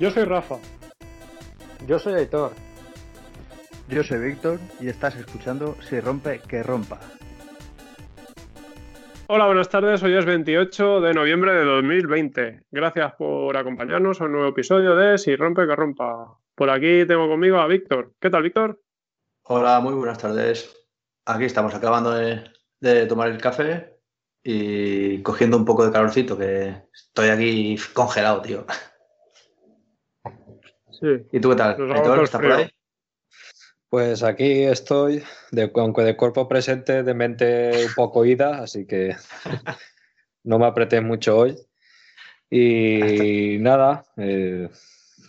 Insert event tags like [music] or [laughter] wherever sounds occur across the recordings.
Yo soy Rafa. Yo soy Aitor. Yo soy Víctor y estás escuchando Si rompe, que rompa. Hola, buenas tardes. Hoy es 28 de noviembre de 2020. Gracias por acompañarnos a un nuevo episodio de Si rompe, que rompa. Por aquí tengo conmigo a Víctor. ¿Qué tal, Víctor? Hola, muy buenas tardes. Aquí estamos acabando de, tomar el café y cogiendo un poco de calorcito, que estoy aquí congelado, tío. Sí. ¿Y tú qué tal? ¿Estás por ahí? Pues aquí estoy, de, aunque de cuerpo presente, de mente un poco ida, así que [laughs] no me apreté mucho hoy. Y [laughs] nada, eh,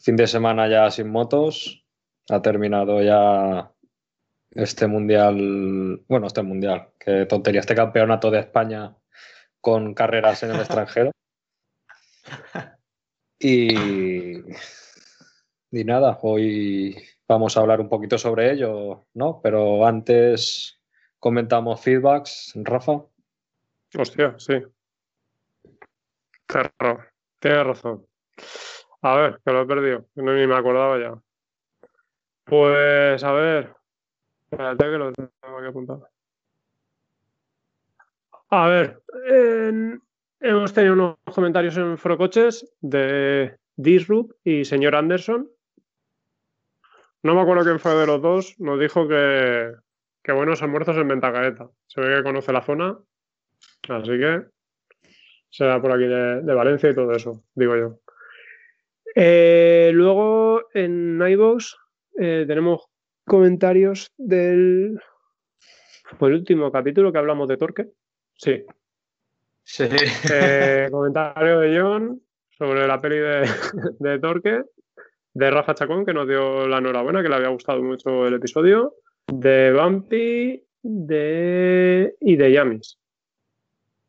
fin de semana ya sin motos, ha terminado ya este mundial, bueno, este mundial, qué tontería, este campeonato de España con carreras en el [laughs] extranjero. Y, y nada, hoy vamos a hablar un poquito sobre ello, ¿no? Pero antes comentamos feedbacks, Rafa. Hostia, sí. Claro, tienes razón. A ver, que lo he perdido, no ni me acordaba ya. Pues a ver, espérate que lo tengo aquí apuntado. A ver, hemos tenido unos comentarios en Frocoches de Disrupt y señor Anderson no me acuerdo quién fue de los dos, nos dijo que, buenos almuerzos en Ventacaeta. Se ve que conoce la zona, así que será por aquí de, Valencia y todo eso, digo yo. Eh, luego en iVoox eh, tenemos comentarios del por el último capítulo que hablamos de Torque. Sí. Sí. Eh, [laughs] comentario de John sobre la peli de, de Torque de Rafa Chacón, que nos dio la enhorabuena, que le había gustado mucho el episodio, de Bumpy de... y de Yamis.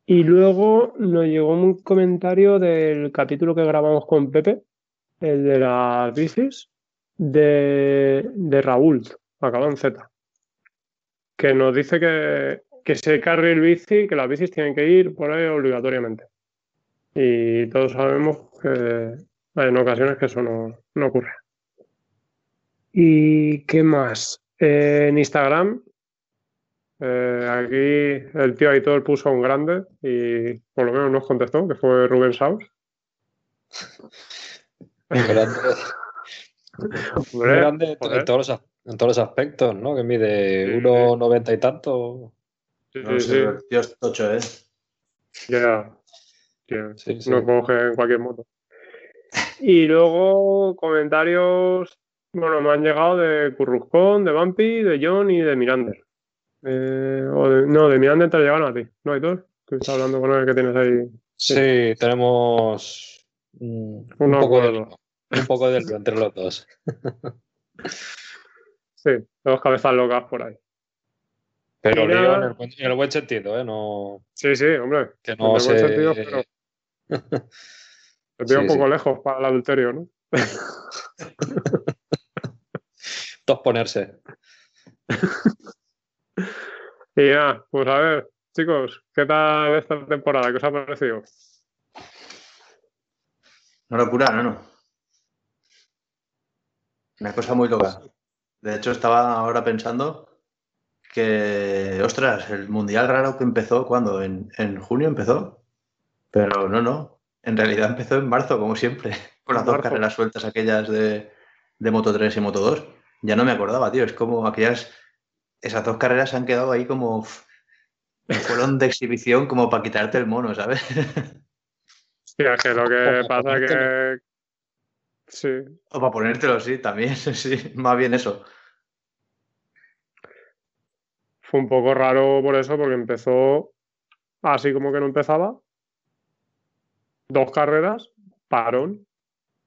Y luego nos llegó un comentario del capítulo que grabamos con Pepe, el de las bicis, de, de Raúl, acabado en Z, que nos dice que, que se cargue el bici, que las bicis tienen que ir por ahí obligatoriamente. Y todos sabemos que hay en ocasiones que eso no, ocurre. ¿Y qué más? Eh, en Instagram, eh, aquí el tío Aitor puso un grande y por lo menos nos contestó, que fue Rubén Saus. grande en, todos los, en todos los aspectos, ¿no? Que mide 1,90 y tanto. Sí, sí, sí. Tío es tocho, ¿eh? Ya. No coge en cualquier moto. Y luego comentarios, bueno, me han llegado de Curruscón, de Bumpy, de John y de Mirander. Eh, no, de Mirander te llegaron a ti, ¿no, Aitor? Que estás hablando con él que tienes ahí. Sí, tenemos un, poco de, un poco de entre los dos. [laughs] sí, dos cabezas locas por ahí. Pero en, el, buen sentido, ¿eh? No... Sí, sí, hombre. Que no en el buen sentido, pero... [laughs] Te veo un poco lejos para el adulterio, ¿no? [laughs] Dos ponerse. [laughs] y ya, pues a ver, chicos, ¿qué tal esta temporada? ¿Qué os ha parecido? Una locura, no, no. Una cosa muy loca. De hecho, estaba ahora pensando que, ostras, el mundial raro que empezó, ¿cuándo? ¿En, en junio empezó? Pero no, no. En realidad empezó en marzo, como siempre, [laughs] con las dos carreras sueltas aquellas de, Moto 3 y Moto 2. Ya no me acordaba, tío. Es como aquellas. Esas dos carreras se han quedado ahí como. Fueron de exhibición como para quitarte el mono, ¿sabes? [laughs] Hostia, que lo que pasa es que. Sí. O para ponértelo, sí, también, [laughs] sí. Más bien eso. Fue un poco raro por eso, porque empezó así como que no empezaba dos carreras, parón,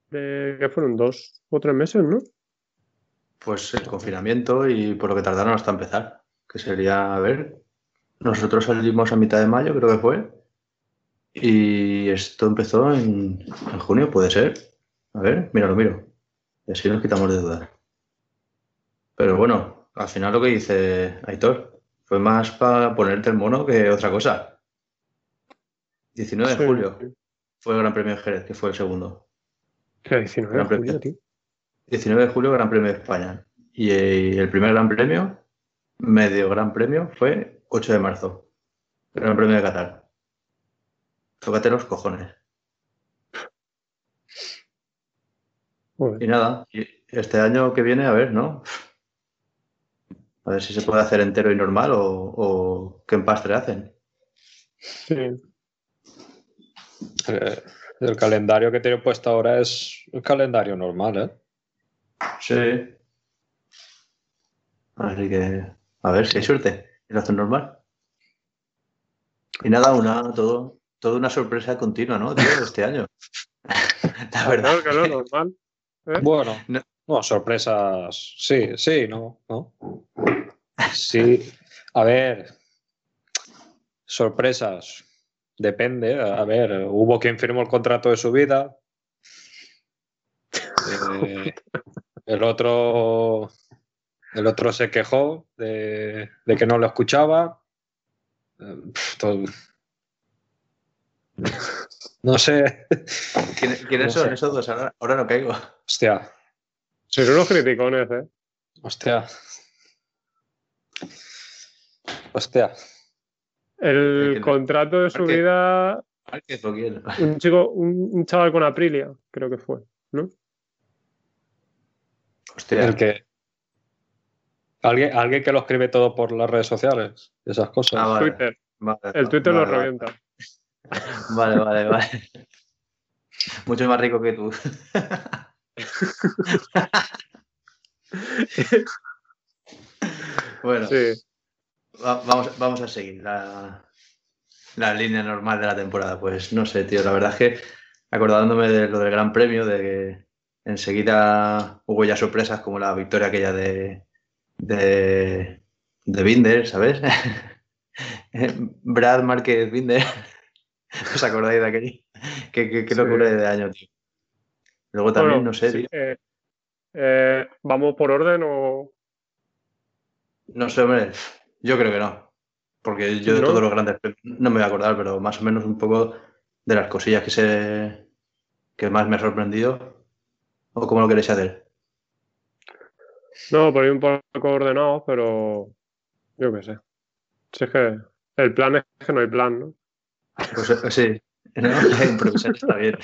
de, que fueron dos o tres meses, ¿no? Pues el confinamiento y por lo que tardaron hasta empezar, que sería, a ver, nosotros salimos a mitad de mayo, creo que fue, y esto empezó en, junio, puede ser. A ver, mira, lo miro. Y así nos quitamos de dudas. Pero bueno, al final lo que dice Aitor fue más para ponerte el mono que otra cosa. 19 de julio fue el Gran Premio de Jerez, que fue el segundo. Que 19 de Gran julio, tío. 19 de julio, Gran Premio de España. Y eh, el primer Gran Premio, medio Gran Premio, fue 8 de marzo. Gran Premio de Qatar. Tócate los cojones. Joder. Y nada, este año que viene, a ver, ¿no? A ver si se puede hacer entero y normal o, o qué empastre hacen. Sí. El calendario que tiene puesto ahora es el calendario normal, ¿eh? Sí. Así que, a ver si hay suerte. Y lo hacen normal. Y nada, una, todo, toda una sorpresa continua, ¿no? Tío, este año. [laughs] La verdad. Claro, que no, normal. ¿Eh? Bueno, No. no. sorpresas. Sí, sí, no, no. Sí, a ver, sorpresas. Depende. A ver, hubo quien firmó el contrato de su vida. Eh, el otro, el otro se quejó de, de que no lo escuchaba. Eh, todo- No sé. ¿Quiénes, quiénes No son sé. esos dos? Ahora, ahora no caigo. Hostia, Sí, son unos criticones, ¿eh? hostia. Hostia. El que contrato de su vida, Márquez o quién. un chico, un, un chaval con Aprilia, creo que fue, ¿no? Hostia. El que. Alguien, alguien que lo escribe todo por las redes sociales, esas cosas. Ah, vale. Twitter. Vale, El Twitter lo vale, revienta. [laughs] Vale, vale, vale. Mucho más rico que tú. [laughs] [laughs] bueno, Sí. Va- vamos, vamos a seguir la, la línea normal de la temporada. Pues no sé, tío, la verdad es que acordándome de lo del Gran Premio, de que enseguida hubo ya sorpresas como la victoria aquella de, de, de Binder, ¿sabes? [laughs] Brad Márquez Binder. [laughs] ¿Os acordáis de aquello? Qué, qué, qué Sí. locura de año, tío. Luego también, Bueno, no sé, sí, tío. eh, eh, ¿Vamos por orden o...? No sé, hombre, yo creo que no. Porque yo de ¿No? todos los grandes no me voy a acordar, pero más o menos un poco de las cosillas que se que más me ha sorprendido. ¿O cómo lo queréis hacer? No, por ahí un poco ordenado, pero yo qué sé. Si es que el plan es que no hay plan, ¿no? Pues eh, sí, [laughs] ¿no? improvisar está bien.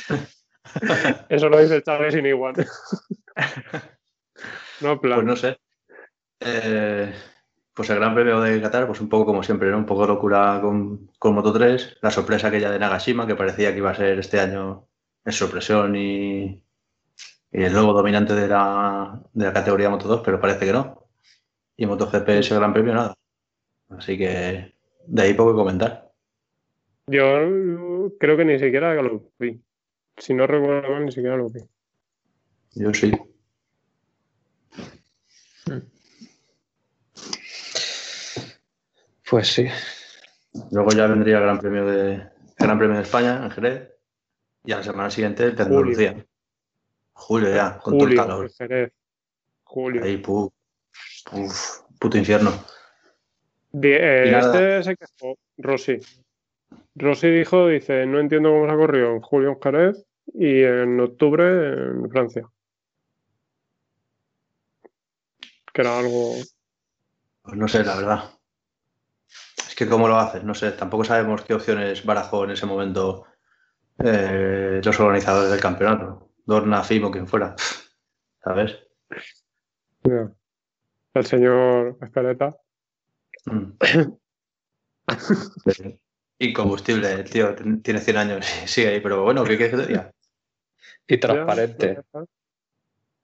[laughs] Eso lo dice Chávez sin igual. [laughs] No plan. Pues no sé. Eh, pues el Gran Premio de Qatar, pues un poco como siempre, ¿no? Un poco locura con, con Moto 3. La sorpresa aquella de Nagashima, que parecía que iba a ser este año en sorpresión y, y el nuevo dominante de la, de la categoría Moto 2, pero parece que no. Y MotoGP ese Gran Premio nada. Así que de ahí poco que comentar. Yo creo que ni siquiera lo vi. Si no recuerdo mal, ni siquiera lo vi. Yo sí. Pues sí. Luego ya vendría el Gran Premio de, el Gran Premio de España en Jerez. Y a la semana siguiente el de Julio. Andalucía. Julio ya, con todo el Julio, calor. Jerez. Julio. Ahí, pu- uf, puto infierno. Di- eh, este se quejó, Rossi. Rossi dijo, dice, no entiendo cómo se ha corrido en julio en Jerez y en octubre en Francia. Que era algo... Pues no sé, la verdad. Es que cómo lo haces, no sé. Tampoco sabemos qué opciones barajó en ese momento eh, los organizadores del campeonato. Dorna, Fimo, quien fuera. [laughs] ¿Sabes? El señor Escaleta. Mm. [laughs] Incombustible, el tío tiene 100 años y sigue ahí, pero bueno, ¿qué quieres que te diga? Y transparente.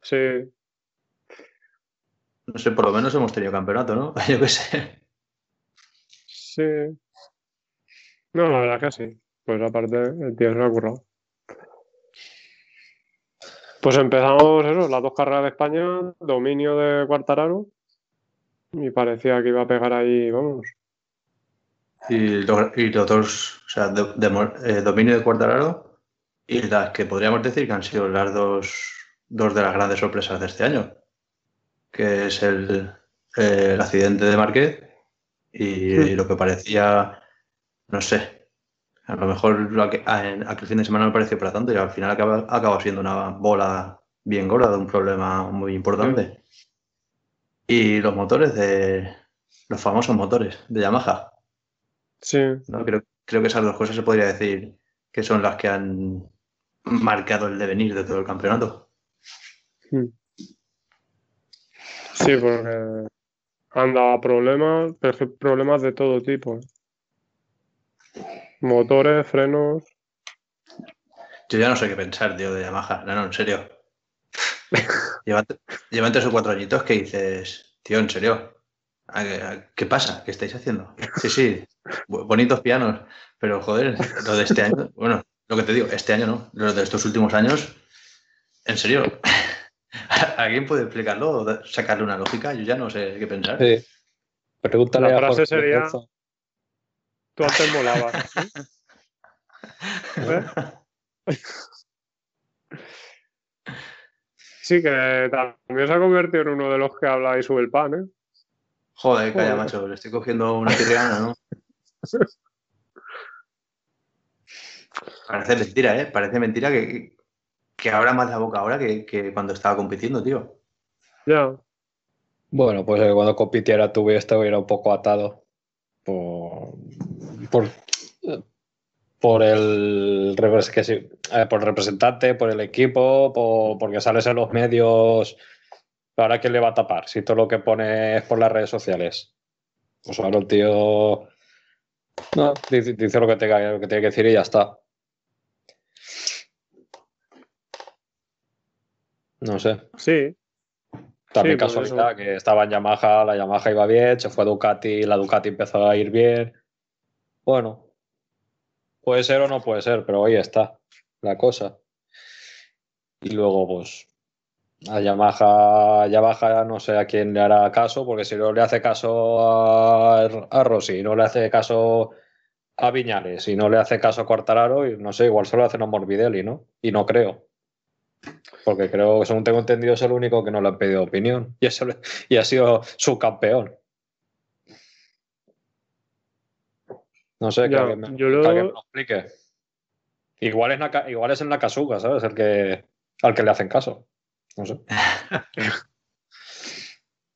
Sí, No sé, por lo menos hemos tenido campeonato, ¿no? [laughs] Yo qué sé. No, la verdad que sí. Pues aparte, el tío se ha currado. Pues empezamos eso, las dos carreras de España, dominio de Cuartararo. Y parecía que iba a pegar ahí, vamos. Y, lo- y los dos, o sea, de- eh, dominio de Cuartararo y las que podríamos decir que han sido las dos, dos de las grandes sorpresas de este año, que es el, eh, accidente de Márquez y, lo que parecía, no sé, A lo mejor aquel fin de semana no pareció para tanto y al final acaba, acaba siendo una bola bien gorda de un problema muy importante. Y los motores de. Los famosos motores de Yamaha. Sí. Creo, creo que esas dos cosas se podría decir que son las que han marcado el devenir de todo el campeonato. Hmm. Sí, porque han dado problemas, problemas de todo tipo. Motores, frenos. Yo ya no sé qué pensar, tío, de Yamaha. No, no, en serio. Llevan tres o cuatro añitos que dices, tío, en serio. ¿Qué pasa? ¿Qué estáis haciendo? Sí, sí, bonitos pianos, pero joder, lo de este año, bueno, lo que te digo, este año no, lo de estos últimos años, en serio, [laughs] ¿alguien puede explicarlo sacarle una lógica? Yo ya no sé qué pensar. Sí. Pregúntale La frase sería, tú antes molabas. [laughs] ¿Eh? Sí, que también se ha convertido en uno de los que habla y sube el pan, ¿eh? Joder, calla, macho, le estoy cogiendo una tirriana, ¿no? [laughs] Parece mentira, ¿eh? Parece mentira que, que abra más la boca ahora que, cuando estaba compitiendo, tío. Ya. Bueno, pues eh, cuando compitiera tuve esto era un poco atado por, por, por el, eh, por representante, por el equipo, por, porque sales en los medios. ¿Ahora quién le va a tapar? Si todo lo que pone es por las redes sociales. Pues ahora el tío no, dice, lo, que tenga, lo que tiene que decir y ya está. No sé. Sí. También casualidad que estaba en Yamaha, la Yamaha iba bien, se fue a Ducati, la Ducati empezó a ir bien. Bueno, Puede ser o no puede ser, pero ahí está la cosa. Y luego, pues, a Yamaha, Yamaha no sé a quién le hará caso, porque si no le hace caso a, a Rossi, no le hace caso a Viñales, y no le hace caso a Quartararo, y no sé, igual solo hacen a Morbidelli, ¿no? Y no creo. Porque creo que, según tengo entendido, es el único que no le han pedido opinión. [laughs] Y, ha sido su campeón. No sé, que, me, lo... explique. Igual es, igual es en Nakasuga, ¿sabes? El que, al que le hacen caso. No sé. [laughs]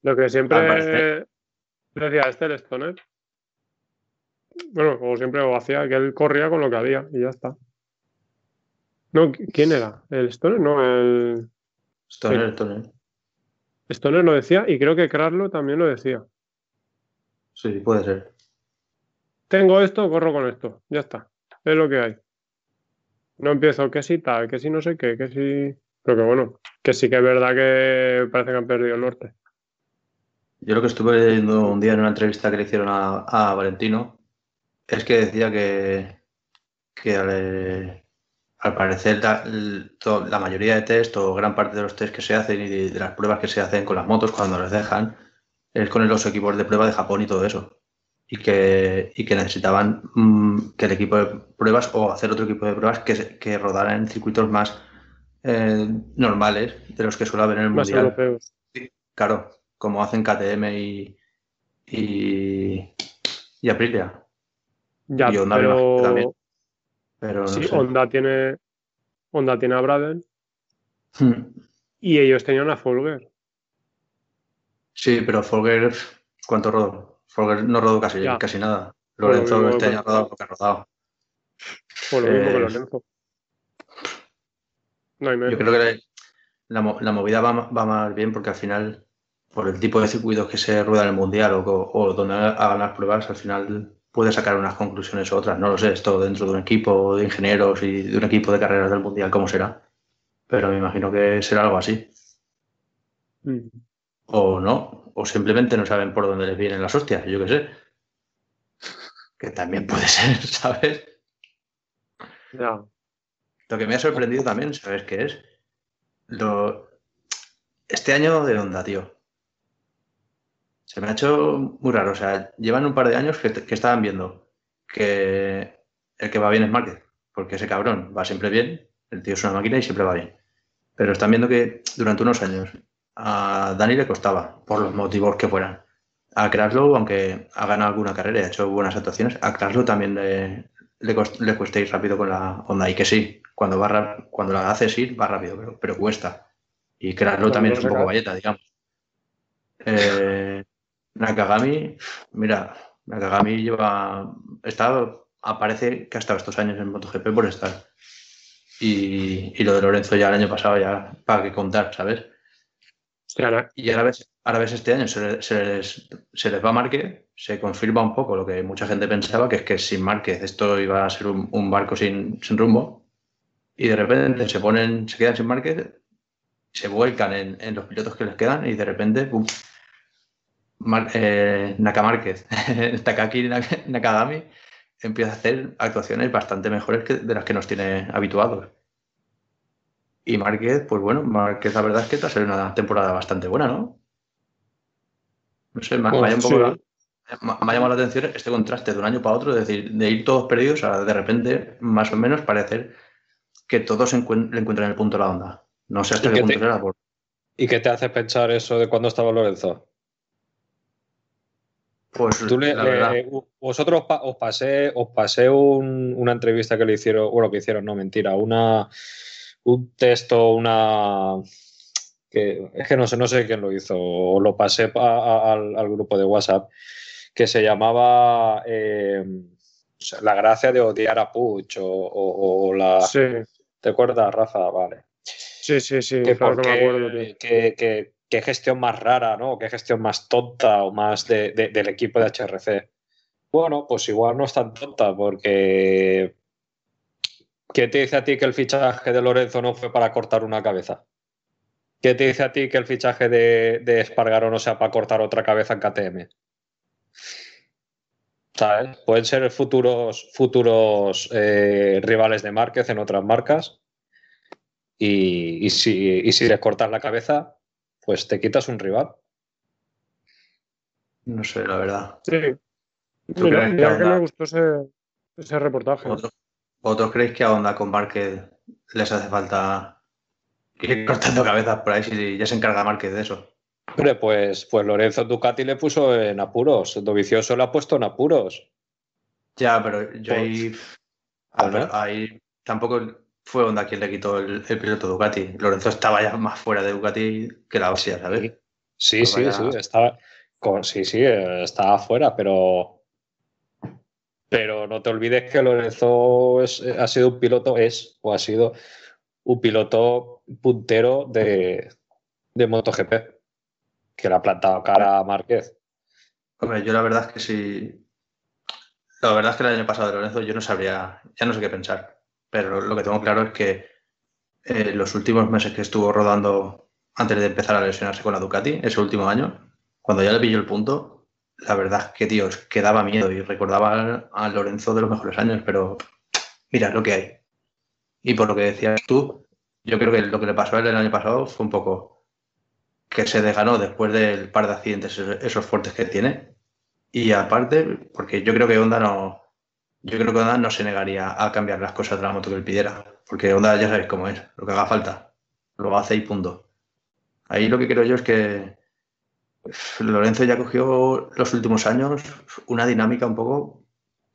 lo que siempre decía este, el Stoner. Bueno, como siempre lo hacía, que él corría con lo que había y ya está. No, ¿quién era? ¿El Stoner? No, el. Stoner, Stoner. Stoner lo decía y creo que Kraslo también lo decía. Sí, puede ser tengo esto, corro con esto. Ya está. Es lo que hay. No empiezo que si tal, que si no sé qué, que si. Pero que bueno, que sí que es verdad que parece que han perdido el norte. Yo lo que estuve leyendo un día en una entrevista que le hicieron a, Valentino es que decía que, que al, parecer la, mayoría de test o gran parte de los test que se hacen y de, de, las pruebas que se hacen con las motos cuando les dejan es con los equipos de prueba de Japón y todo eso y que, y que necesitaban mm, que el equipo de pruebas o hacer otro equipo de pruebas que, que rodara en circuitos más eh, normales de los que suele haber en el más mundial. Europeos. claro, como hacen KTM y, y, Aprilia. Ya, y Honda pero... también. Pero sí, Honda tiene Honda tiene a Braden hmm. y ellos tenían a Folger. Sí, pero Folger, ¿cuánto rodó? Porque no rodó casi, casi nada. Lorenzo este año ha rodado lo que ha rodado. Pues lo mismo que eh, Lorenzo. No hay Yo creo que la, la movida va, va, más bien porque al final, por el tipo de circuitos que se rueda en el mundial o, o donde hagan las pruebas, al final puede sacar unas conclusiones u otras. No lo sé, esto dentro de un equipo de ingenieros y de un equipo de carreras del mundial, ¿cómo será? Pero me imagino que será algo así. Mm. O no, o simplemente no saben por dónde les vienen las hostias, yo qué sé. Que también puede ser, [laughs] ¿sabes? No. Lo que me ha sorprendido también, ¿sabes qué es? Lo... Este año de onda, tío. Se me ha hecho muy raro. O sea, llevan un par de años que, estaban viendo que el que va bien es Márquez, porque ese cabrón va siempre bien, el tío es una máquina y siempre va bien. Pero están viendo que durante unos años a Dani le costaba, por los motivos que fueran. A Kraslow, aunque ha ganado alguna carrera y ha hecho buenas actuaciones, a Kraslow también le, le, le cuesta ir rápido con la Honda. Y que sí, cuando, va, cuando la haces ir, va rápido, pero, pero cuesta. Y crearlo también es un poco valleta, digamos. Eh, Nakagami, mira, Nakagami lleva. Está, aparece que ha estado estos años en MotoGP por estar. Y, y, lo de Lorenzo ya el año pasado, ya para qué contar, ¿sabes? Y ahora ves, ahora ves este año, se, se, les, se les va a Márquez, se confirma un poco lo que mucha gente pensaba, que es que sin Márquez esto iba a ser un, un barco sin, sin, rumbo. Y de repente se ponen, se quedan sin Márquez, se vuelcan en, en los pilotos que les quedan y de repente, ¡pum! Mar, eh, Nakamárquez, [laughs] Takaki Nakagami empieza a hacer actuaciones bastante mejores que de las que nos tiene habituados. Y Márquez, pues bueno, Márquez la verdad es que está sido una temporada bastante buena, ¿no? No sé, me, pues, sí. la, me, ha llamado la atención este contraste de un año para otro, es decir, de ir todos perdidos a de repente, más o menos, parecer que todos encuent le encuentran el punto de la onda. No sé hasta qué punto te, era. Por... ¿Y qué te hace pensar eso de cuando estaba Lorenzo? Pues Tú le, la verdad. le, vosotros os pasé, os pasé un, una entrevista que le hicieron, bueno, que hicieron, no, mentira, una, un texto, una que es que no sé, no sé quién lo hizo, o lo pasé a, a, al, al, grupo de WhatsApp, que se llamaba eh, La gracia de odiar a Puch o, o, o la. Sí. ¿Te acuerdas, Rafa? Vale. Sí, sí, sí, que claro porque, que me acuerdo. Tío. Que, que, qué gestión más rara, ¿no? Qué gestión más tonta o más de, de, del equipo de HRC. Bueno, pues igual no es tan tonta porque ¿Qué te dice a ti que el fichaje de Lorenzo no fue para cortar una cabeza? ¿Qué te dice a ti que el fichaje de, de Espargaro no sea para cortar otra cabeza en KTM? ¿Sabes? Pueden ser futuros, futuros eh, rivales de Márquez en otras marcas. Y, si, y si les cortas la cabeza, pues te quitas un rival. No sé, la verdad. Sí. Mira, mira que me gustó ese, ese reportaje. ¿Otro? ¿Vosotros creéis que a Honda con Márquez les hace falta ir cortando cabezas por ahí si ya se encarga Márquez de eso? Hombre, pues, pues Lorenzo Ducati le puso en apuros. Dovicioso le ha puesto en apuros. Ya, pero yo ahí, ahí, ahí tampoco fue Honda quien le quitó el, el, piloto Ducati. Lorenzo estaba ya más fuera de Ducati que la hostia, ¿sabes? Sí, pues sí, vaya... sí, estaba, con, sí, sí, estaba fuera, pero pero no te olvides que Lorenzo es, ha sido un piloto, es o ha sido un piloto puntero de, de MotoGP, que le ha plantado cara a Márquez. Hombre, yo la verdad es que sí. La verdad es que el año pasado de Lorenzo yo no sabría, ya no sé qué pensar. Pero lo que tengo claro es que eh, los últimos meses que estuvo rodando antes de empezar a lesionarse con la Ducati, ese último año, cuando ya le pilló el punto, la verdad es que, tío, que daba miedo y recordaba a Lorenzo de los mejores años, pero mira lo que hay. Y por lo que decías tú, yo creo que lo que le pasó a él el año pasado fue un poco que se desganó después del par de accidentes esos fuertes que tiene. Y aparte, porque yo creo que Honda no, yo creo que Honda no se negaría a cambiar las cosas de la moto que él pidiera, porque Honda ya sabéis cómo es, lo que haga falta, lo hace y punto. Ahí lo que creo yo es que Lorenzo ya cogió los últimos años una dinámica un poco,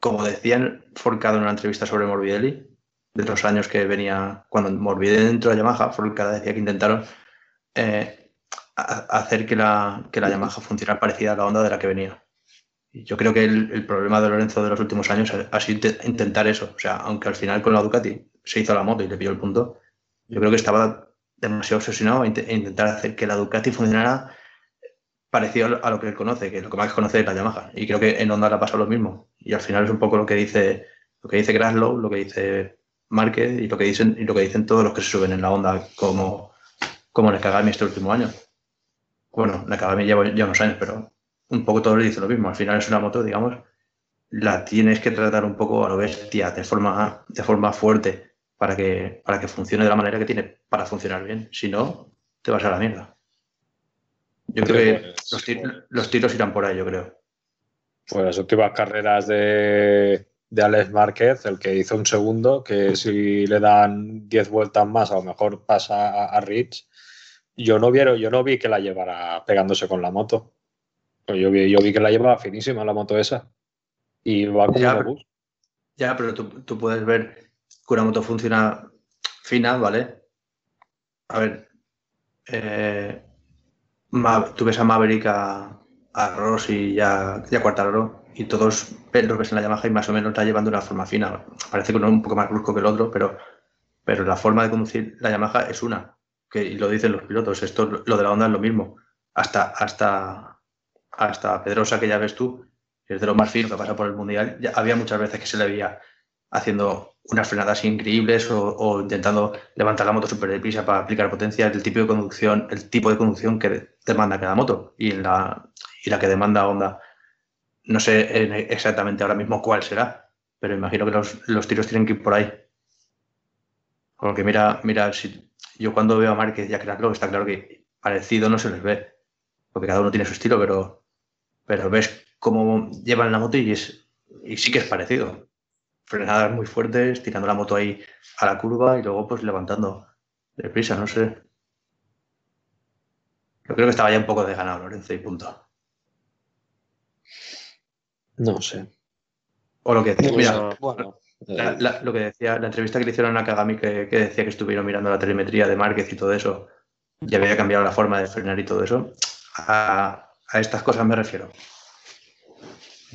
como decían Forcado en una entrevista sobre Morbidelli, de los años que venía, cuando Morbidelli entró a Yamaha, Forcada decía que intentaron eh, hacer que la, que la Yamaha funcionara parecida a la onda de la que venía. Yo creo que el, el, problema de Lorenzo de los últimos años ha sido intentar eso. O sea, aunque al final con la Ducati se hizo la moto y le pilló el punto, yo creo que estaba demasiado obsesionado en intentar hacer que la Ducati funcionara parecido a lo que él conoce, que lo que más conoce es la Yamaha. Y creo que en Honda le ha pasado lo mismo. Y al final es un poco lo que dice, lo que dice Graslow, lo que dice Márquez y lo que dicen, y lo que dicen todos los que se suben en la Honda como, como Nakagami este último año. Bueno, Nakagami lleva ya unos años, pero un poco todos le dicen lo mismo. Al final es una moto, digamos, la tienes que tratar un poco a lo bestia, de forma, de forma fuerte, para que, para que funcione de la manera que tiene para funcionar bien. Si no, te vas a la mierda. Yo creo que pues, los, tiros, los, tiros, irán por ahí, yo creo. Pues las últimas carreras de, de Alex Márquez, el que hizo un segundo, que si le dan 10 vueltas más, a lo mejor pasa a, a Rich. Yo no, vieron, yo no vi que la llevara pegándose con la moto. Yo vi, yo vi que la llevaba finísima la moto esa. Y va como ya, bus. Ya, pero tú, tú puedes ver que una moto funciona fina, ¿vale? A ver, eh, tú ves a Maverick, a, a Ross y a, y a Quartararo y todos los ves en la Yamaha y más o menos la llevan de una forma fina. Parece que uno es un poco más brusco que el otro, pero, pero la forma de conducir la Yamaha es una. Que, y lo dicen los pilotos. Esto, lo de la Honda es lo mismo. Hasta, hasta, hasta Pedrosa, que ya ves tú, es de lo más fino que pasa por el Mundial, había muchas veces que se le veía haciendo unas frenadas increíbles o, intentando levantar la moto súper deprisa para aplicar potencia, el tipo de conducción, el tipo de conducción que demanda cada moto y la, y la que demanda Honda. No sé exactamente ahora mismo cuál será, pero imagino que los, los tiros tienen que ir por ahí. Porque mira, mira, si yo cuando veo a Márquez y a Cracklow está claro que parecido no se les ve, porque cada uno tiene su estilo, pero, pero ves cómo llevan la moto y, es, y sí que es parecido frenadas muy fuertes, tirando la moto ahí a la curva y luego pues levantando deprisa, no sé. Yo creo que estaba ya un poco desganado Lorenzo y punto. No sé. O lo que decía, mira, Bueno, Bueno, la- la- lo que decía, la entrevista que le hicieron a Kagami que, que decía que estuvieron mirando la telemetría de Márquez y todo eso, y había cambiado la forma de frenar y todo eso, a, a estas cosas me refiero.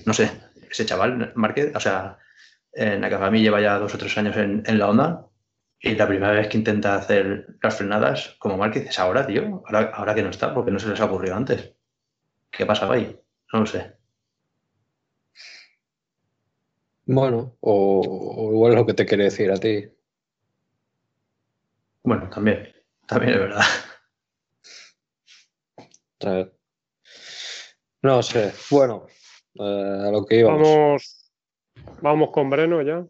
No sé, ese chaval, Márquez, o sea, eh, Nakagami lleva ya dos o tres años en, en la onda y la primera vez que intenta hacer las frenadas como Márquez es ahora, tío, ahora, ahora que no está, porque no se les ha ocurrido antes. ¿Qué pasaba ahí? No lo sé. bueno, o, o igual es lo que te quiere decir a ti. Bueno, también, también es verdad. No sé. Bueno, eh, a lo que íbamos. vamos, vamos con Breno ya,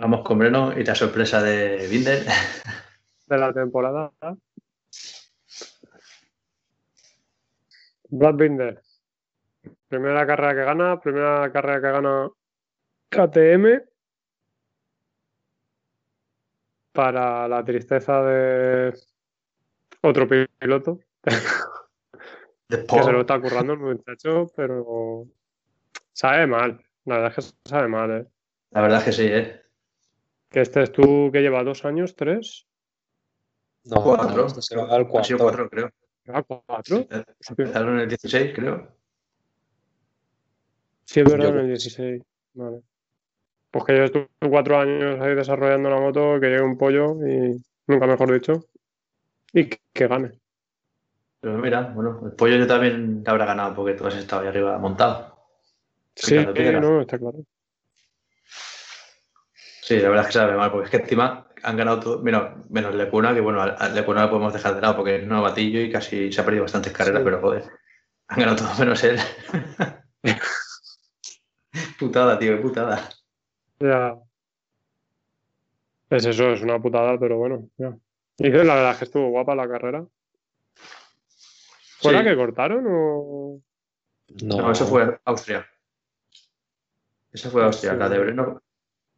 Vamos con Breno y la sorpresa de Binder. de la temporada. Brad Binder. Primera carrera que gana, primera carrera que gana KTM. Para la tristeza de otro piloto que se lo está currando el muchacho, pero sabe mal. La verdad es que sabe mal, ¿eh? La verdad es que sí, ¿eh? Que este es tú que lleva dos años, tres, No, Cuatro. este será el Han sido cuatro, creo. lleva cuatro. Empezaron en el 16, creo. Sí, es verdad, Yo en el creo que 16. Vale. Pues que lleves tú cuatro años ahí desarrollando la moto, que llegue un pollo y nunca mejor dicho. Y que, que gane. Pero mira, bueno, el pollo yo también te habrá ganado porque tú has estado ahí arriba montado. Sí, no, está claro. Sí, la verdad es que sabe mal, porque es que encima han ganado todo, menos, menos Lecuna, que bueno, a Lecuna lo podemos dejar de lado porque es novatillo y casi se ha perdido bastantes carreras, Sí. pero joder, han ganado todo menos él. [laughs] putada, tío, qué putada. Ya. Es eso, es una putada, pero bueno, ya. Y la verdad es que estuvo guapa la carrera. ¿Fue Sí. la que cortaron o...? No, No, eso fue Austria. Esa fue Austria. La de Breno,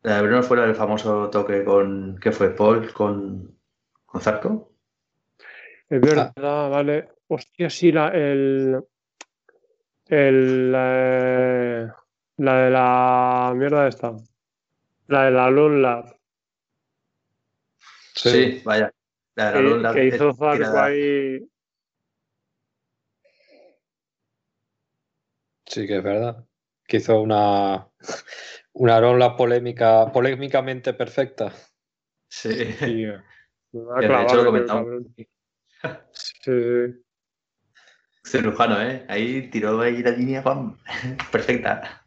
la de Breno fue la del famoso toque con, ¿qué fue? Paul con, con Zarco. Es verdad, vale. Hostia, sí, la, el, el, eh, la de la mierda esta. La de la Lone Lab. Sí, Sí. vaya. La de la Que, Lone Lab, que hizo eh, Zarco ahí. Sí, que es verdad. Que hizo una, una ronda polémica, polémicamente perfecta. Sí. [laughs] Que de hecho lo comentamos. Sí, sí. Cirujano, ¿eh? Ahí tiró ahí la línea, pam. [laughs] Perfecta.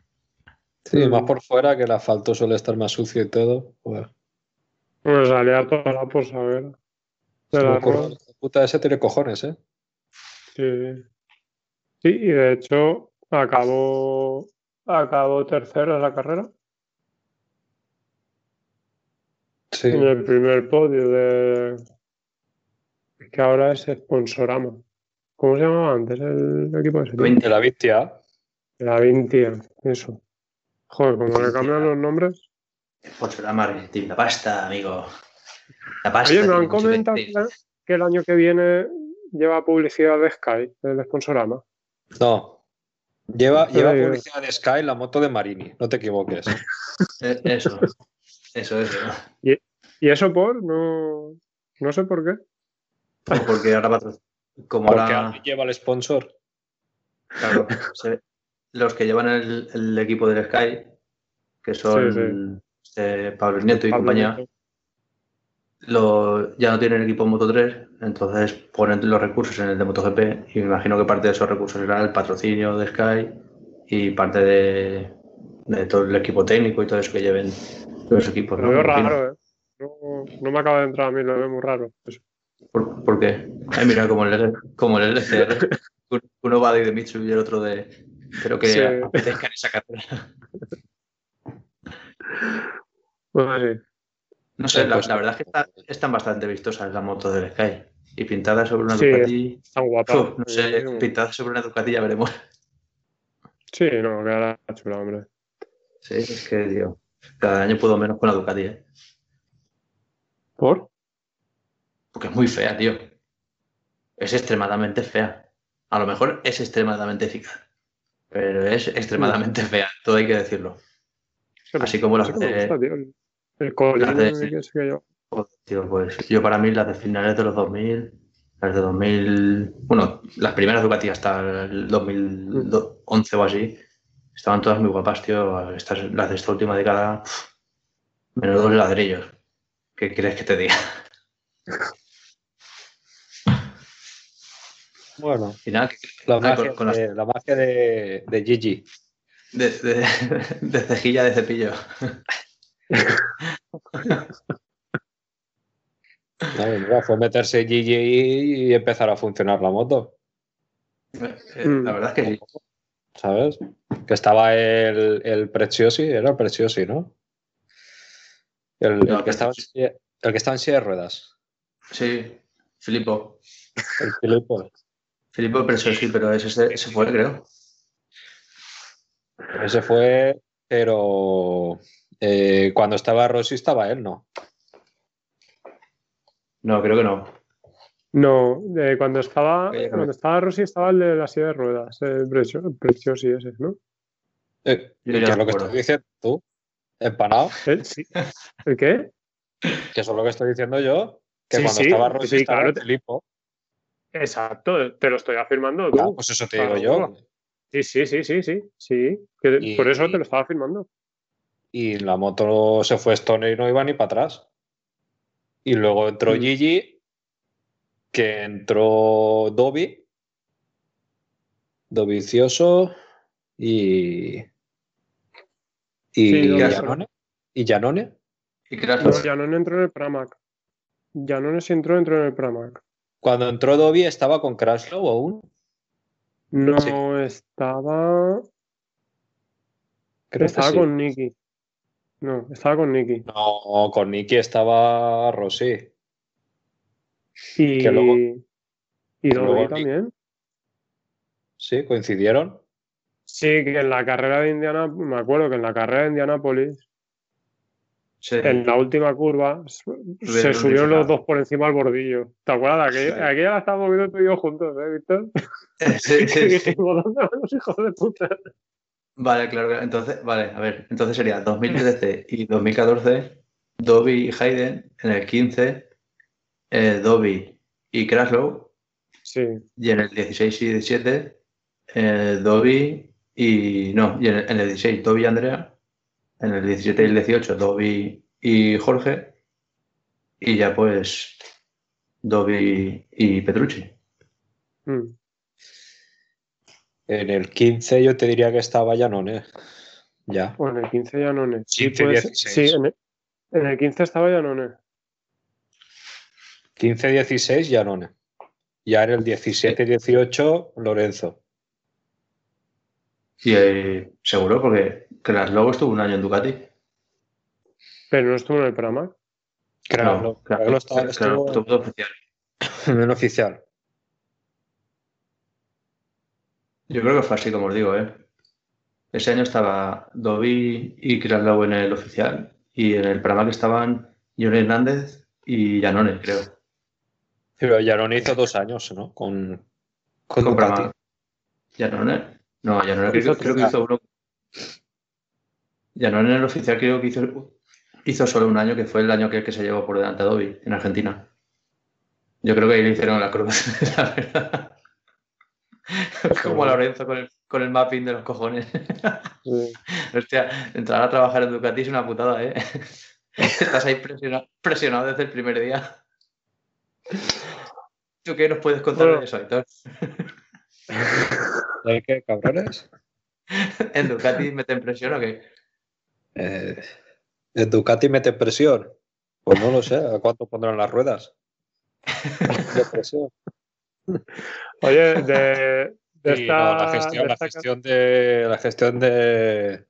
Sí, más por fuera, que el asfalto suele estar más sucio y todo. Joder. Bueno, salía toda por saber. De la puta ese tiene cojones, ¿eh? Sí. Sí, y de hecho acabó, acabó tercero en la carrera. Sí. En el primer podio de. Que ahora es Sponsorama. ¿Cómo se llamaba antes el equipo de ese la Vistia. La Vintia, eso. Joder, como le cambian los nombres. Sponsorama Argentina. La pasta, amigo. La pasta. Oye, me tiene han comentado que el año que viene lleva publicidad de Sky, el Sponsorama. No, Lleva, lleva publicidad de Sky la moto de Marini, no te equivoques. [laughs] Eh, Eso. Eso es. ¿no? ¿Y eso por? No, no sé por qué. Porque ahora como Porque ahora, lleva el sponsor. claro, se- los que llevan el, el equipo del Sky, que son eh, Pablo Nieto y Pablo compañía, Nieto. lo- ya no tienen equipo Moto 3, entonces ponen los recursos en el de MotoGP y me imagino que parte de esos recursos será el patrocinio de Sky y parte de, de todo el equipo técnico y todo eso que lleven los equipos. Lo ¿no? veo raro, ¿eh? No, no me acaba de entrar a mí, lo veo muy raro. Eso. ¿Por, por qué? Ay, mira, como el, como el LCR. Un- Uno va de Mitsu y el otro de. Creo que Sí. apetezca en esa carrera. Bueno, sí. No sé, la, la verdad es que está- están bastante vistosas las motos del Sky. Y pintadas sobre una Sí. Ducati. Están guapas. Uf, no sé, Sí, pintadas sobre una Ducati ya veremos. Sí, no, quedará chula, hombre. Sí, es que, tío, cada año puedo menos con la Ducati, ¿eh? ¿Por? Porque es muy fea, tío. Es extremadamente fea. A lo mejor es extremadamente eficaz. Pero es extremadamente fea, todo hay que decirlo. Así como tío. El- colín que se cayó. Joder, tío, pues yo para mí las de finales de los 2000, las de 2000, bueno, las primeras Ducati hasta el 2011 o así, estaban todas muy guapas, tío. Estas, las de esta última década, pff, menudos ladrillos. ¿Qué quieres que te diga? [laughs] Bueno, nada, que- la ah, magia, con- con las- de, la magia de, de Gigi. de, de- [laughs] de cejilla de cepillo. [laughs] Fue meterse Gigi y empezar a funcionar la moto, Eh. La verdad es que sí. ¿sabes? Que estaba el, el Preciosi, era el Preciosi, ¿no? El, No, el que estaba Preciosi. el que estaba en silla de ruedas. Sí, Filipo. El Filippo. Filipo, eso sí, pero ese, se- ese fue, creo. Ese fue, pero eh, cuando estaba Rossi estaba él, ¿no? No, creo que no. No, cuando estaba, Oye, cuando estaba Rossi estaba el de la silla de ruedas, el precio, el precioso y ese, ¿no? Eh, Yo ¿Qué es lo que estoy diciendo tú? Empanado, ¿El, sí. ¿El qué? que eso es lo que estoy diciendo yo, que Sí, cuando sí, estaba Rossi sí, estaba claro, el Filippo. Exacto, te lo estoy afirmando tú. Ah, pues eso te digo yo. Sí, sí, sí, sí, sí, sí. que Y- Por eso te lo estaba afirmando. Y la moto se fue Stoner y no iba ni para atrás. Y luego entró Mm. Gigi, que entró Dobby, Dovicioso y. Y Sí. Giannone. Y Giannone. Y No, ya no entró en el Pramac. Ya no se entró, entró en el Pramac. Cuando entró Dobby estaba con Crashlow aún. No Sí. estaba. Creo que estaba sí. con Nicky. No, estaba con Nicky. No, con Nicky estaba Rossi. Y, Que luego- y luego Nick- también. Sí, coincidieron. Sí, que en la carrera de Indiana, me acuerdo que en la carrera de Indianápolis, Sí. en la última curva, se subieron los dos por encima del bordillo. ¿Te acuerdas? de Aquella, Sí. aquella la estábamos viendo tú y yo juntos, ¿eh, Víctor? Sí, [laughs] Que sí, sí. [laughs] dijimos, ¿dónde van los hijos de puta? Vale, claro. Entonces, vale, a ver. Entonces sería 2013 y 2014, Dobby y Hayden. En el 15, eh, Dobby y Kraslow. Sí, Y en el 16 y 17, eh, Dobby y. No, y en el, en el 16, Dobby y Andrea. En el 17 y el 18, Dobby y Jorge. Y ya pues, Dobby y Petrucci. Mm. En el 15 yo te diría que estaba Giannone. Ya. Pues en el 15 ya no. Sí, 15, puede ser. 16. sí en, el, en el 15 estaba ya no. 15-16 Giannone. Ya en el 17-18 Lorenzo. Y eh, seguro, porque Kraslow estuvo un año en Ducati. Pero no estuvo en el Pramac. Claro, No, claro, lo estaba- Kraslow estuvo- estuvo de oficial. En el oficial. Yo creo que fue así como os digo, ¿eh? Ese año estaba Dobby y Kraslow en el oficial y en el Pramac estaban Johnny Hernández y Janone, creo. Pero Giannone hizo dos años, ¿no? Con, con Con Ducati. Janone. No, ya no creo, creo que hizo uno. Ya no en el oficial, creo que hizo, hizo solo un año, que fue el año que, que se llevó por delante a Dobby en Argentina. Yo creo que ahí le hicieron la cruz, [laughs] la verdad. [laughs] Como Lorenzo con el, con el mapping de los cojones. Sí. [laughs] Hostia, entrar a trabajar en Ducati es una putada, ¿eh? [laughs] Estás ahí presionado, presionado desde el primer día. ¿Tú qué nos puedes contar Bueno. de eso, Aitor? ¿De qué, cabrones? ¿En Ducati meten presión o qué? Eh, ¿El Ducati mete presión? Pues no lo sé, ¿a cuánto pondrán las ruedas? De presión. Oye, [laughs] de, de Sí, esta, no, la gestión, de la gestión de la gestión de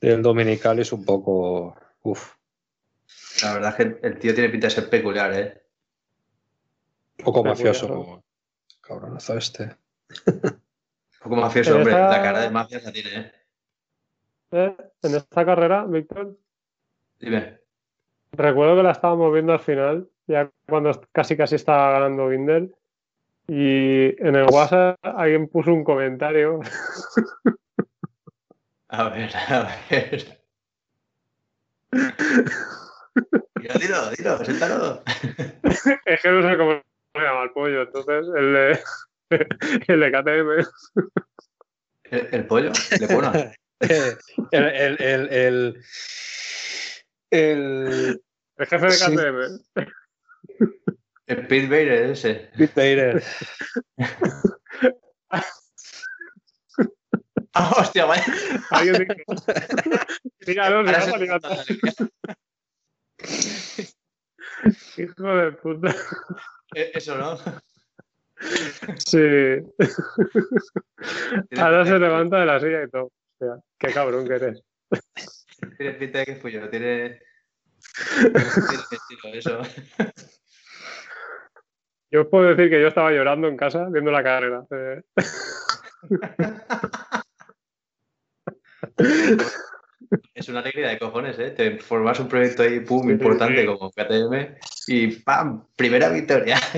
del dominical es un poco uf, La verdad es que el tío tiene pinta de ser peculiar, ¿eh? un poco Peculiar, mafioso. Cabronazo este. Un poco mafioso, Pero hombre. esta- La cara de mafia la tiene, ¿eh? eh, en esta carrera, Víctor, Dime. recuerdo que la estábamos viendo al final, ya cuando casi casi estaba ganando Binder. Y en el WhatsApp alguien puso un comentario [laughs] A ver, a ver. Dilo, dilo, dilo, siéntalo. [laughs] Es que no sé cómo se llama el pollo, entonces el de, [laughs] el de KTM. ¿El, el pollo? ¿Le pone? el, el, el, el, el El jefe de Sí. El Pete Bader ese. Pete Bader. [laughs] ¡Ah, hostia, vaya! Dígalo. Hijo de puta. Eh, Eso, ¿no? Sí. Ahora se levanta de la silla y todo. Hostia, qué cabrón que eres. Tiene pinta de que fui yo. Tiene. Tiene estilo, eso. Yo os puedo decir que yo estaba llorando en casa viendo la carrera. Eh, Es una alegría de cojones, ¿eh? Te formas un proyecto ahí, pum, importante sí. como KTM y ¡pam! Primera victoria. [laughs]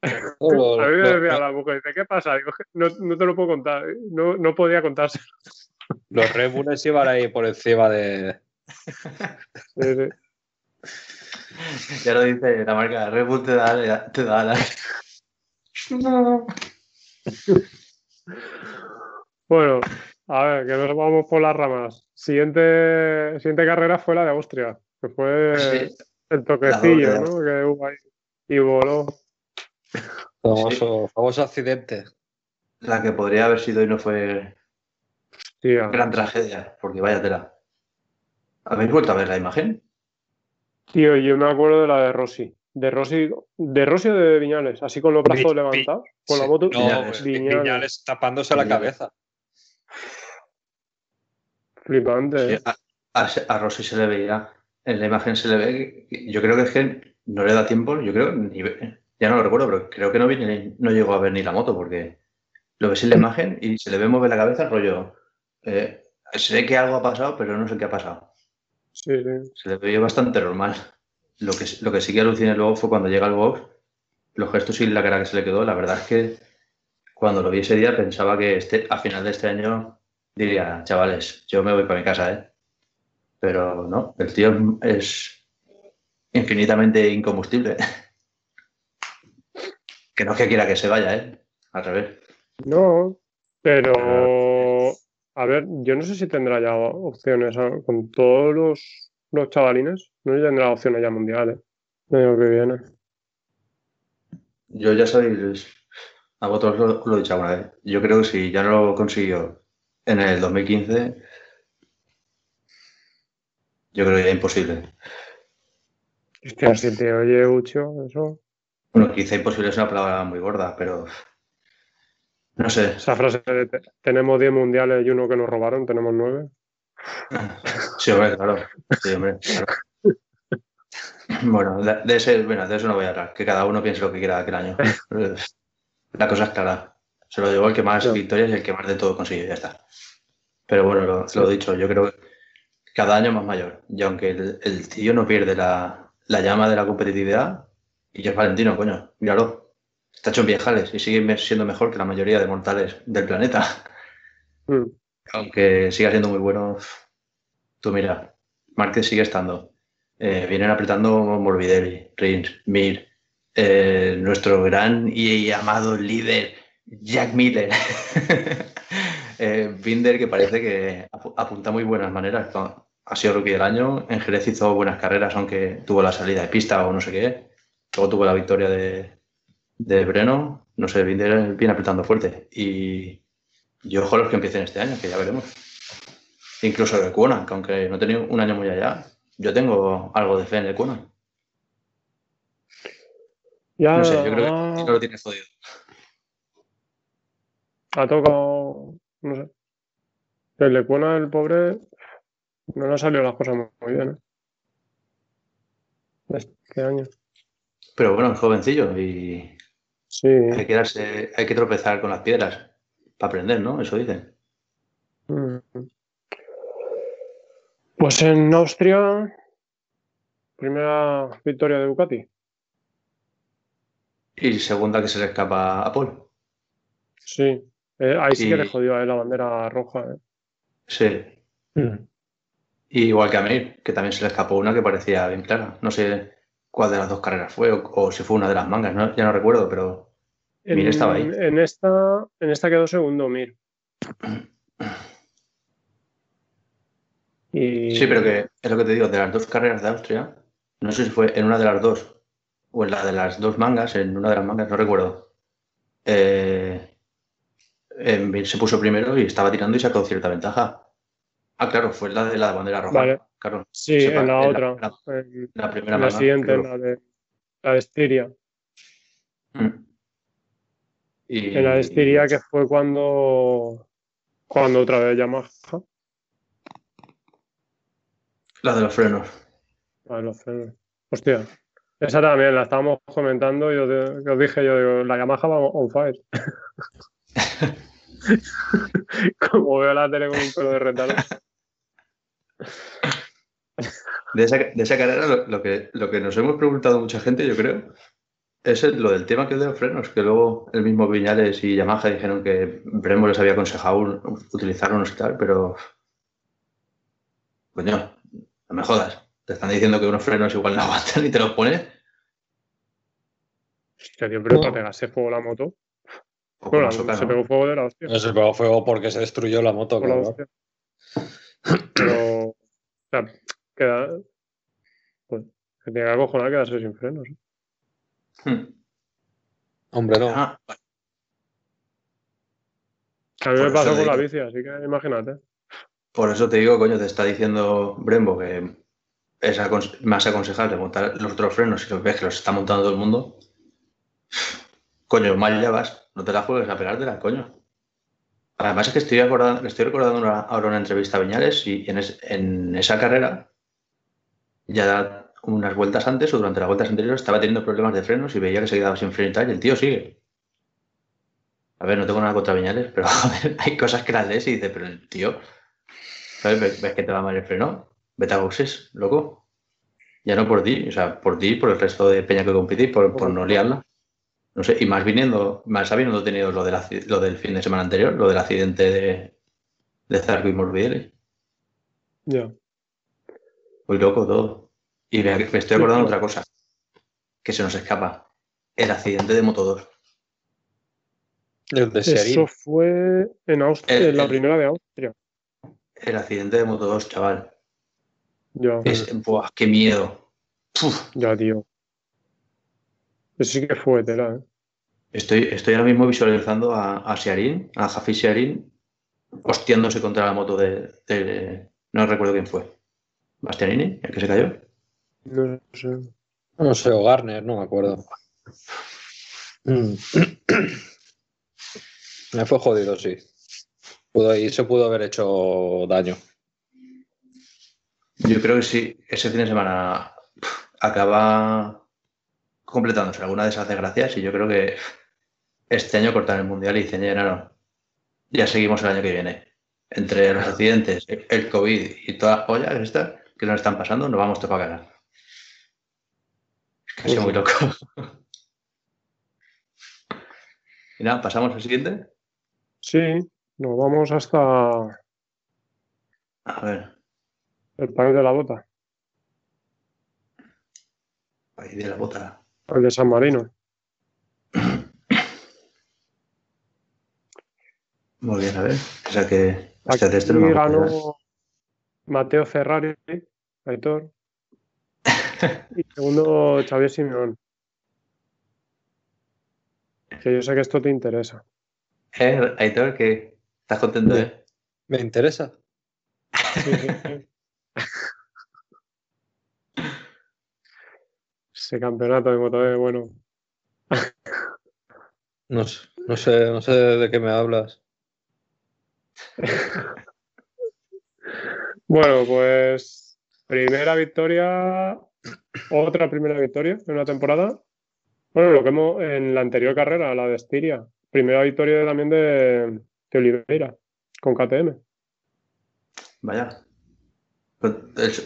A mí me decía la mujer, dice, ¿qué pasa? Digo, no, no te lo puedo contar. No, no podía contarse. los Red Bulls iban ahí por encima de. Sí, sí. Ya lo dice la marca, Red Bull te da, te da la... Bueno, a ver, que nos vamos por las ramas. Siguiente, siguiente carrera fue la de Austria, que fue Sí. el toquecillo, ¿no? Que hubo ahí. Y voló. Famoso, famoso accidente. La que podría haber sido y no fue Tía. gran tragedia, porque vaya tela. ¿Habéis vuelto a ver la imagen? Tío, yo me acuerdo de la de Rossi. De Rossi, de Rossi o de Viñales, así con los brazos Vi- levantados, con la moto. No, Viñales. Viñales. Viñales tapándose la cabeza. Flipante. Sí, ¿eh? a, a, a Rossi se le veía, en la imagen se le ve, yo creo que es que no le da tiempo, yo creo, ni ya no lo recuerdo, pero creo que no, vi ni- no llegó a ver ni la moto, porque lo ves en la imagen y se le ve mover la cabeza, rollo, eh, se ve que algo ha pasado, pero no sé qué ha pasado. Sí, sí. Se le veía bastante normal. Lo que, lo que sí que aluciné luego fue cuando llega al box, los gestos y la cara que se le quedó. La verdad es que cuando lo vi ese día pensaba que este, a final de este año diría, chavales, yo me voy para mi casa, ¿eh? Pero no, el tío es infinitamente incombustible. [laughs] Que no es que quiera que se vaya, ¿eh? Al revés. No, pero a ver, yo no sé si tendrá ya opciones ¿ah? con todos los, los chavalines. No tendrá opciones ya mundiales el año que viene. Yo ya sabéis, a vosotros lo, lo he dicho alguna vez. Yo creo que si ya no lo consiguió en el 2015, yo creo que ya es imposible. Hostia, si te oye Ucho, eso. Bueno, quizá imposible es una palabra muy gorda, pero no sé. Esa frase de te- tenemos 10 mundiales y uno que nos robaron, tenemos 9. [laughs] Sí, hombre, claro. Sí, hombre, claro. Bueno, de, ese, bueno, de eso no voy a hablar, que cada uno piense lo que quiera aquel año. [laughs] La cosa es clara. Se lo llevó el que más victorias y el que más de todo consiguió, ya está. Pero bueno, lo, lo dicho, yo creo que cada año más mayor. Y aunque el, el tío no pierde la, la llama de la competitividad, y que es Valentino, coño, míralo. Está hecho en viejales y sigue siendo mejor que la mayoría de mortales del planeta. Mm. Aunque siga siendo muy bueno, tú mira, Márquez sigue estando. Eh, vienen apretando Morbidelli, Rins, Mir, eh, nuestro gran y amado líder, Jack Miller. [laughs] eh, Binder, que parece que apu- apunta muy buenas maneras. Ha sido rookie del año. En Jerez hizo buenas carreras, aunque tuvo la salida de pista o no sé qué. Luego tuvo la victoria de, de Breno. No sé, Binder viene apretando fuerte. Y yo ojo a los que empiecen este año, que ya veremos. Incluso de Cuona, que aunque no he tenido un año muy allá, yo tengo algo de fe en el Cuona. Ya No sé, yo creo que no lo tiene jodido. ha tocado, no sé. El Lecuona, el pobre, no le han salido las cosas muy, muy bien, ¿eh? Este año. Pero bueno, es jovencillo y Sí, hay que darse, hay que tropezar con las piedras para aprender, ¿no? Eso dicen. Mm. Pues en Austria, primera victoria de Ducati. Y segunda que se le escapa a Paul. Sí, Eh, ahí sí que le jodió a él la bandera roja. ¿eh? Sí. Y igual que a Mir, que también se le escapó una que parecía bien clara. No sé cuál de las dos carreras fue o, o si fue una de las mangas, ¿no? ya no recuerdo, pero Mir En, estaba ahí. en esta, en esta quedó segundo Mir. Y, Sí, pero que es lo que te digo, de las dos carreras de Austria, no sé si fue en una de las dos o en la de las dos mangas, en una de las mangas, no recuerdo. Eh, Mir se puso primero y estaba tirando y sacó cierta ventaja. Ah, claro, fue la de la bandera roja. Vale. Claro, Sí, sepa, en la en la- otra. la- en, la primera en la manga, siguiente, en la de, la de Estiria. Mm. Y, En la de Estiria, que fue cuando, cuando otra vez Yamaha. La de los frenos. A ver, los frenos. Hostia. Esa también la estábamos comentando y os dije yo, digo, la Yamaha va on fire. [laughs] [laughs] Como veo la tele con un pelo de retalo. [laughs] [laughs] De esa, de esa carrera, lo, lo que, lo que nos hemos preguntado mucha gente, yo creo, es el- lo del tema que es de los frenos, que luego el mismo Viñales y Yamaha dijeron que Brembo les había aconsejado un- utilizar unos y tal, pero. Coño, no me jodas. Te están diciendo que unos frenos igual no [laughs] aguantan y te los pones. Hostia, tío, pero No. para pegarse fuego la moto. Bueno, soca, se ¿no? pegó fuego de la hostia. No se pegó fuego porque se destruyó la moto. la claro. Pero, o sea, queda. Pues, se tiene que acojonar quedarse sin frenos. ¿eh? Hmm. Hombre, no. Ah, A mí Por me eso pasó con la bici, así que imagínate. Por eso te digo, coño, te está diciendo Brembo que es más aconsejable montar los otros frenos si los ves que los está montando todo el mundo. Coño, mal ya vas, no te la juegues a pegártela, coño. Además es que estoy, acordando, estoy recordando una- ahora una entrevista a Viñales y en, es- en esa carrera, ya unas vueltas antes o durante las vueltas anteriores estaba teniendo problemas de frenos y veía que se quedaba sin freno y tal, y el tío sigue. A ver, no tengo nada contra Viñales, pero [laughs] joder, hay cosas que las lees y dices, pero el tío, ¿sabes? ¿Ves, que te va mal el freno? Vete a boxes, loco. Ya no por ti, o sea, por ti, por el resto de peña que competís, por, por no liarla. No sé, y más viniendo, más habiendo tenido lo, del acci- lo del fin de semana anterior, lo del accidente de, de Zarco y Morbidelli. Ya. Muy loco todo. Y me, me estoy acordando de otra cosa, que se nos escapa. El accidente de Moto 2. El de Serín. Eso fue en Austria, El- en la el- primera de Austria. El accidente de Moto 2, chaval. Ya, Es, buah, qué miedo. Uf. ya, tío. Eso sí que fue tela, ¿eh? Estoy, estoy ahora mismo visualizando a, a a Jafi Searín, hostiándose contra la moto de, de- No recuerdo quién fue. ¿Bastianini? ¿El que se cayó? No sé. No sé, o Garner, no me acuerdo. Mm. [clears throat] Me fue jodido, sí. Pudo, ahí se pudo haber hecho daño. Yo creo que sí, ese fin de semana acaba completándose alguna de esas desgracias y yo creo que este año cortan el mundial y dicen, ya no, no, ya seguimos el año que viene. Entre los accidentes, el COVID y todas las pollas estas que nos están pasando, nos vamos a cagar. Es sido muy loco. [laughs] Y nada, pasamos al siguiente. Sí, nos vamos hasta A ver, el país de la bota, ahí de la bota. el de San Marino. [clears throat] Muy bien, a ver. O sea que. Aquí este no me acuerdo. ganó Mateo Ferrari, Aitor. [laughs] y segundo, Xavier Simeón. Que yo sé que esto te interesa. Eh, Aitor, que estás contento. ¿eh? Me interesa. Sí, sí, sí. Ese campeonato de Moto E, bueno. No, sé- no sé, no sé de qué me hablas. [laughs] Bueno, pues primera victoria, otra primera victoria en una temporada. Bueno, lo que hemos en la anterior carrera, la de Estiria. Primera victoria también de, de Oliveira con KTM. Vaya. Pues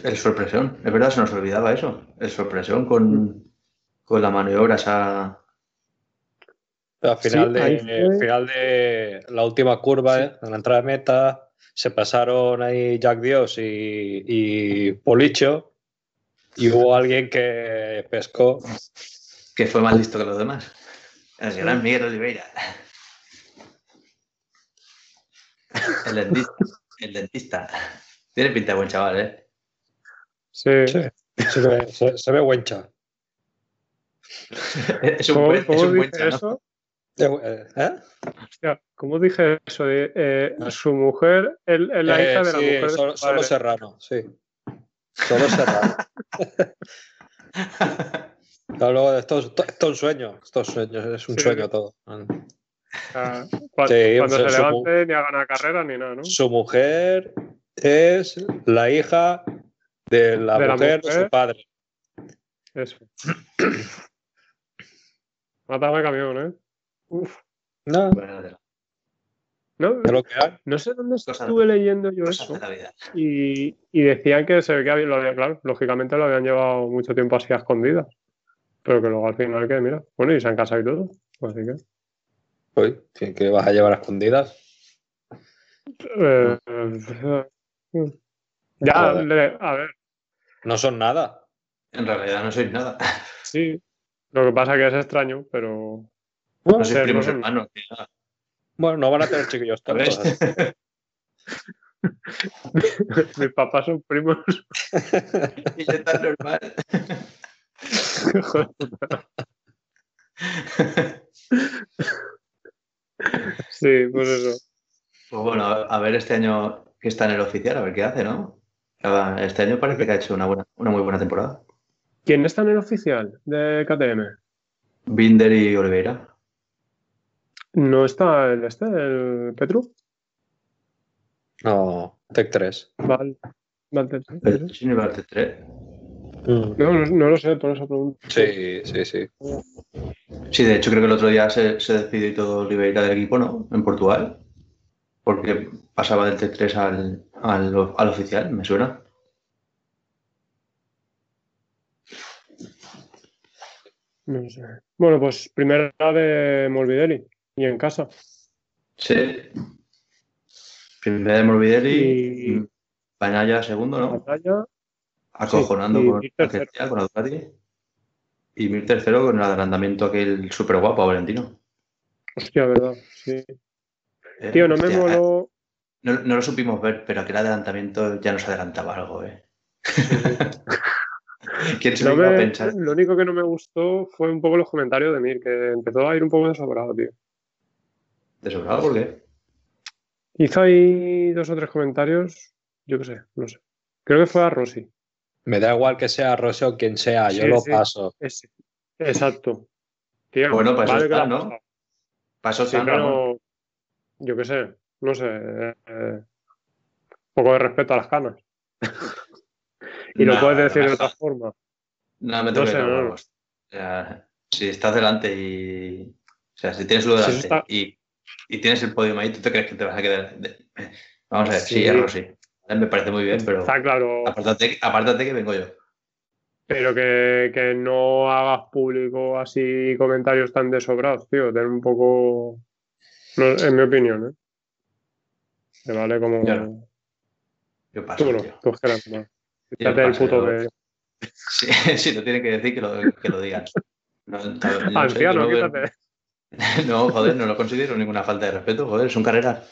El, el sorpresón. Es verdad, se nos olvidaba eso. El sorpresón con, con la maniobra esa. Al final, Sí, de, fue- final de la última curva, ¿eh? en la entrada de meta, se pasaron ahí Jack Dios y, y Policho y hubo alguien que pescó. que fue más listo que los demás. El gran Miguel Oliveira. El dentista. El dentista. Tiene pinta de buen chaval, ¿eh? Sí. Sí, se ve, se- se ve buen chaval. Es un ¿Cómo, buen, es un buen chaval. eso? Eh, ¿eh? Hostia, ¿Cómo dije eso? De, eh, su mujer es es la Eh, hija de la sí, mujer de solo, su solo padre. Serrano, sí. Solo Serrano. [laughs] [laughs] No, luego, esto, es- esto es un sueño, esto es un sueño, es un Sí. sueño todo. Sí, cuando su- se su- levante ni haga una carrera ni nada, ¿no? Su mujer es la hija de la, De la mujer, de su padre. Eso. [coughs] Mátame camión, ¿eh? Uf. No, Bueno, de- No, es lo que hay. no sé dónde estuve leyendo yo eso. de la vida. Y, y decían que se ve que había, lo había- claro, lógicamente lo habían llevado mucho tiempo así a escondidas. Pero que luego al final que, mira, bueno, y se han casado y todo. Así que. Uy, ¿qué, qué vas a llevar a escondidas? eh, eh, ya, le- a ver, No son nada. En realidad no sois nada. sí. Lo que pasa que es extraño, pero. No no sois primos hermanos. ni nada. Bueno, no van a tener chiquillos tontos. [laughs] Mis papás son primos. [laughs] y ya está normal. [laughs] sí, pues eso. Pues bueno, a ver este año que está en el oficial, a ver qué hace, ¿no? Este año parece que ha hecho una, buena, una muy buena temporada. ¿Quién está en el oficial de KTM? Binder y Oliveira. ¿No está el este, el Petru? No, Tech 3. Val. Val- El Chino y Valtteri 3. No, no, no lo sé, por eso pregunto. Sí, sí, sí. Sí, de hecho creo que el otro día se, se despidió y todo Oliveira del equipo, ¿no? En Portugal. Porque pasaba del T3 al, al, al oficial, me suena. No sé. Bueno, pues primera de Morbidelli y en casa. Sí. Primera de Morbidelli, Y- Panaya segundo, ¿no? Batalla. Acojonando Sí, y con. Argentina. Y Mir tercero con el adelantamiento aquel súper guapo, Valentino. Hostia, verdad. Sí. Eh, Tío, no me moló. No, no lo supimos ver, pero aquel adelantamiento ya nos adelantaba algo, ¿eh? [laughs] ¿Quién se No iba a pensar? lo único que no me gustó fue un poco los comentarios de Mir, que empezó a ir un poco desobrado, tío. ¿De sobrado por qué? Hizo ahí dos o tres comentarios, yo qué sé, no sé. Creo que fue a Rossi. Me da igual que sea Rossi o quien sea, yo Sí, lo sí. paso. Ese. Exacto. Tío, Bueno, pues vale eso que está, ¿no? Sí, Ramón. pero yo qué sé, no sé. eh, un poco de respeto a las canas. y lo Nah, puedes decir de otra forma. No me No toques sé, no. huevos. O sea, si estás delante y. O sea, si tienes Sí, delante eso está- y, y tienes el podio ahí, ¿tú te crees que te vas a quedar? Vamos a ver, sí, Sí. es Rossi. Me parece muy bien, pero Está claro. apártate, apártate que vengo yo. Pero que, que no hagas público así comentarios tan desobrados, tío. Ten un poco. No, en mi opinión, ¿eh? Que vale como. Yo Yo paso, Tú no, tío. tú no. Quítate el puto yo- de. [laughs] Sí, [laughs] sí, lo tiene que decir que lo, que lo digan. No, no, no [laughs] Anciano, no quítate. [laughs] No, joder, no lo considero ninguna falta de respeto, joder, son carreras.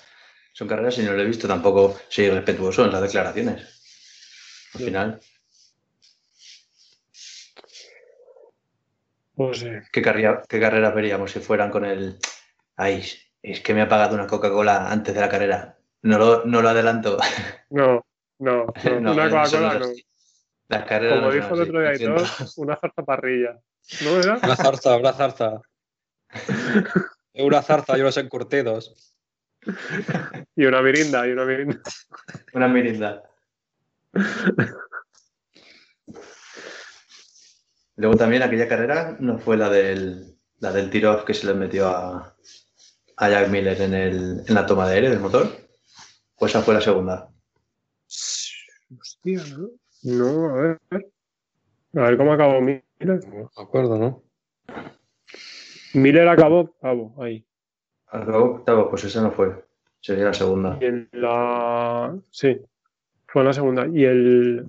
Son carreras y no lo he visto tampoco ser respetuoso en las declaraciones. Al Sí. final, Pues sí. ¿qué, carrera, ¿qué carreras veríamos si fueran con el... Ay, es que me ha pagado una Coca-Cola antes de la carrera. No lo, no lo adelanto. [laughs] No, no, no. [laughs] No, una Coca-Cola no. Las carreras Como dijo el otro día una zarza parrilla. ¿No era? Una zarza, una zarza. [laughs] Una zarza y unos encurtidos. Y una mirinda, y una mirinda. Una mirinda. Luego también aquella carrera no fue la del, la del tiro que se le metió a, a Jack Miller en, el, en la toma de aire del motor. Pues esa fue la segunda. Hostia, ¿no? No, a ver. A ver cómo acabó Miller. No me acuerdo, ¿no? Miller acabó octavo, ahí. Luego, octavo, pues esa no fue. Sería la segunda. Y en la. Sí, fue en la segunda. Y el.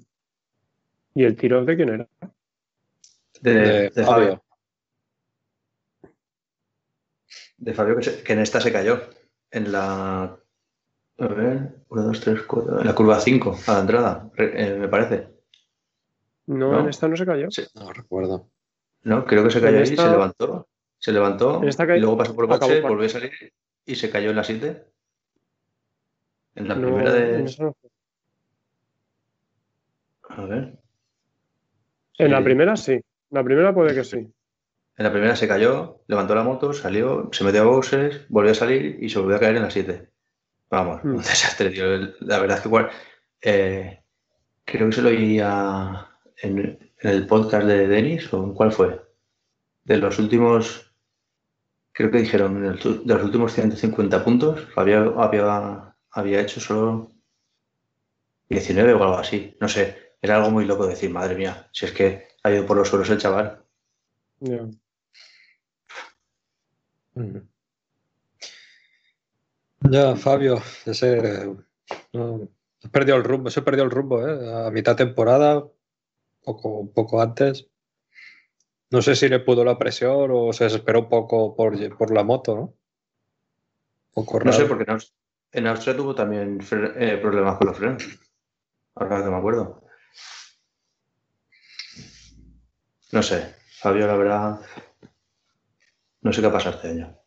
¿Y el tiro de quién era? De, De de Fabio. De Fabio, que, se- que en esta se cayó. En la. A ver, 1, 2, 3, 4. En la curva 5, a la entrada, eh, me parece. No, No. en esta no se cayó. Sí. No recuerdo. No, creo que se cayó ahí, esta- se levantó. Se levantó y luego pasó por boxes, cuarto. volvió a salir y se cayó en la 7. En la No, primera de. no. A ver. En la primera sí. La primera puede que sí. En la primera se cayó, levantó la moto, salió, se metió a boxes, volvió a salir y se volvió a caer en la 7. Vamos, Mm. un desastre, tío. El- La verdad es que igual, eh, creo que se lo oía en, en el podcast de Denis, o en cuál fue. De los últimos, creo que dijeron, de los últimos 150 puntos, había, había, había hecho solo 19 o algo así. No sé, era algo muy loco decir, madre mía, si es que ha ido por los suelos el chaval. Ya. Mm. Ya, Fabio, ese. No, he perdido el rumbo, se perdió el rumbo, ¿eh? A mitad temporada, poco, un poco antes. No sé si le pudo la presión o se desesperó un poco por, por la moto, ¿no? Poco No sé, porque en, Aus- en Austria tuvo también eh, problemas con los frenos. Ahora que me acuerdo. No sé, Fabio, la verdad, no sé qué ha pasado este año.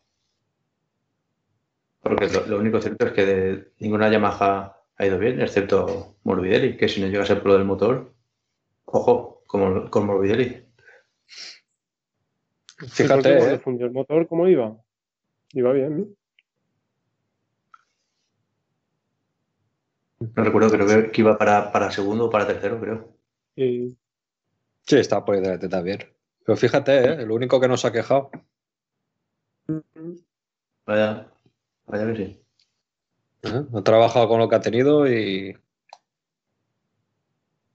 Porque lo, lo único cierto es que de ninguna Yamaha ha ido bien, excepto Morbidelli, que si no llegase por lo del motor, ojo, como con Morbidelli. Fíjate, ¿eh? fundió el motor, ¿cómo iba? Iba bien, ¿no? No recuerdo, creo que, iba para, para segundo o para tercero, creo. Y Sí, está por ahí delante también. Pero fíjate, ¿eh? El único que nos ha quejado. Vaya, vaya que sí. ¿eh? Ha trabajado con lo que ha tenido y.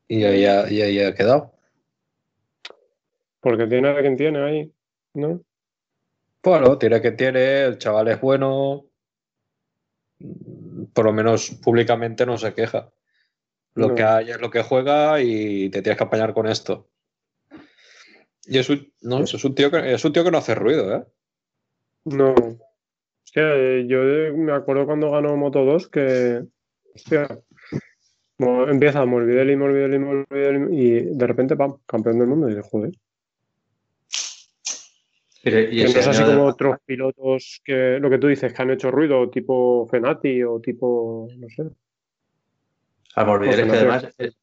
Y ahí ha, y ahí ha quedado. porque tiene a quien tiene ahí, ¿no? Bueno, tiene que tiene, el chaval es bueno. Por lo menos públicamente no se queja. Lo No. que hay es lo que juega y te tienes que apañar con esto. Y es un, no, es un tío que es un tío que no hace ruido, ¿eh? No. Hostia, eh, yo me acuerdo cuando ganó Moto 2 que. Hostia. Empieza Morbidelli, Morbidelli, Morbidelli y de repente, pam, campeón del mundo. Y dices, joder. Y, y Que no es así como otros pilotos que lo que tú dices, que han hecho ruido, tipo Fenati o tipo. No sé. a Morbidelli es que además el,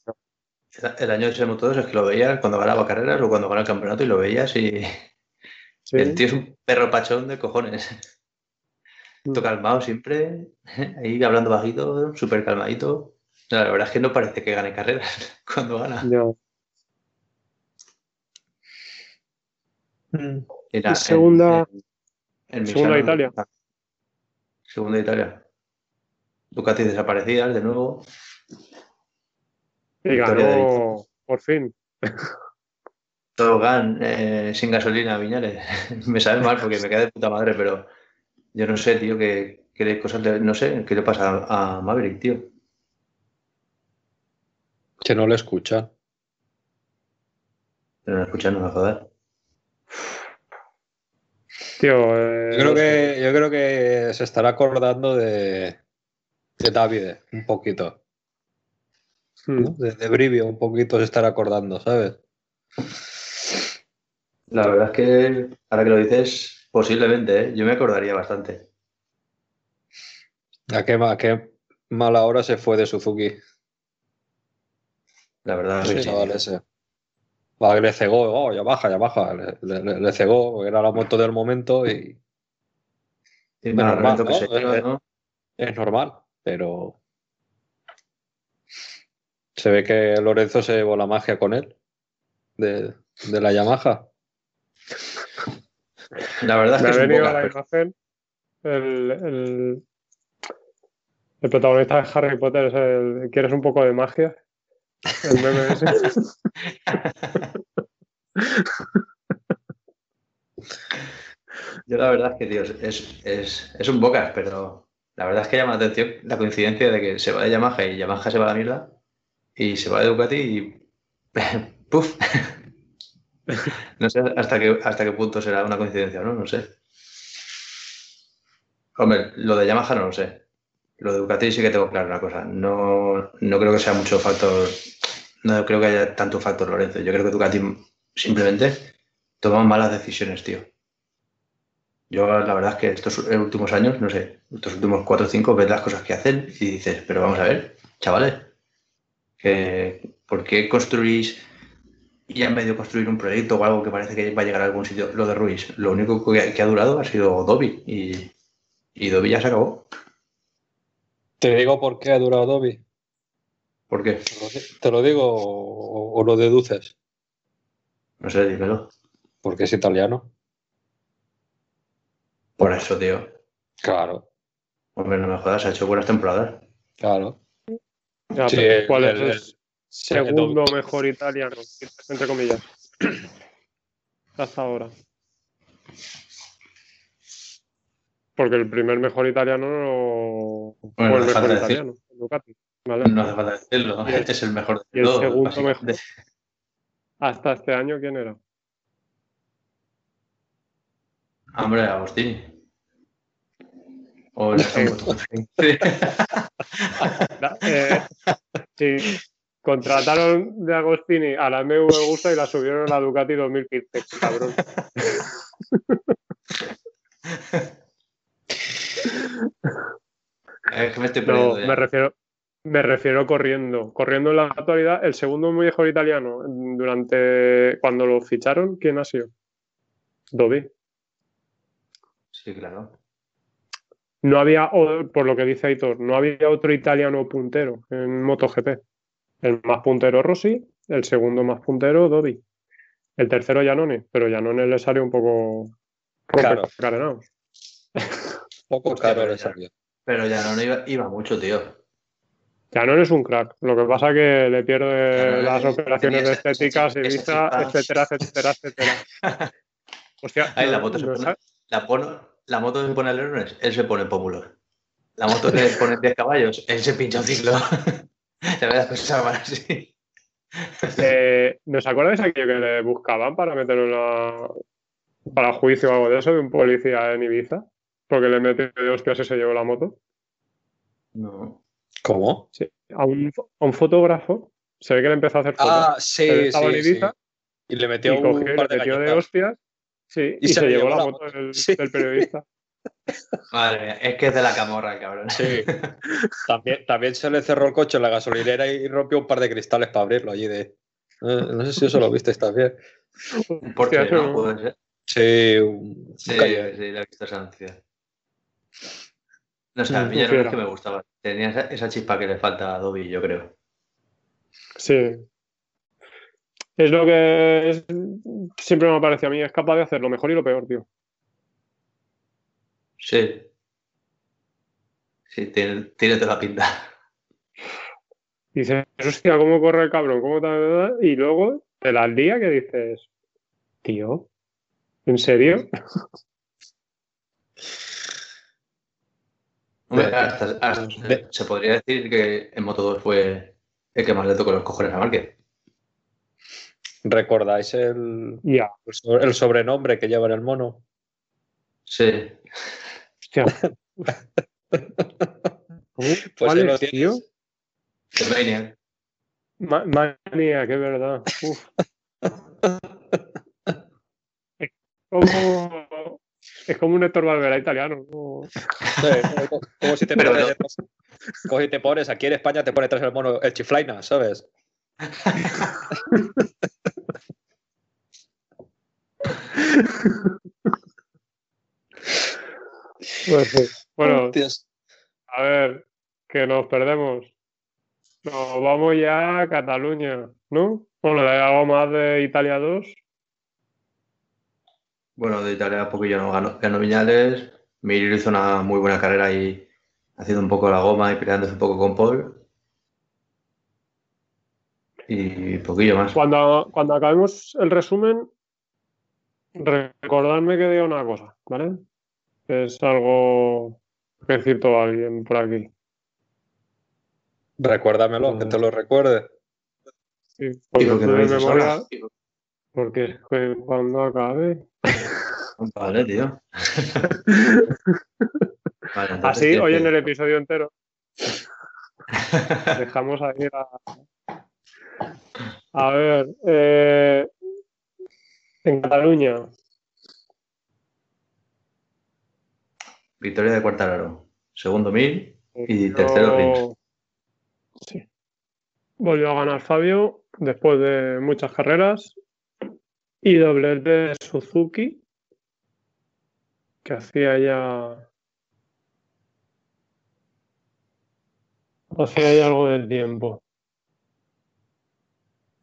el año de ese motor es que lo veías cuando ganaba carreras o cuando ganaba el campeonato y lo veías y Sí. el tío es un perro pachón de cojones. Mm. Todo calmado siempre, [laughs] ahí hablando bajito, súper calmadito. No, la verdad es que no parece que gane carreras [laughs] cuando gana. Y nada, Segunda- en- en segunda Misano- Italia. Segunda Italia. Ducati desaparecidas de nuevo. Y de ganó por fin. Top Gun eh, sin gasolina, Viñales. [laughs] me sabe mal porque me queda de puta madre, pero yo no sé, tío, qué, qué cosas le, no sé, qué le pasa a Maverick, tío. Que no le escucha. Pero no escucha, no me joder. Tío, eh, Yo creo que, yo creo que se estará acordando de, de David un poquito. hmm. ¿no? De, de Brivio un poquito se estará acordando, ¿sabes? La verdad es que, ahora que lo dices, posiblemente, ¿eh? yo me acordaría bastante. ¿A qué, a qué mala hora se fue de Suzuki La verdad es el que sí. chaval ese? Le cegó, oh, ya baja, ya baja. Le, le- cegó, porque era la moto del momento y Sí, Normal, que ¿no? se lleva, ¿no? es normal, pero se ve que Lorenzo se llevó la magia con él de, de la Yamaha. La verdad es me que ha es un venido a la imagen el, el, el protagonista de Harry Potter es el ¿Quieres un poco de magia? Yo la verdad es que, tío, es, es, es un bocas, pero la verdad es que llama la atención la coincidencia de que se va de Yamaha y Yamaha se va a la mierda y se va de Ducati y [laughs] ¡puf! No sé hasta qué, hasta qué punto será una coincidencia, ¿no? No sé. Hombre, lo de Yamaha no lo sé. Lo de Ducati sí que tengo claro una cosa. No, no creo que sea mucho factor. No creo que haya tanto factor Lorenzo. Yo creo que Ducati simplemente toma malas decisiones, tío. Yo la verdad es que estos últimos años, no sé, estos últimos cuatro o cinco, ves las cosas que hacen y dices, pero vamos a ver, chavales, que ¿por qué construís y han medio construir un proyecto o algo que parece que va a llegar a algún sitio? Lo de Ruiz, lo único que, que ha durado ha sido Dobby y, y Dobby ya se acabó. Te digo por qué ha durado Dobby. ¿Por qué? ¿Te lo di- ¿Te lo digo o, o lo deduces? No sé, dímelo. Porque es italiano. Por eso, tío. Claro, Hombre, no me jodas, ha hecho buenas temporadas. claro. Ya, Sí, ¿Cuál el- es el segundo mejor italiano? Entre comillas. [clears throat] Hasta ahora. Porque el primer mejor italiano no Bueno, fue el mejor italiano, el Ducati. ¿vale? No hace falta decirlo, Y el- es el mejor y de el todos. segundo mejor. Hasta este año, ¿quién era? Hombre, Agostini. O el [laughs] eh, sí, contrataron de Agostini a la MV Gusta y la subieron a la Ducati 2015, cabrón. [laughs] [laughs] Es que me estoy No, perdiendo me refiero, me refiero corriendo. Corriendo en la actualidad, el segundo mejor italiano durante cuando lo ficharon, ¿quién ha sido? Dobby. Sí, claro. No había, por lo que dice Aitor, no había otro italiano puntero en MotoGP. El más puntero Rossi, el segundo más puntero Dobby. El tercero Janone, pero Janone le salió un poco Claro. Poco Hostia, caro pero le ya. salió. Pero ya no iba, iba mucho, tío. Janone es un crack. Lo que pasa que le pierde Janone las operaciones estéticas y vista, etcétera, etcétera, etcétera. [laughs] Hostia, la no- moto se no pone- sa- La, pono- la moto que pone alerones, él se pone pómulos. La moto que pone 10 caballos, él se pincha un ciclo. [laughs] Se ve las cosas van así. Eh, ¿Nos acordáis aquello que le buscaban para meterlo en la... para juicio o algo de eso de un policía en Ibiza? Porque le metió de hostias y se llevó la moto. No. ¿Cómo? Sí. A un, a un fotógrafo se ve que le empezó a hacer fotos. Ah, sí, estaba en sí, Y le metió y un cogió y par le de metió de hostias sí, y, Y se se, le llevó llevó la moto moto. del, Sí. del periodista. [laughs] Madre mía, es que es de la camorra, el cabrón. Sí. [laughs] también, también se le cerró el coche en la gasolinera y rompió un par de cristales para abrirlo allí de. No sé si eso lo visteis también. Un ¿no? Puede ser. Sí, un, Sí, un sí, la he visto esa. No sé, a mí ya no fiera. es que me gustaba. Tenía esa, esa chispa que le falta a Dobby, yo creo. Sí. Es lo que es- siempre me parece a mí, es capaz de hacer lo mejor y lo peor, tío. Sí. Sí, tiene, tiene toda la pinta. Dices, hostia, ¿cómo corre el cabrón? ¿Cómo tal? Y luego te las lía que dices, Tío. ¿En serio? [laughs] Hombre, De- hasta- hasta- de- se podría decir que en Moto 2 fue el que más le tocó los cojones a Márquez. ¿Recordáis el, el so- el sobrenombre que lleva en el mono? Sí. Hostia. [laughs] Pues ¿Cuál es, tío? The Maniac. Ma- Mania, que verdad. Uf. [laughs] Es como, es como un Héctor Valvera italiano. ¿no? Sí, como, como si te [laughs] Pero pones, no. como si te pones aquí en España, te pone tras el mono el chiflaina, ¿sabes? Pues sí. Bueno, a ver, que nos perdemos. Nos vamos ya a Cataluña, ¿no? Bueno, ¿hay algo más de Italia 2? Bueno, de Italia a poquillo no ganó, ganó Viñales. Mir hizo una muy buena carrera ahí, haciendo un poco la goma y peleándose un poco con Paul. Y poquillo más. Cuando, cuando acabemos el resumen, recordadme que diga una cosa, ¿vale? Es algo que cito a alguien por aquí. Recuérdamelo, que te lo recuerde. Sí, porque no memoria, porque es que cuando acabe. Vale, tío. [laughs] Vale, Así, hoy en el episodio entero, [laughs] dejamos ahí la. A ver, eh, en Cataluña, Victoria de Cuartararo. Segundo Mir. Y tercero, Rins. Sí. Volvió a ganar Fabio después de muchas carreras. Y doblete de Suzuki, que hacía ya. Hacía ya algo del tiempo.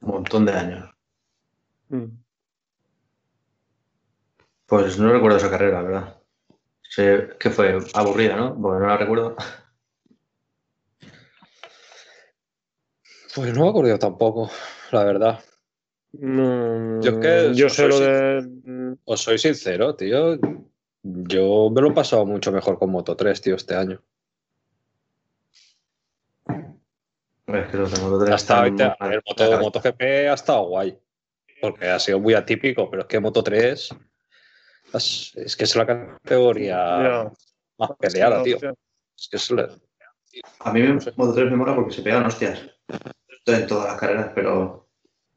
Un montón de años. Mm. Pues no recuerdo esa carrera, la verdad. Sé que fue aburrida, ¿no? Porque no la recuerdo. Pues no me acuerdo yo tampoco, la verdad. No, Yo es que yo soy sé lo de. Os soy sincero, tío. Yo me lo he pasado mucho mejor con Moto 3, tío, este año. Es que los de Moto 3 Hasta ahorita, MotoGP ha estado guay. Porque ha sido muy atípico, pero es que Moto 3 es, es que es la categoría más peleada, tío. Es que es la- A mí me, Moto 3 me mola porque se pegan hostias en todas las carreras, pero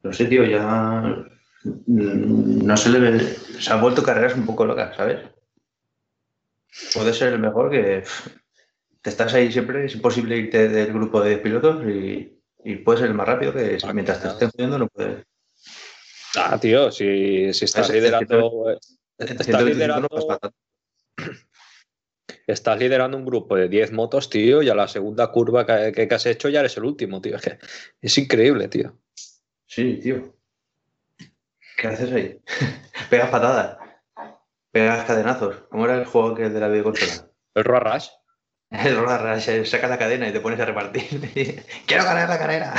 no sé, tío, ya no se le ve, se han vuelto carreras un poco locas, ¿sabes? Puede ser el mejor que te estás ahí siempre, es imposible irte del grupo de pilotos y, y puedes ser el más rápido que Ah, mientras te claro. estén jodiendo no puedes. Ah, tío, si, si estás Es- es liderando, En [clears throat] estás 125 no liderando, estás un grupo de 10 motos, tío, y a la segunda curva que, que- que has hecho ya eres el último, tío. Es, que es increíble, tío. Sí, tío. ¿Qué haces ahí? [laughs] Pegas patadas. Pegas cadenazos. ¿Cómo era el juego que de la videoconsola? [laughs] El Road Rush. El roller rush, eh, sacas la cadena y te pones a repartir. [laughs] ¡Quiero ganar la carrera!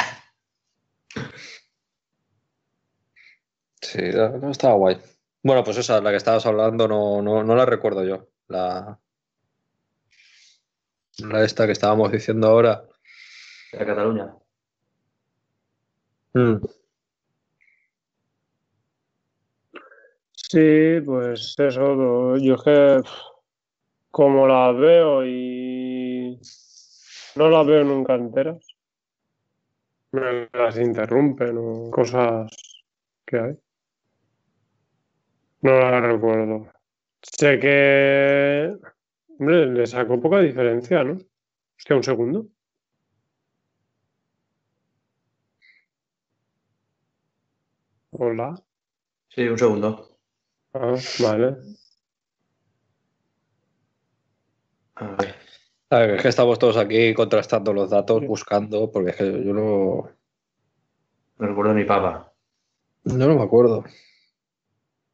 Sí, no estaba guay. Bueno, pues esa, la que estabas hablando, no, no, no la recuerdo yo. La, la esta que estábamos diciendo ahora. La Cataluña. Mm. Sí, pues eso, yo es que como las veo y no las veo nunca enteras, me las interrumpen o cosas que hay. No las recuerdo. Sé que, hombre, le sacó poca diferencia, ¿no? Hostia, un segundo. Hola. Sí, un segundo. Ah, vale. A ver. A ver, es que estamos todos aquí contrastando los datos, Sí. buscando, porque es que yo no, No recuerdo ni papa. yo no me acuerdo.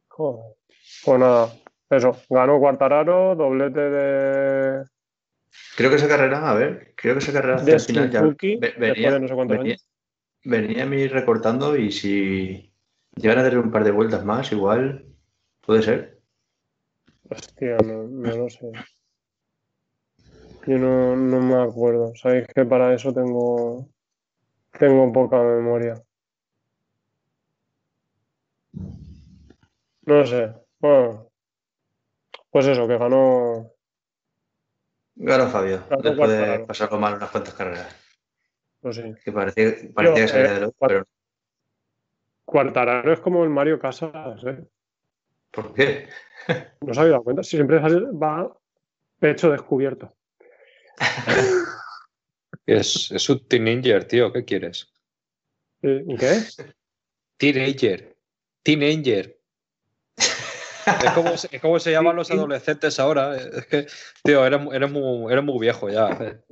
Joder. Pues nada, eso. Ganó Cuartararo, doblete de, Creo que esa carrera, a ver, creo que esa carrera hacia de el final ya venía, de no sé cuántos venía, años. venía a mí recortando y si Llevan a tener un par de vueltas más, igual. Puede ser. Hostia, no, no lo sé. Yo no, no me acuerdo. Sabéis que para eso tengo, tengo poca memoria. No sé. Bueno, pues eso, que ganó. Ganó Fabio, Ganó después de Quartararo. pasarlo mal unas cuantas carreras. Pues sí. Que parecía, parecía que salía eh, de loco, Cuart- pero Quartararo es como el Mario Casas, ¿eh? ¿Por qué? ¿No se habéis dado cuenta? Si siempre va pecho descubierto. [laughs] Es, es un teenager, tío. ¿Qué quieres? ¿Y qué es? Teenager. Teenager. Es como, se- es como se llaman los adolescentes ahora. Es que, tío, eres, eres, muy, eres muy viejo ya.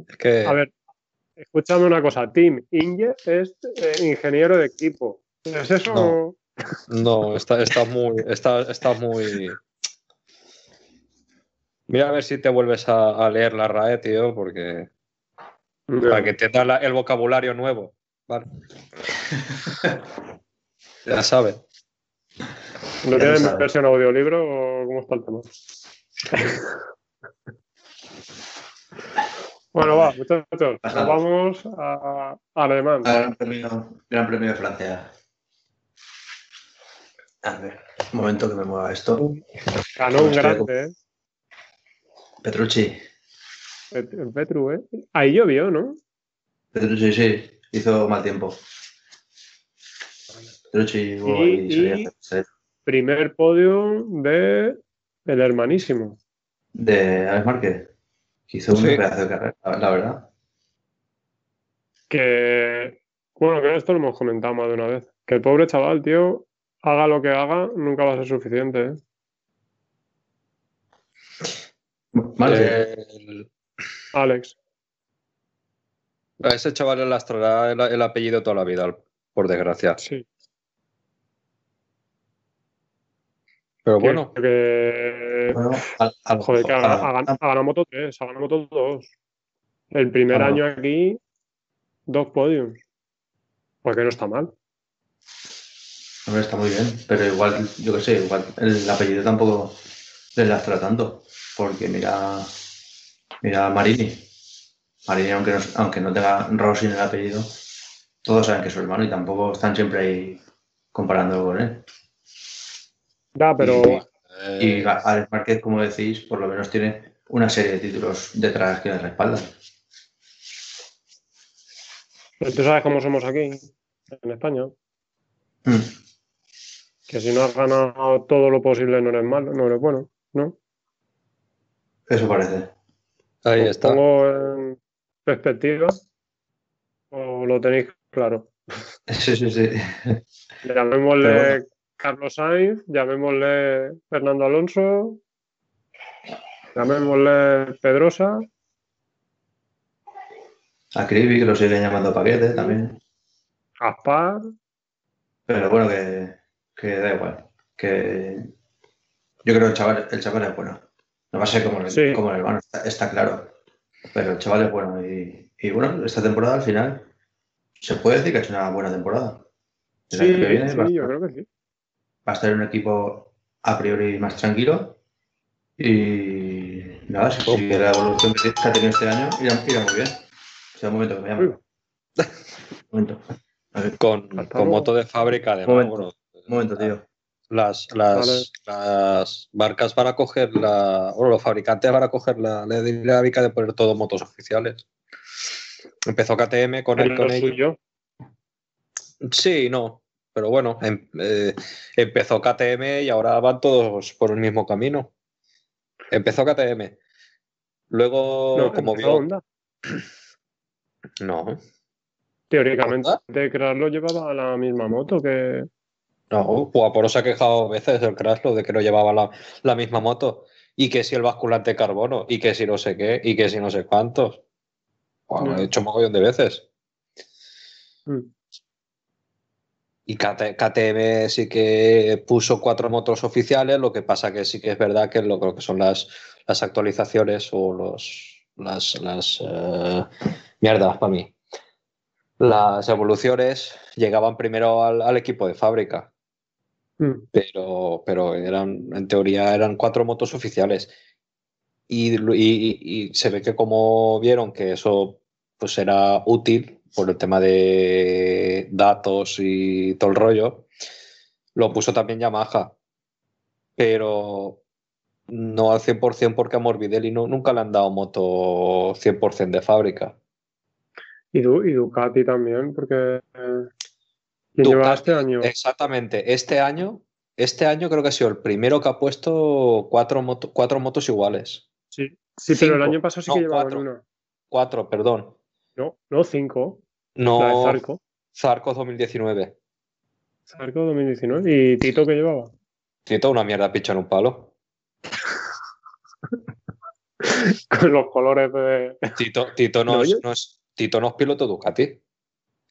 Es que. A ver, escúchame una cosa. Tim Inge es eh, ingeniero de equipo. ¿Es eso? No. No, está, está muy. Está, está muy. Mira a ver si te vuelves a, a leer la RAE, tío, porque. Para que entiendas la- el vocabulario nuevo. Vale. [laughs] ya sabes. ¿No tienen sabes. versión audiolibro o cómo está el tema? [laughs] bueno, va, muchachos, nos vamos a, a Alemán. Ah, Gran premio, Gran Premio de Francia. A ver, un momento que me mueva esto. Ganó un grande, ¿eh? Petrucci. Pet- el Petru, ¿eh? Ahí llovió, ¿no? Petrucci, sí, hizo mal tiempo. Petrucci hubo Y- y- Primer podio de el hermanísimo. de Alex Márquez. que Hizo un Sí. pedazo de carrera, la- la verdad. Que, bueno, que esto lo hemos comentado más de una vez. Que el pobre chaval, tío, haga lo que haga, nunca va a ser suficiente, ¿eh? Márquez. El- Alex. a ese chaval le lastrará el, el apellido toda la vida, por desgracia. Sí. Pero bueno, que- Bueno, al- al- Joder, que ha, al- ha gan- ha ganado Moto 3, ha ganado Moto 2. El primer Ah. año aquí, dos podiums. Porque no está mal. Hombre, está muy bien, pero igual, yo qué sé, igual el apellido tampoco le lastra tanto, porque mira, mira a Marini. Marini, aunque no, aunque no tenga Rossi en el apellido, todos saben que es su hermano y tampoco están siempre ahí comparándolo con él. Ya, pero Y eh, Alex Márquez, como decís, por lo menos tiene una serie de títulos detrás que le respaldan. tú sabes cómo somos aquí, en España. Mm. Que si no has ganado todo lo posible no eres malo, no eres bueno, ¿no? Eso parece. ahí Os está. pongo en perspectiva o lo tenéis claro. [laughs] Sí, sí, sí. Llamémosle bueno. Carlos Sainz, llamémosle Fernando Alonso, llamémosle Pedrosa. A Cribi, que lo siguen llamando paquete también. Gaspar, Pero bueno, que, que da igual. Que yo creo que el chaval, el chaval es bueno. No va a ser como el, Sí. como el hermano, está, está claro. Pero el chaval es bueno. Y, y bueno, esta temporada al final se puede decir que ha hecho una buena temporada. El sí, año que viene sí, va, a yo estar- creo que sí. va a estar en un equipo a priori más tranquilo. Y nada, si sigue la evolución que ha tenido este año, irá, irá muy bien. O sea, un momento que me llama. Uy. Un momento. Con, moto de fábrica, además. Momento. Momento, tío. las, las, Vale. las marcas van a coger la. Bueno, los fabricantes van a coger la, la dinámica de poner todo motos oficiales. Empezó KTM con, Pero con lo suyo. Sí, no. Pero bueno, em- eh, empezó KTM y ahora van todos por el mismo camino. Empezó KTM. Luego, No, como vio. Honda. No, Teóricamente, ¿Honda? Chrysler llevaba la misma moto que. No. Por se ha quejado a veces el Chrysler de que no llevaba la, la misma moto. Y que si el basculante de carbono. Y que si no sé qué. Y que si no sé cuántos. Bueno, lo he hecho mogollón de veces. Mm. Y KT KTM sí que puso cuatro motos oficiales, lo que pasa que sí que es verdad que lo creo que son las, las actualizaciones o los las, las eh, mierdas para mí. Las evoluciones llegaban primero al, al equipo de fábrica. Mm. pero, pero eran, en teoría eran cuatro motos oficiales. Y, y- y se ve que como vieron que eso pues era útil por el tema de datos y todo el rollo, lo puso también Yamaha. Pero no al 100% porque a Morbidelli no, nunca le han dado moto 100% de fábrica. Y, Du- y Ducati también, porque. eh, ¿Quién lleva este año? Exactamente. Este año, este año creo que ha sido el primero que ha puesto cuatro, moto- cuatro motos iguales. Sí, sí pero el año pasado sí No, que llevaban cuatro. una. Cuatro, perdón. No, no, cinco. No, La de Zarco. Zarco 2019. Zarco 2019. ¿Y Tito que llevaba? Tito, una mierda picha en un palo. [laughs] Con los colores de. Tito, Tito, no, No, es, no es- Tito no es piloto Ducati.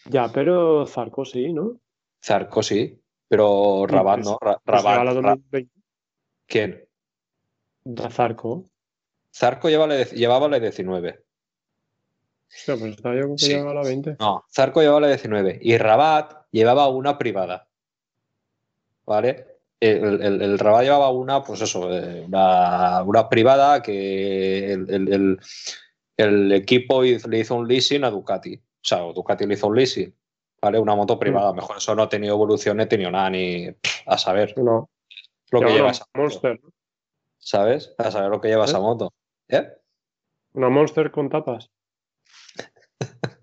Ya, pero Zarco sí, ¿no? Zarco sí, pero Rabat pues- no. Pues Rabat, lleva la Ra- 2020. ¿Quién? Zarco. Zarco lleva la de- llevaba la 19. Hostia, pues estaba yo que Sí. llevaba la 20. No, Zarco llevaba la 19 y Rabat llevaba una privada. ¿Vale? El, el- el Rabat llevaba una, pues eso, eh, una, una privada que el, el- equipo hizo- le hizo un leasing a Ducati. O sea, Ducati hizo un leasing. ¿Vale? Una moto privada. Mejor eso no ha tenido evolución, ni ha tenido nada, ni a saber No, lo que lleva esa moto. Monster. ¿Sabes? A saber lo que lleva ¿Eh? esa moto. ¿Eh? Una Monster con tapas.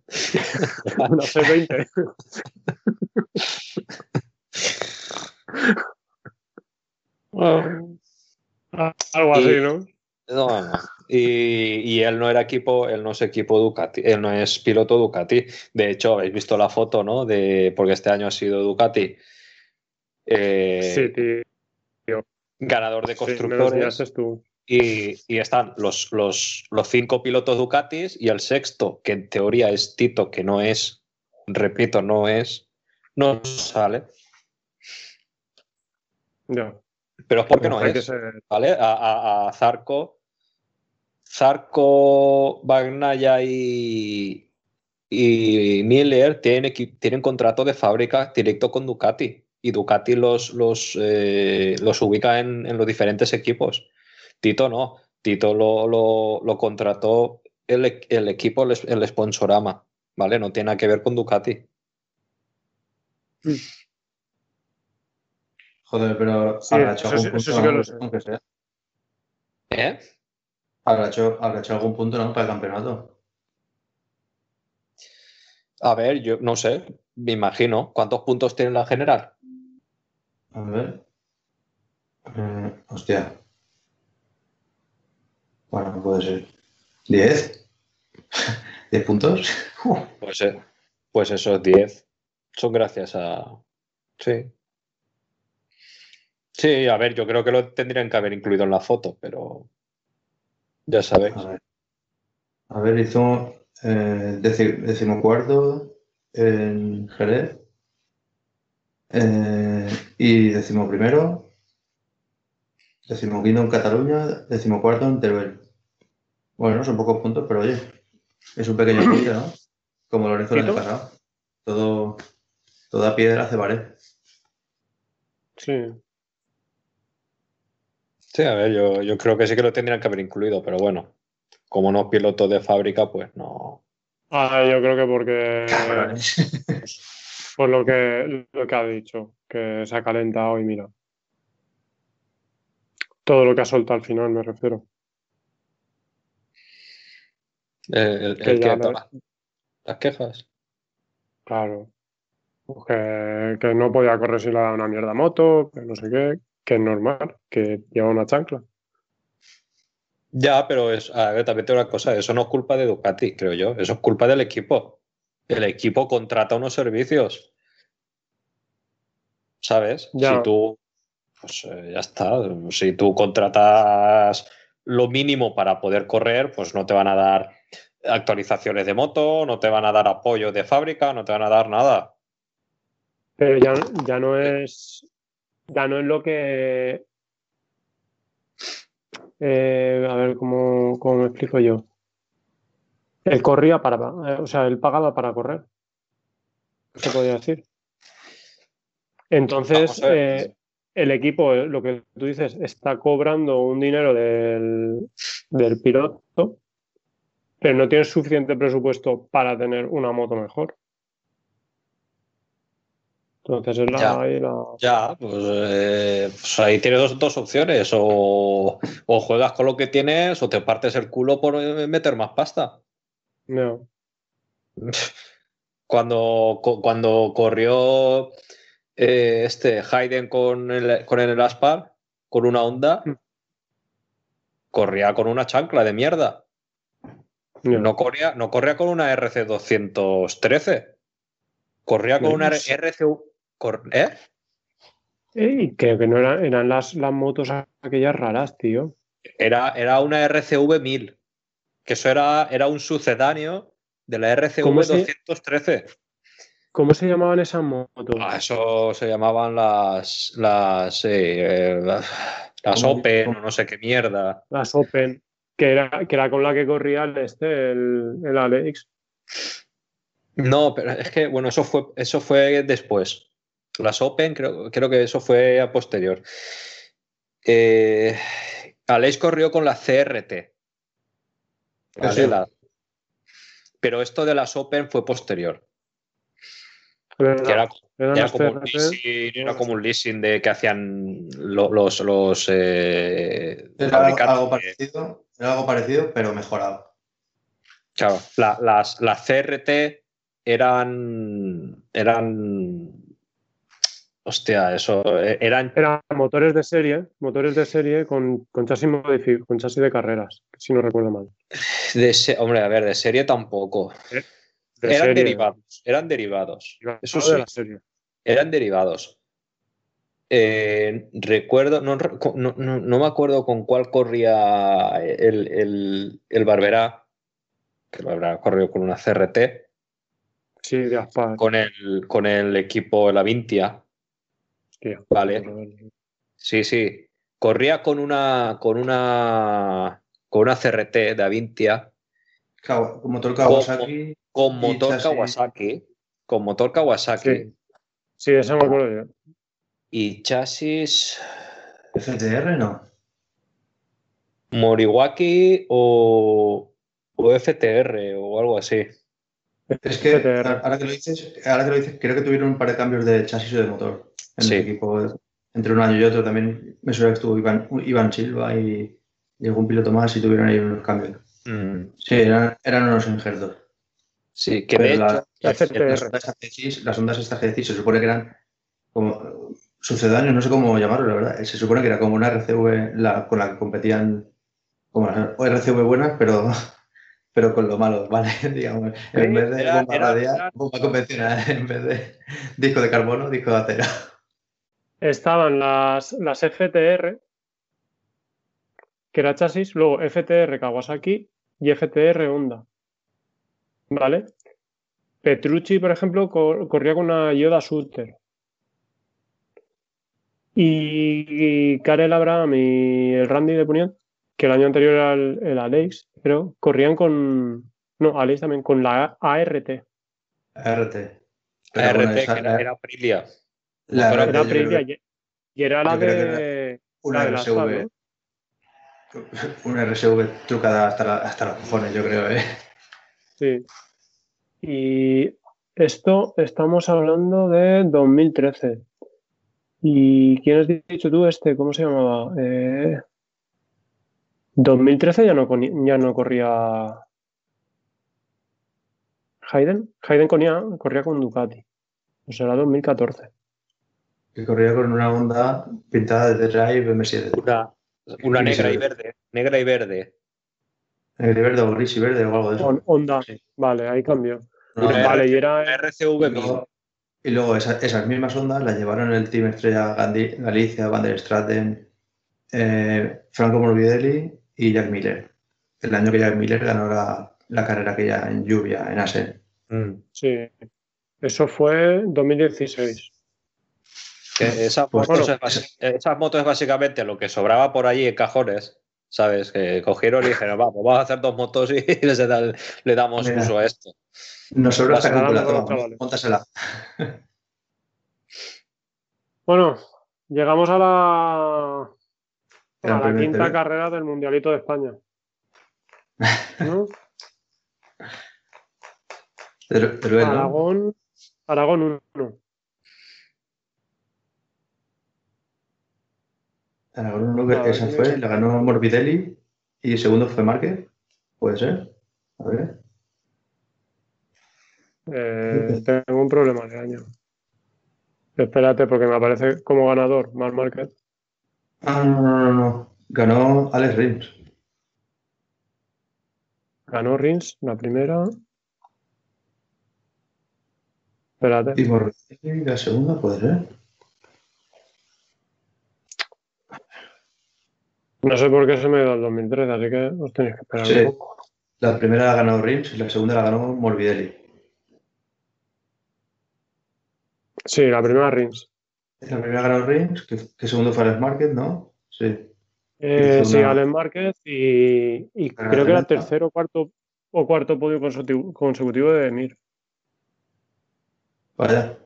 [laughs] una C20. Ah, [laughs] Algo así, ¿no? No, no. Y, y él no era equipo, él no es equipo Ducati, él no es piloto Ducati. De hecho, habéis visto la foto, ¿no? De, porque este año ha sido Ducati. eh, Sí, tío. ganador de constructores. tú. y, y están los, los, los cinco pilotos Ducatis y el sexto, que en teoría es Tito, que no es, repito, no es, no sale. Ya. Pero es porque no es. ser- ¿vale? A, a- a Zarco, Zarco, Bagnaya y, y Miller tienen, tienen contrato de fábrica directo con Ducati y Ducati los, los, eh, los ubica en, en los diferentes equipos. Tito no, Tito lo, lo- lo contrató el, el equipo, el, el sponsorama, ¿vale? No tiene nada que ver con Ducati. Joder, pero Sí, eso sí- eso sí que lo sé. aunque sea. ¿Eh? Habrá hecho, habrá hecho algún punto ¿no? para el campeonato. A ver, yo no sé, me imagino. ¿Cuántos puntos tiene la general? A ver. Eh, hostia. Bueno, puede ser. ¿10? ¿10 [laughs] puntos? [laughs] Pues, eh, pues esos 10 son gracias a. Sí. Sí, a ver, yo creo que lo tendrían que haber incluido en la foto, pero. Ya sabéis. A ver. A ver, hizo eh, deci- decimocuarto en Jerez. Eh, y decimoprimero. Decimoquinto en Cataluña. Decimocuarto en Teruel. Bueno, son pocos puntos, pero oye, es un pequeño [clears throat] punto, ¿no? Como Lorenzo el año pasado. Todo, toda piedra hace pared. Sí. Sí, a ver, yo, yo creo que sí que lo tendrían que haber incluido, pero bueno, como no es piloto de fábrica, pues no. Ah, yo creo que porque. [laughs] Por lo que, lo que ha dicho, que se ha calentado y mira. Todo lo que ha soltado al final, me refiero. Eh, el, Que el las quejas. Claro. Pues que, que no podía correr si le daba una mierda moto, que no sé qué, que es normal, que lleva una chancla. Ya, pero es, a ver, también tengo una cosa, eso no es culpa de Ducati, creo yo, eso es culpa del equipo. El equipo contrata unos servicios. ¿Sabes? Ya. Si tú, pues eh, ya está, si tú contratas lo mínimo para poder correr, pues no te van a dar actualizaciones de moto, no te van a dar apoyo de fábrica, no te van a dar nada. Pero ya, ya no es. Ya no es lo que. eh, a ver cómo, cómo me explico yo. Él corría para. eh, o sea, él pagaba para correr. Se podía decir. Entonces, eh, el equipo, lo que tú dices, está cobrando un dinero del, del piloto, pero no tiene suficiente presupuesto para tener una moto mejor. Entonces es la, Ya. ahí la- Ya, pues, eh, pues ahí tienes dos, dos opciones. O, o juegas con lo que tienes o te partes el culo por eh, meter más pasta. no. [laughs] Cuando, cuando corrió eh, este Hayden con el, con el Aspar, con una onda, Mm. corría con una chancla de mierda. no. No corría, no corría con una RC213. Corría con una Sí. RCU. cor- ¿Eh? Creo que no eran, eran las, las motos aquellas raras, tío. Era, era una RCV 1000. Que eso era, era un sucedáneo de la RCV ¿Cómo se- 213. ¿Cómo se llamaban esas motos? Ah, eso se llamaban las. Las. eh, eh, las. Open, o no sé qué mierda. Las Open, que era, que era con la que corría el este, el, el Alex. No, pero es que, bueno, eso fue, eso fue después. Las Open, creo, creo que eso fue a posterior. Eh, Aleix corrió con la CRT. ¿vale? Sí. La- pero esto de las Open fue posterior. era, como, un CRT. leasing, era como un leasing de que hacían lo- los, los eh, Era algo, fabricantes algo de- parecido, era algo parecido, pero mejorado. Claro, la- las, las CRT eran. eran. Hostia, eso. eh, Eran. Eran motores de serie, motores de serie con, con chasis con chasis de carreras, si no recuerdo mal. De se- hombre, a ver, de serie tampoco. De eran serie, derivados. Eran derivados. derivado Eso de sí, la serie. eran derivados. Eh, recuerdo, no, no- no- no me acuerdo con cuál corría el, el, el Barberá, que el Barberá corrió con una CRT, Sí, de Aspar. con el, con el equipo La Vintia, ¿vale? Sí, sí. Corría con una con una con una CRT de Avintia Kawa- motor Kawasaki. con Y motor chasis. Kawasaki, con motor Kawasaki Sí. Sí, eso me acuerdo yo. y chasis FTR no. Moriwaki o, o FTR o algo así. Es que ahora que lo dices, ahora que lo dices, creo que tuvieron un par de cambios de chasis o de motor en Sí. el equipo. Entre un año y otro también me suena que estuvo Iván, Iván Silva y, y algún piloto más y tuvieron ahí unos cambios. Mm, Sí, eran, eran unos injertos. sí, que de la- hecho la las ondas decís- las ondas estas que decís se supone que eran como sucedáneos, no sé cómo llamarlo, la verdad. Se supone que era como una RCV la- con la que competían como las RCV buenas, pero, pero con lo malo, ¿vale? [laughs] Digamos, en vez de bomba radial, bomba convencional, [laughs] en vez de disco de carbono, disco de acero. Estaban las, las FTR, que era chasis, luego FTR Kawasaki y FTR Honda. ¿Vale? Petrucci, por ejemplo, cor- corría con una Yoda Sutter. Y, y Karel Abraham y el Randy de Puniat, que el año anterior era el, el Alex, pero corrían con. No, Alex también, con la ART. RT. Pero ART, bueno, esa- que era, era Aprilia. la Pero Era creo Aprilia y, era la de. una la de RSV, una RSV trucada hasta, la- hasta los cojones, yo creo, ¿eh? Sí. Y esto estamos hablando de 2013. ¿Y quién has dicho tú este? ¿Cómo se llamaba? Eh, 2013 ya no, ya no corría Hayden. Hayden corría, corría con Ducati. O sea, era 2014. Que corría con una onda pintada de Drive M7. Una, negra y verde. Negra y verde. Eh, De verde o gris y verde o algo de eso. Sí. Vale, ahí cambió. No, Una vale, y era. RCV Y luego, y luego esa- esas mismas ondas las llevaron el Team Estrella Gandhi- Galicia, Van der Straten, eh, Franco Morbidelli y Jack Miller. El año que Jack Miller ganó la, la carrera aquella en lluvia, en Asen. Mm. Sí. Eso fue 2016. Que esas, Pues motos bueno. es esas motos es básicamente lo que sobraba por allí en cajones, ¿sabes? Que cogieron y dijeron, vamos, vamos a hacer dos motos y [laughs] les da- le damos Mira. uso a esto. Nos sobra esta Pasará cúpula, luego, toma, chavales. móntasela. Bueno, Llegamos a la, Gran a la quinta TV. carrera del Mundialito de España. [laughs] ¿No? Teruel, ¿no? Aragón, Aragón 1. Aragón uno que A ver, esa fue, la ganó Morbidelli y segundo fue Márquez. Puede ser. A ver. Eh, tengo un problema de año. Espérate, porque me aparece como ganador Marc Márquez. Ah, no, no, no, no. Ganó Alex Rins. Ganó Rins la primera. Espérate. Y Morbidelli la segunda, puede ser. No sé por qué se me dio el 2013, así que os tenéis que esperar Sí. un poco. La primera la ganó Rins y la segunda la ganó Morbidelli. Sí, la primera Rins. La primera ganó Rins, que, que segundo fue Alex Márquez, ¿no? Sí. Eh, sí, una- Alex Márquez y, creo que era tercero cuarto o cuarto podio consecutivo, consecutivo de Mir. Vaya.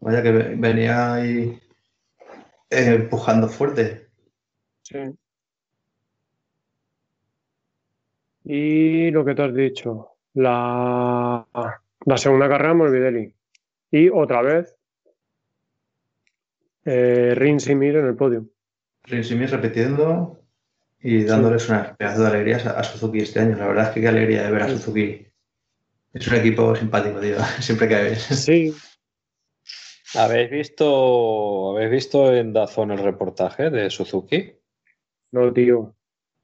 Vaya que ve- venía ahí eh, empujando fuerte. Sí. Y lo que te has dicho, la, la segunda carrera Morbidelli. Y otra vez eh, Rins y Mir en el podio. Rins y Mir repitiendo y dándoles una pedazo de alegrías a, a Suzuki este año. La verdad es que qué alegría de ver a Sí. Suzuki. Es un equipo simpático, tío. [laughs] Siempre que ves. Sí, ¿Habéis visto, ¿Habéis visto en Dazón el reportaje de Suzuki? no, tío.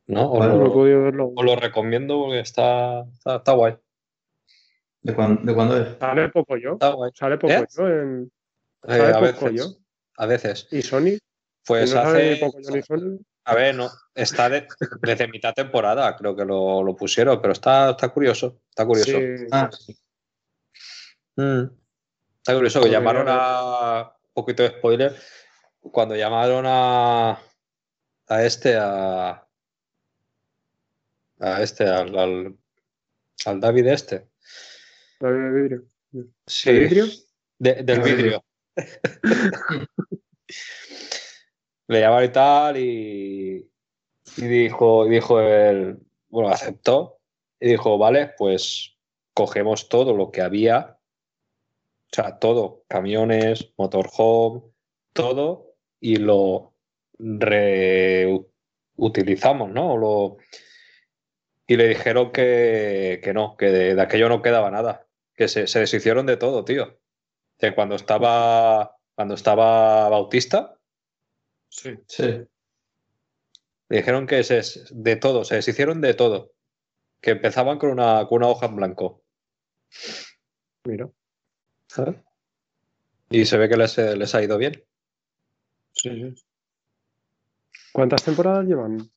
¿No? Os, No he lo, podido verlo. os lo recomiendo porque está, está, está guay. ¿De, cuán- de cuándo es? Sale poco yo. Está guay. Sale poco ¿Eh? yo en. Eh, ¿Sabe a poco veces. yo? A veces. ¿Y Sony? Pues ¿No sabe ni hace. poco Sony? A ver, no, está de- desde mitad temporada, creo que lo, lo pusieron, pero está, está curioso. Está curioso. Sí. Ah, sí. Mm. Está curioso que Podría llamaron a. Un poquito de spoiler. Cuando llamaron a. A este, a. A este, al. Al, al David este. David de vidrio. Sí. ¿De vidrio? De- del vidrio. [laughs] Le llamaron y tal y, dijo, dijo él, bueno, aceptó y dijo, vale, pues cogemos todo lo que había, o sea, todo, camiones, motorhome, todo, y lo reutilizamos, ¿no? Lo, y le dijeron que, que no, que de, de aquello no quedaba nada, que se, se deshicieron de todo, tío. Que cuando estaba, cuando estaba Bautista, Sí. Sí. dijeron que se, de todo, se deshicieron de todo. Que empezaban con una, con una hoja en blanco. Mira. ¿sabes? Y se ve que les, les ha ido bien. Sí, sí. ¿Cuántas temporadas llevan?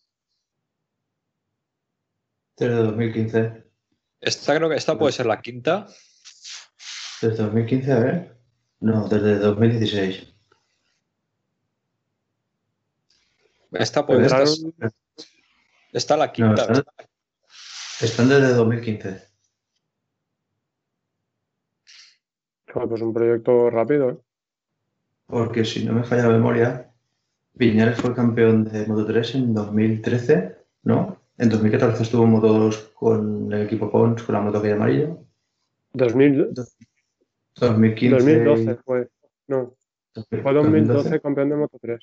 Desde 2015. Esta creo que esta puede ser la quinta. Desde 2015, a ver. No, desde 2016. Esta pues esta, es- Entraron- esta la No, quinta. están, están desde 2015. Joder, pues un proyecto rápido, ¿eh? Porque si no me falla la memoria, Viñales fue campeón de Moto 3 en 2013, ¿no? En 2014 estuvo en Moto 2 con el equipo Pons, con la moto que amarilla. 2000, 2015. 2012 fue. No, fue 2012 campeón de Moto 3.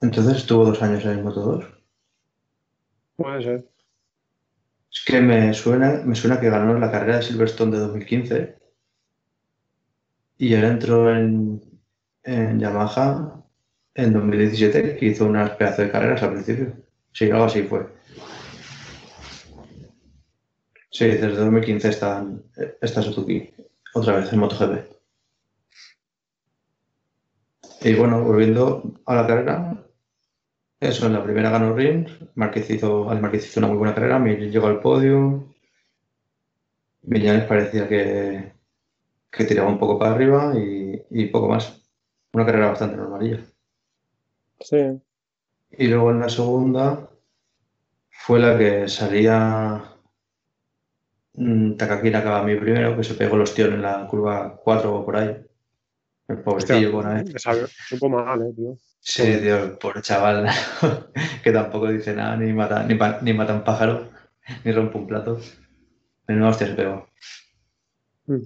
Entonces estuvo dos años en Moto 2. Puede ser. Es que me suena, me suena que ganó la carrera de Silverstone de 2015 y él entró en, en Yamaha en 2017 que hizo unas pedazos de carreras al principio. Sí, algo así fue. Sí, desde 2015 está, está Suzuki otra vez en MotoGP. Y bueno, volviendo a la carrera, eso, en la primera ganó Rins, Márquez hizo, al Márquez hizo una muy buena carrera, Mir llegó al podio, Viñales parecía que, que tiraba un poco para arriba y, y poco más. Una carrera bastante normalilla. Sí. Y luego en la segunda fue la que salía mm, Takaki Nakagami primero, que se pegó el ostión en la curva 4 o por ahí. El pobrecillo, bueno, ¿eh? Supo mal, eh, tío. Sí, Dios, pobre chaval, [laughs] que tampoco dice nada, ni mata, ni, pa- ni mata un pájaro, [laughs] ni rompe un plato. Menuda hostia se pegó. Mm.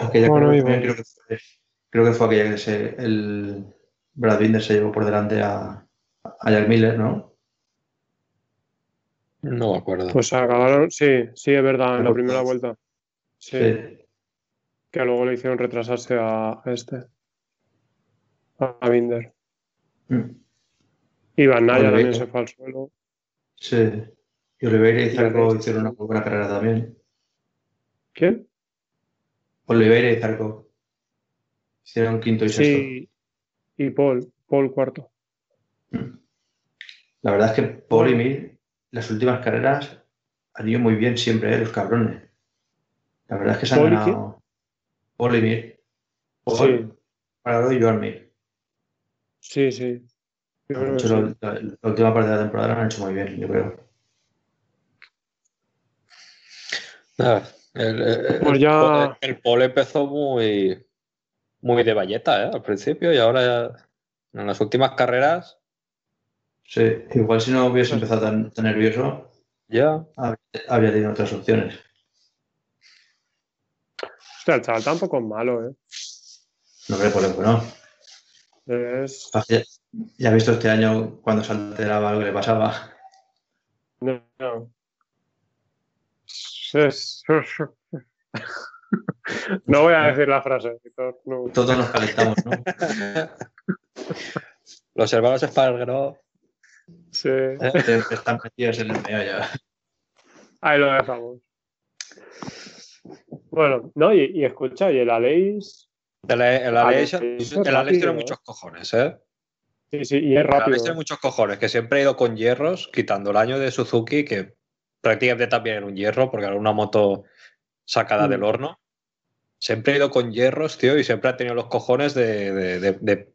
Aquella bueno. creo, que fue, creo que fue aquella que se, el Brad Binder se llevó por delante a, a Jack Miller, ¿no? No me acuerdo. Pues acabaron, sí, sí, es verdad, en la primera todos. vuelta. Sí, Sí. que luego le hicieron retrasarse a este. A Binder. Mm. Y Van Naya también se fue al suelo. Sí. Y Oliveira y Zarco hicieron una muy buena carrera también. ¿Quién? Oliveira y Zarco hicieron quinto y sexto. Sí. Y Paul, Paul cuarto. La verdad es que Paul y Mir, las últimas carreras han ido muy bien siempre, ¿eh? los cabrones. La verdad es que se han ¿Paul y ganado. Paul y Mir. Paul, Sí, Parado y Joan Mir. sí, sí. Yo creo Han que hecho sí. la, la- la última parte de la temporada la han hecho muy bien, yo creo. Ah, el, el- Pues el ya- Paul- el Paul empezó muy, muy de valleta ¿eh? al principio y ahora ya, en las últimas carreras Sí, igual si no hubiese empezado tan, tan nervioso, ya habría, habría tenido otras opciones. Hostia, el chaval tampoco es malo, ¿eh? No creo por lo no. Es... Ya, ya he visto este año cuando se alteraba lo que le pasaba. No. no. Es- No voy a decir la frase, no. Todos nos calentamos, ¿no? [laughs] los hermanos Espargaró Sí. Siempre Están metidos en el meollo. Ahí lo dejamos. Bueno, no, y, y escucha, y el Aleix. el, el el rápido, tiene ¿eh? muchos cojones ¿eh? Sí, sí, y es El rápido. Alex tiene muchos cojones que siempre ha ido con hierros quitando el año de Suzuki que prácticamente también era un hierro porque era una moto sacada Mm. del horno siempre ha ido con hierros tío y siempre ha tenido los cojones de, de- de- de-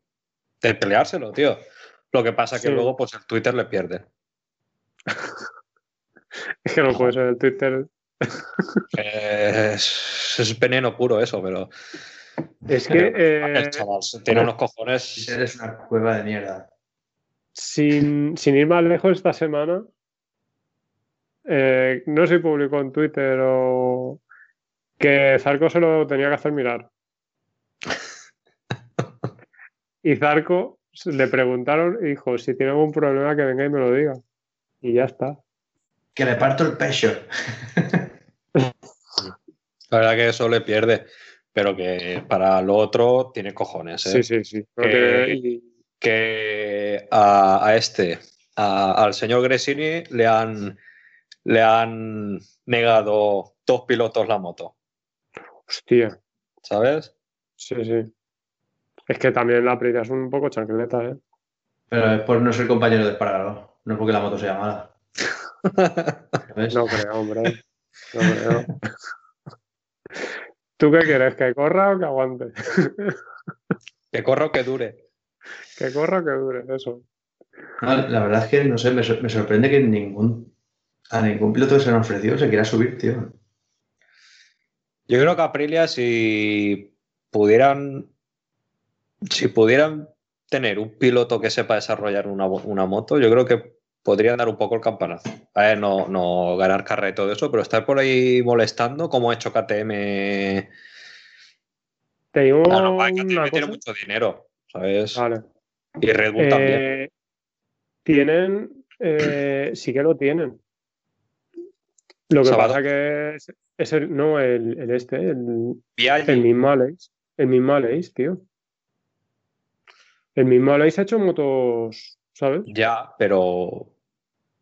de peleárselo tío lo que pasa que Sí. luego pues el Twitter le pierde [laughs] Es que no puede ser el Twitter. Es, es veneno puro eso, pero Es que el eh, chaval tiene unos cojones. Eres una cueva de mierda. sin, sin ir más lejos esta semana, eh, no sé si publicó en Twitter o que Zarco se lo tenía que hacer mirar. [laughs] Y Zarco le preguntaron y dijo, si tiene algún problema que venga y me lo diga. Y ya está. Que le parto el pecho. [laughs] La verdad que eso le pierde, pero que para lo otro tiene cojones. ¿eh? Sí, sí, sí. Que- tiene- y- Que a, a este, a- al señor Gresini, le han, le han negado dos pilotos la moto, hostia, ¿sabes? sí, sí. Es que también la Aprilia es un poco chancleta, ¿eh? Pero es por no ser compañero de Espargaró, no porque la moto sea mala. [laughs] No creo, hombre. No creo. ¿Tú qué quieres? ¿Que corra o que aguante? que corra o que dure. Que corra o que dure, eso. No, la verdad es que, no sé, me, sor- me sorprende que ningún, a ningún piloto que se le han ofrecido se quiera subir, tío. Yo creo que Aprilia, si pudieran, si pudieran tener un piloto que sepa desarrollar una, una moto, yo creo que podrían dar un poco el campanazo. A ver, no, no ganar carrera y todo eso, pero estar por ahí molestando, como ha hecho KTM. Te digo Claro, vale, KTM una tiene cosa. mucho dinero, ¿sabes? Vale. Y Red Bull también. Eh, tienen, eh, sí que lo tienen. Lo que pasa que es, es el, no, el, el este, el, Viaggi, el mismo Alex. El mismo Alex, tío. El mismo Alex ha hecho motos, ¿sabes? ya, pero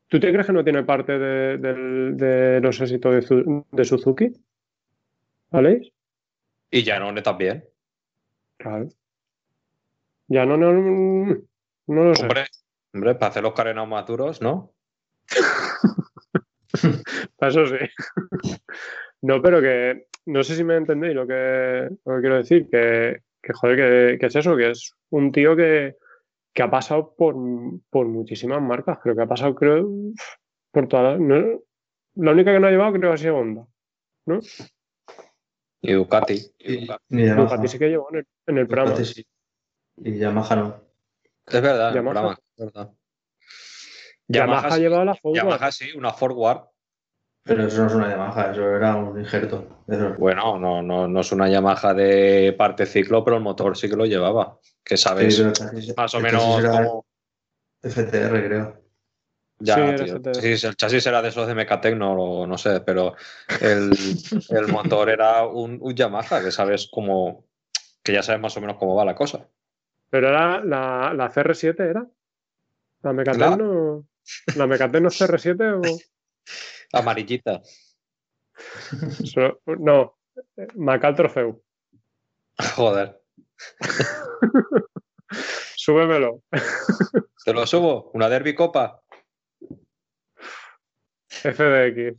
¿Tú te crees que no tiene parte de, del- de los éxitos de, de Suzuki? ¿Alex? y Janone también. Claro. Ya no, no, no lo sé. Hombre, hombre, para hacer los carenados más duros, ¿no? [laughs] Eso sí. [laughs] No, pero que no sé si me entendéis lo que, lo que quiero decir. Que, que joder, que, que es eso, que es un tío que, que ha pasado por, por muchísimas marcas. Creo que ha pasado, creo, por todas. las- no- la única que no ha llevado creo que ha sido Honda. ¿no? Y Ducati. Y, Y Ducati. ni Yamaha. Ducati sí que llevó en el, en el Ducati programa. sí. Y Yamaha no. Es verdad, Yamaha. Es verdad. Yamaha, ha sí- llevado la Forward. Yamaha sí, una forward. Pero eso no es una Yamaha, eso era un injerto. Eso- Bueno, no, no, no es una Yamaha de parte ciclo, pero el motor sí que lo llevaba. Que sabes Sí, chasis- más o el menos chasis era cómo. FTR, creo. Ya, Sí, tío. El chasis era de esos de Mecatecno o no sé, pero el, el motor era un, un Yamaha, que sabes cómo. que ya sabes más o menos cómo va la cosa. Pero era la, la CR7, ¿era? ¿La Mecatecno? ¿La Mecatecno CR7 o...? [laughs] Amarillita. so- No, Macal Trofeu. Joder. Súbemelo. ¿Te lo subo? ¿Una Derby Copa? FDX.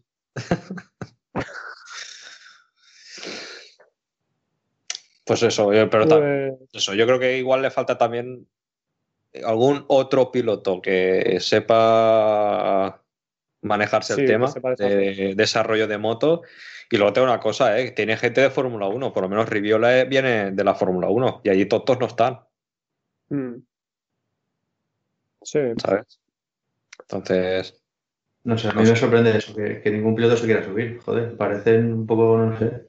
Pues eso, yo- pero. Pues, Eso, yo creo que igual le falta también algún otro piloto que sepa manejarse Sí, el tema sepa de desarrollo de moto. Y luego tengo una cosa, ¿eh? tiene gente de Fórmula 1, por lo menos Riviola eh, viene de la Fórmula 1 y allí todos no están, mm. Sí, ¿sabes? Entonces, No sé, a mí me sorprende eso, que, que ningún piloto se quiera subir. Joder, parecen un poco, no sé.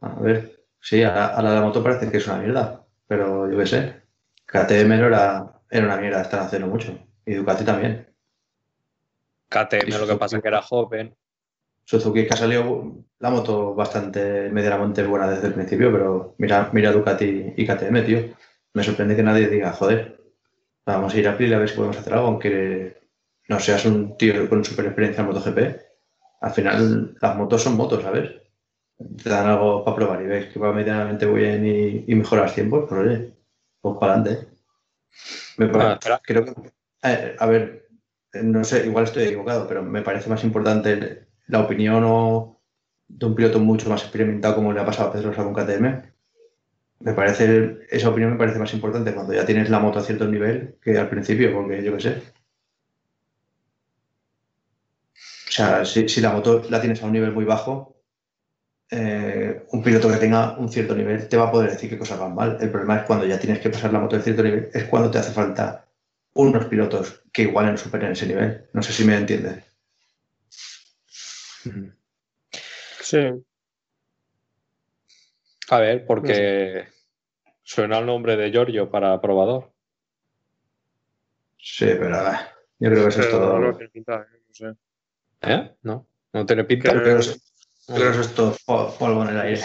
A ver, sí, a la, a la de la moto parece que es una mierda, pero yo qué sé. KTM era, era una mierda, están haciendo mucho. Y Ducati también. KTM lo que pasa es que era joven. Suzuki que ha salido la moto bastante medianamente buena desde el principio, pero mira, mira Ducati y KTM, tío. Me sorprende que nadie diga, joder, vamos a ir a April a ver si podemos hacer algo, aunque no seas un tío con super experiencia en MotoGP. Al final, las motos son motos, ¿sabes? Te dan algo para probar y ves que va medianamente bien y, y mejoras tiempos, pues oye, pues para adelante. Me Ah, creo que, eh, a ver, no sé, igual estoy equivocado, pero me parece más importante la opinión o de un piloto mucho más experimentado como le ha pasado a Pedrosa con KTM. Me parece, esa opinión me parece más importante cuando ya tienes la moto a cierto nivel que al principio, porque yo qué sé. O sea, si, la moto la tienes a un nivel muy bajo, eh, un piloto que tenga un cierto nivel te va a poder decir qué cosas van mal. El problema es cuando ya tienes que pasar la moto de cierto nivel, es cuando te hace falta unos pilotos que igualen superen ese nivel. No sé si me entiendes. sí. A ver, porque suena el nombre de Giorgio para probador. Sí, pero a ver, yo creo que eso es Pero todo. no tiene pinta, eh, no sé. ¿Eh? ¿No? ¿No tiene pinta? Creo que creo que eso es todo po- polvo en el aire.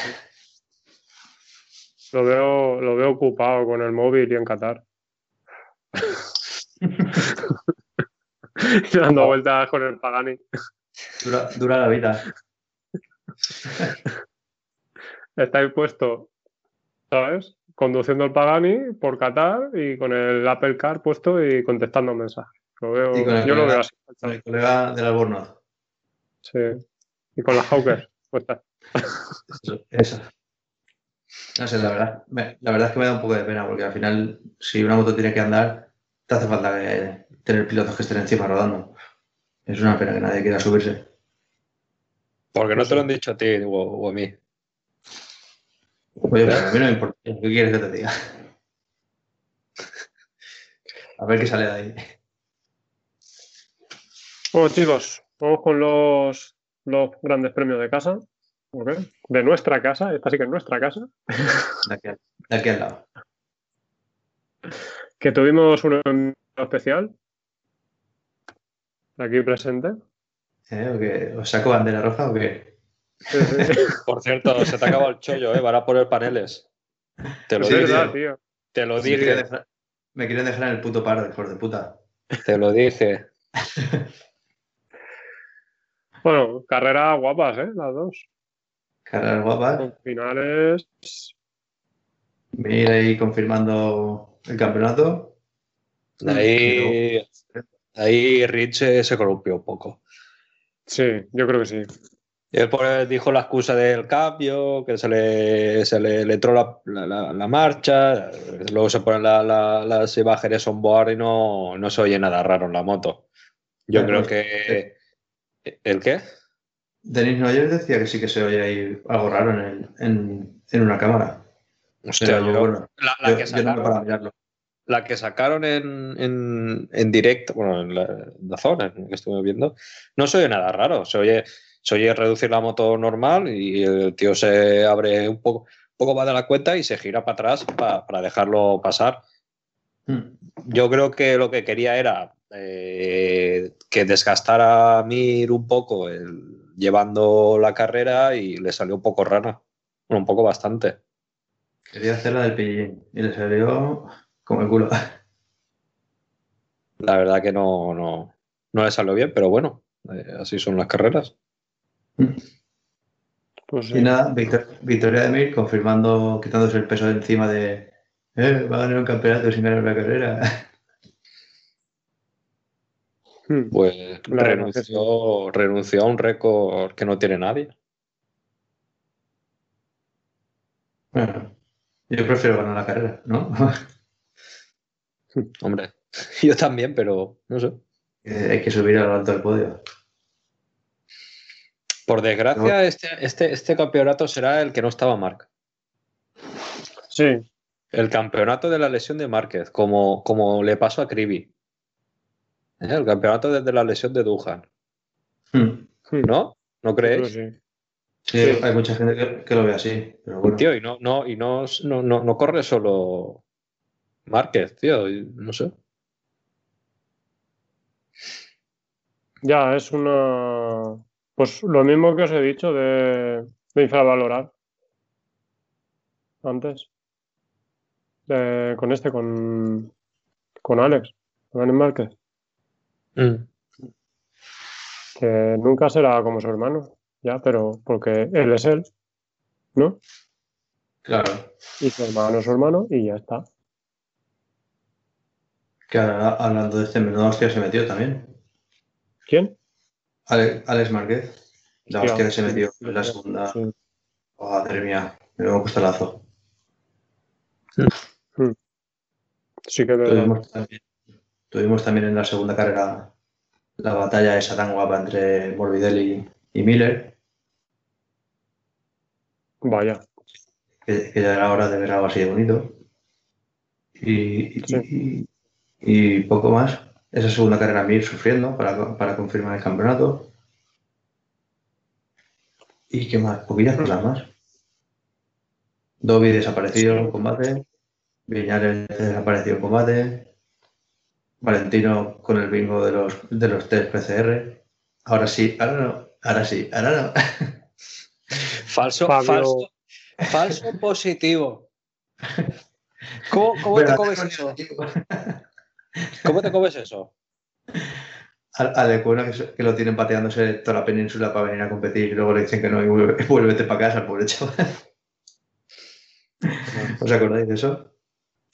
Lo veo, lo veo ocupado con el móvil y en Qatar. [laughs] [laughs] Dando vueltas con el Pagani. Dura, dura la vida. [laughs] Está puesto, ¿sabes? Conduciendo el Pagani por Qatar y con el Apple Car puesto y contestando mensajes. Lo veo, yo lo veo así. Con el colega del Albornoz. Sí. Y con las Hawkers [laughs] puestas. Eso, eso. No sé, la verdad. la verdad es que me da un poco de pena porque al final, si una moto tiene que andar, te hace falta que- tener pilotos que estén encima rodando. Es una pena que nadie quiera subirse. Porque no te lo han dicho a ti o, o a mí. Oye, pero a mí no me importa. ¿Qué quieres que te diga? A ver qué sale de ahí. Bueno, chicos, vamos con los, los grandes premios de casa. De nuestra casa, esta sí que es nuestra casa. De aquí, al- de aquí al lado. Que tuvimos un envío especial. Aquí presente. ¿Eh? ¿O qué? ¿Os saco bandera roja o qué? Sí, sí. [laughs] Por cierto, se te ha acabado el chollo, ¿eh? Van a poner paneles. Te lo Sí, dije. verdad, tío. Te lo Me quieren dije. dejar, me quieren dejar en el puto paro, hijos de puta. Te lo dije. [laughs] Bueno, carreras guapas, ¿eh? Las dos. Carreras guapas. Con finales. Venir ahí confirmando el campeonato. Ahí, ahí Rich se columpió un poco. Sí, yo creo que sí. Él pues, dijo la excusa del cambio, que se le, se le, le entró la, la- la- la marcha, luego se ponen la- la- las imágenes on board y no, no se oye nada raro en la moto. Yo Bueno, creo que... ¿El qué? Denis Noyer decía que sí que se oye ahí algo raro en, el, en, en una cámara. Hostia, Pero yo- bueno, la, la yo- que yo no sacaron, paro a mirarlo. la que sacaron en, en, en directo, bueno, en la, en la zona en la que estuve viendo, no se oye nada raro. Se oye, se oye reducir la moto normal y el tío se abre un poco, poco más de la cuenta y se gira para atrás pa- para dejarlo pasar. Mm. Yo creo que lo que quería era eh, que desgastara a Mir un poco el- llevando la carrera y le salió un poco rana. Bueno, un poco bastante. Quería hacer la del pillín y le salió como el culo. La verdad que no, no, no le salió bien, pero bueno, eh, así son las carreras. Pues sí. Y nada, victor- victoria de Mir confirmando, quitándose el peso de encima de eh, va a ganar un campeonato sin ganar una carrera. Hmm. Pues La renunció, renunció a un récord que no tiene nadie. Bueno, yo prefiero ganar la carrera, ¿no? [laughs] Hombre, [laughs] yo también, pero no sé. Eh, Hay que subir a lo alto del podio. Por desgracia, este, este, este campeonato será el que no estaba Marc. Sí, El campeonato de la lesión de Márquez, como, como le pasó a Cribi. ¿Eh? El campeonato desde la lesión de Dujan. Hmm. Hmm. ¿No? ¿No creéis? sí. Sí, Sí. hay mucha gente que, que lo ve así, pero bueno. Tío, y no, no, y no, no, no, no corre solo Márquez, tío. y No sé. Ya, es una. Pues lo mismo que os he dicho de, de infravalorar antes. De- con este, con, con Alex, con Alex Márquez, Mm. que nunca será como su hermano, ya, pero porque él es él, ¿no? Claro, Y su hermano es su hermano y ya está. que ahora, hablando de este menudo hostia se metió también. ¿Quién? Ale- Alex Márquez. La Hostia, que se sí, metió sí, en la sí, segunda. sí. Oh, madre mía, me lo gusta lazo. Sí que. Tuvimos también, tuvimos también en la segunda carrera la batalla esa tan guapa entre Morbidelli y Miller, Vaya. que, que ya era hora de ver algo así de bonito. Y, y- Sí. y- y poco más. Esa segunda carrera Mir sufriendo para, para confirmar el campeonato. ¿Y qué más? Poquillas cosas más. Dobby desaparecido en combate. Viñales desaparecido en combate. Valentino con el bingo de los, de los test PCR. Ahora sí, ahora no, ahora sí, ahora no. [laughs] Falso, Fabio- falso, falso positivo. ¿Cómo, cómo te comes eso? ¿Cómo te comes eso? A, a Lecuna, que, lo tienen pateándose toda la península para venir a competir y luego le dicen que no y vuelve, [laughs] vuélvete para casa, pobre chaval. [laughs] ¿Os acordáis de eso?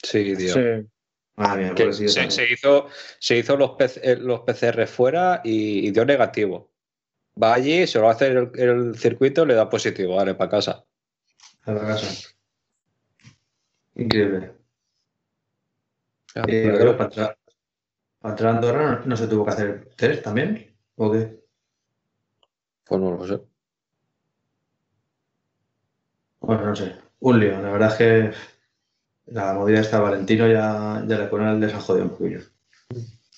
Sí, tío. Sí. Madre mía, se, se hizo, se hizo los, PC eh, los PCR fuera y, y dio negativo. Va allí, se lo hace el, el circuito, le da positivo, vale, para casa. A la casa. Increíble. Pero luego que- para entrar, para entrar a Andorra no, no se tuvo que hacer test también. ¿O qué? pues no lo sé. Bueno, no sé. Un lío. La verdad es que la movida esta Valentino ya, ya le pone el desajodió un poquillo.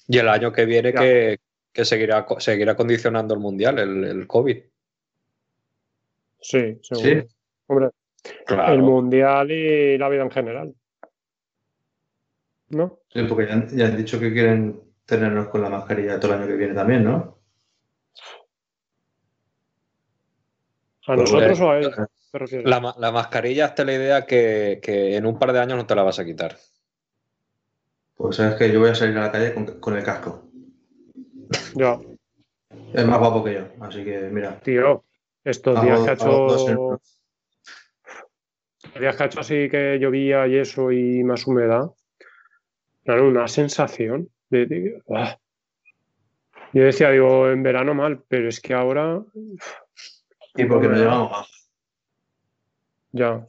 Y el año que viene que, que seguirá, seguirá condicionando el mundial, el, el COVID. Sí, seguro. ¿Sí? Hombre, Claro. el mundial y la vida en general. ¿No? Sí, porque ya, han- ya han dicho que quieren tenernos con la mascarilla todo el año que viene también, ¿no? ¿A Pues nosotros bueno. o a ellos? La, la mascarilla, hazte la idea que, que en un par de años no te la vas a quitar. Pues sabes que yo voy a salir a la calle con, con el casco. Ya, Es más guapo que yo, así que mira. tío, estos días que ha hecho, estos días que ha hecho así que llovía y eso y más humedad, claro, una sensación de, de- ¡ah! Yo decía, digo, en verano mal, pero es que ahora Y porque nos llevamos más. ya.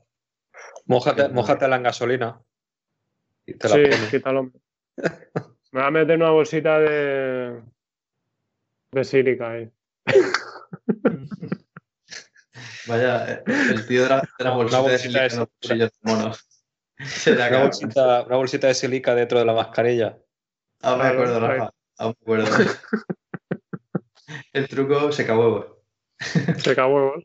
Mójate, mójatela en gasolina. Y te la Sí, quítalo. [laughs] Me voy a meter una bolsita de, de sílica ahí. Vaya, eh, el tío de la, de la bolsita, Una de bolsita de silica, sil- bolsillos de monos. [laughs] Se le Una acaba. bolsita, una bolsita de silica dentro de la mascarilla. Aún me acuerdo. Rafa. Aún me acuerdo. El truco se acabó. Seca huevos.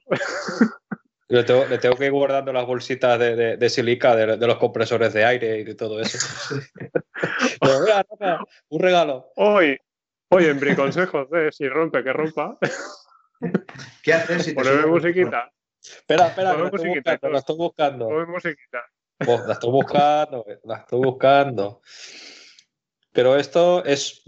Le tengo, le tengo que ir guardando las bolsitas de, de- de silica de, de los compresores de aire y de todo eso. [laughs] Pero, mira, Rafa, un regalo. Hoy, hoy en Briconsejos, eh, si rompe, que rompa. ¿Qué haces si te Poneme musiquita. Espera, espera, que musiquita, buscando, la estoy buscando. Ponme musiquita. La estoy buscando, la estoy buscando. Pero esto es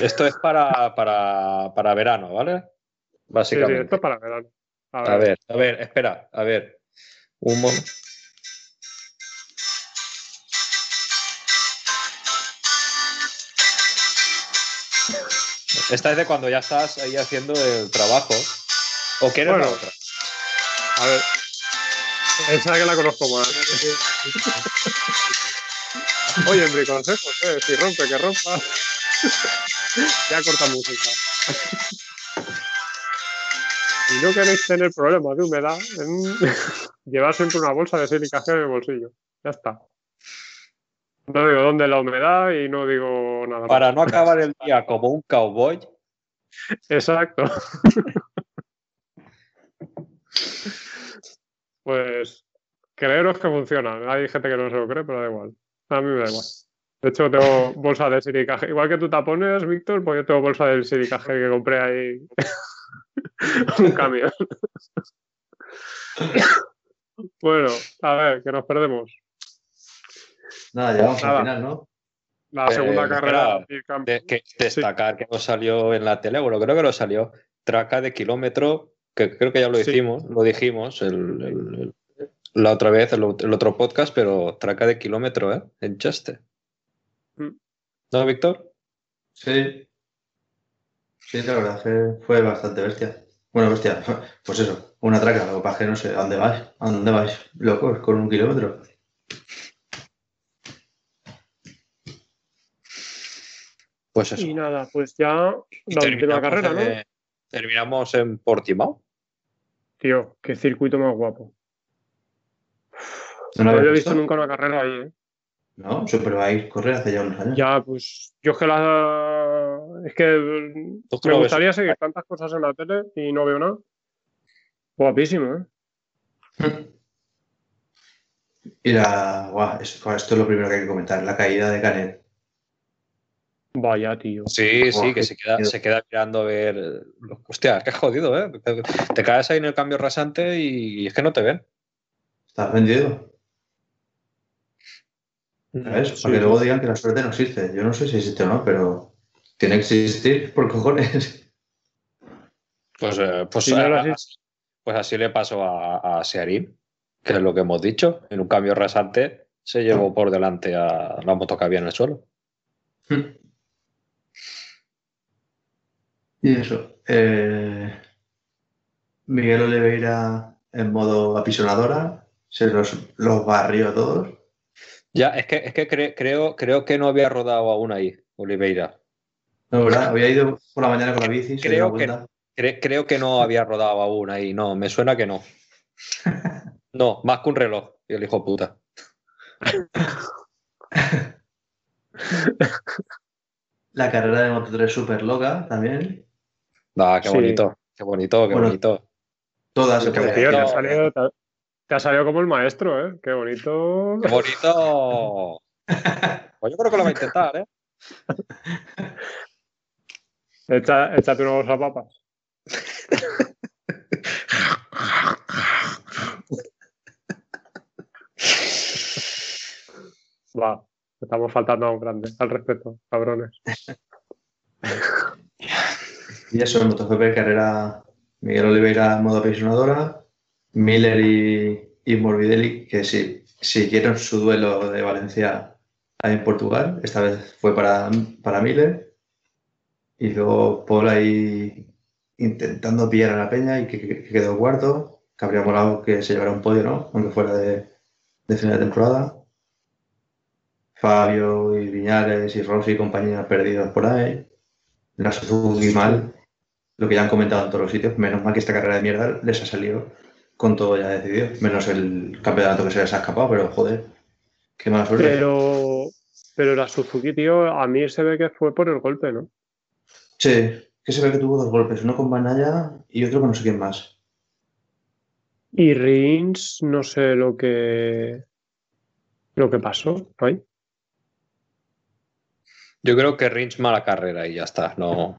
esto es para, para, para verano, ¿vale? Sí, sí, Básicamente. esto es para verano. A ver, a ver, espera, a ver. Un mo- Esta es de cuando ya estás ahí haciendo el trabajo. ¿O quieres Bueno. la otra? A ver. Esa que la conozco más. Oye, en Briconsejos, eh, si rompe, que rompa. ya corta música. Si no queréis tener problemas de humedad, en- [laughs] llevad siempre una bolsa de sílica en el bolsillo. Ya está. No digo dónde la humedad y no digo nada más. Para no acabar el día como un cowboy, Exacto. pues creeros que funciona. Hay gente que no se lo cree, pero da igual. A mí me da igual. De hecho, tengo bolsa de silicaje. Igual que tú tapones, Víctor, pues yo tengo bolsa del silicaje que compré ahí. [laughs] Un camión. bueno, a ver, que nos perdemos. Nada, llegamos Nada. al final, ¿no? La Eh, segunda espera, carrera de- que destacar que no salió en la tele, bueno, creo que no salió. Traca de kilómetro, que creo que ya lo Sí. hicimos, lo dijimos el- el- el- la otra vez, el, el otro podcast, pero traca de kilómetro, ¿eh? En Cheste. Mm. ¿No, Víctor? Sí. Sí, la verdad es que fue bastante bestia. Bueno, bestia, [laughs] pues eso, una traca, lo que pasa es que no sé, ¿a dónde vais? ¿A dónde vais? Locos, con un kilómetro. Pues eso. Y nada, pues ya Y la última terminamos carrera, ¿no? en- Terminamos en Portimao. Tío, qué circuito más guapo. ¿No No había visto visto? nunca una carrera ahí, ¿eh? No, Superbike correr hace ya unos años. Ya, pues yo es que la... Es que ¿Tú me ves? gustaría seguir tantas cosas en la tele y no veo nada. Guapísimo, ¿eh? [laughs] Y la. Guau, esto, esto es lo primero que hay que comentar, la caída de Canet. Vaya, tío. Sí, sí, que se queda, se queda mirando a ver. Hostia, qué jodido, ¿eh? Te, caes ahí en el cambio rasante y es que no te ven. ¿Estás vendido? ¿Sabes? Sí, Para que sí. luego digan que la suerte no existe. Yo no sé si existe o no, pero tiene que existir por cojones. Pues, eh, pues, Si no pues así le pasó a, a Searín, que es lo que hemos dicho. En un cambio rasante se llevó por delante a la moto que había en el suelo. Y eso. eh, Miguel Oliveira en modo apisonadora. Se los, los barrió a todos. Ya, es que, es que cre- creo, creo que no había rodado aún ahí, Oliveira. No, ¿verdad? Había ido por la mañana con la bici. Creo que. Cre- creo que no había rodado aún ahí. No, me suena que no. [laughs] No, más que un reloj, y el hijo puta. [laughs] La carrera de Moto 3 súper loca también. Ah, qué Sí. bonito, qué bonito, qué Bueno, bonito. Todas Qué puede Tío, te ha, bonito. salido, te ha- te ha salido como el maestro, ¿eh? Qué bonito. Qué bonito. [laughs] Pues yo creo que lo va a intentar, ¿eh? Echa- échate una bolsa de papas. [laughs] Va, estamos faltando a un grande. Al respeto, cabrones. Y eso, en MotoGP, carrera Miguel Oliveira modo apisonadora. Miller y, y Morbidelli, que sí, siguieron su duelo de Valencia en Portugal. Esta vez fue para, para Miller. Y luego Paul ahí intentando pillar a la peña y que, que quedó cuarto. Que habría molado que se llevara un podio, ¿no? Aunque fuera de, de final de temporada. Fabio y Viñales y Rossi y compañía perdidos por ahí. La Suzuki mal. Lo que ya han comentado en todos los sitios. Menos mal que esta carrera de mierda les ha salido con todo ya decidido. Menos el campeonato que se les ha escapado, pero joder, qué mala suerte. Pero, pero la Suzuki, tío, a mí se ve que fue por el golpe, ¿no? Sí, que se ve que tuvo dos golpes, uno con Banaya y otro con no sé quién más. Y Rins, no sé lo que lo que pasó ahí. Yo creo que Rins mala carrera y ya está. No,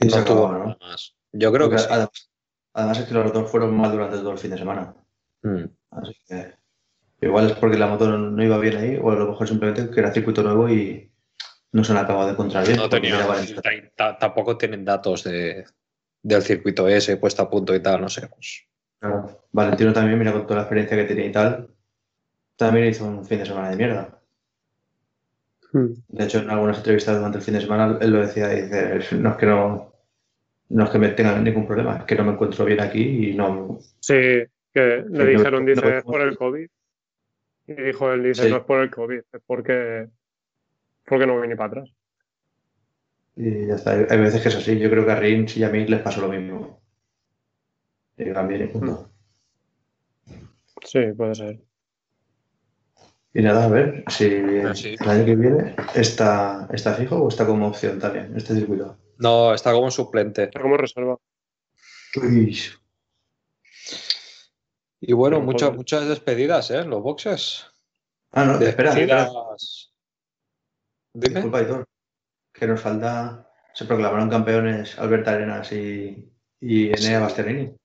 Y se no tuvo acabó, ¿no? más. Yo creo que sí. además, además es que los dos fueron mal durante todo el fin de semana. Mm. Así que igual es porque la moto no, iba bien ahí, o a lo mejor simplemente que era circuito nuevo y no se han acabado de encontrar bien. No tenía, tampoco tienen datos de, del circuito ese puesto a punto y tal, no sé. Pues. claro, Valentino también, mira, con toda la experiencia que tenía y tal, también hizo un fin de semana de mierda. Hmm. De hecho, en algunas entrevistas durante el fin de semana él lo decía, dice, no es que no, no es que me tengan ningún problema, es que no me encuentro bien aquí y no, Sí, que le no- dijeron, no- dice, no- es por el COVID. Y dijo él, dice, Sí. no es por el COVID, es porque, porque no vine para atrás. Y ya está. Hay veces que es así. Yo creo que a Rins y a mí les pasó lo mismo. Llegan bien y punto. Sí, puede ser. Y nada, a ver si Ah, sí. el año que viene está, está fijo o está como opción también este circuito. No, está como suplente. Está como reserva. Uy, Y bueno, muchas, joder. muchas despedidas, ¿eh? Los boxes. Ah, no, espera, espera. Despedidas. Dime. Disculpa. Que nos falta. Se proclamaron campeones Albert Arenas y, y Enea Sí. Bastianini.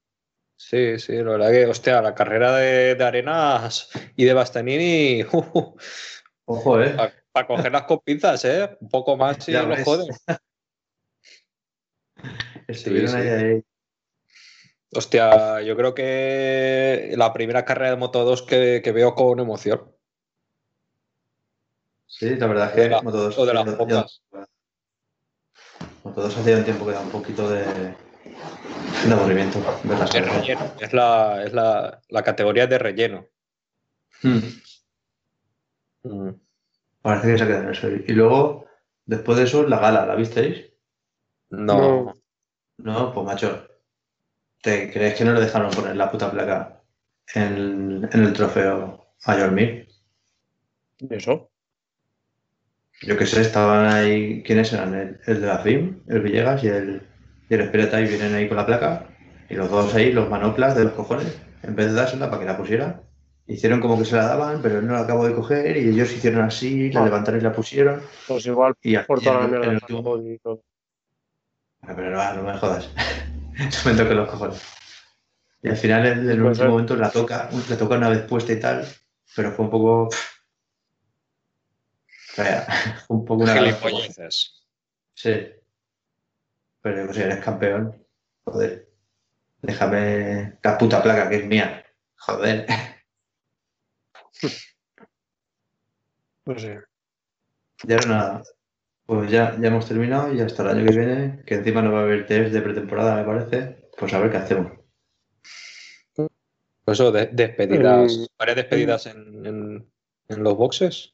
Sí, sí, la verdad que, hostia, la carrera de, de Arenas y de Bastanini, [laughs] Ojo, eh. para cogerlas con pinzas, ¿eh? Un poco más y Ya los ves. joden. [laughs] Estuvieron sí. ahí, ahí. Hostia, yo creo que la primera carrera de Moto 2 que, que veo con emoción. Sí, la verdad es que la- Moto2 o de las pocas. Moto2 hacía un tiempo que da un poquito de, de aburrimiento. las relleno. Es la, es la, la categoría de relleno. Hmm. Mm. Parece que se queda en eso. Y luego, después de eso, la gala, ¿la visteis? No. No. No, pues macho. ¿Te crees que no le dejaron poner la puta placa en, en el trofeo Mayor Mir? ¿Y eso? Yo qué sé, estaban ahí. ¿Quiénes eran? El, el de la FIM, el Villegas y el, y el y vienen ahí con la placa. Y los dos ahí, los manoplas de los cojones, en vez de dársela para que la pusiera, hicieron como que se la daban, pero él no la acabó de coger y ellos hicieron así, la Ah. levantaron y la pusieron. Pues igual Y toda la en el último- sacó y todo. Ah, Pero no, no me jodas. [laughs] no me toques los cojones. Y al final, en el Puede último momento, la toca, la toca una vez puesta y tal, pero fue un poco. O sea, [laughs] fue un poco una. Gilipolleces. Sí. Pero si eres campeón, joder, déjame la puta placa que es mía. Joder. [laughs] No sé. Y ahora nada. Pues ya, ya hemos terminado y hasta el año que viene, que encima no va a haber test de pretemporada, me parece, pues a ver qué hacemos. Pues eso, de- despedidas. Eh, varias despedidas en, en- en los boxes.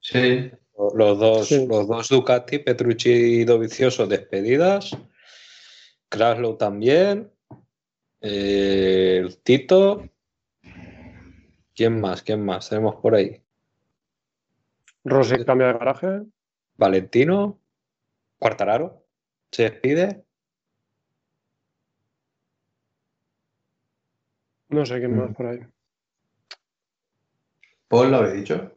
Sí, Los dos, Sí. los dos Ducati, Petrucci y Dovizioso despedidas. Kraslow también. Eh, el Tito. ¿Quién más? ¿Quién más? Tenemos por ahí. Rossi cambia de garaje. Valentino. Cuartararo. Se despide. No sé quién más Mm. por ahí. Paul lo había dicho.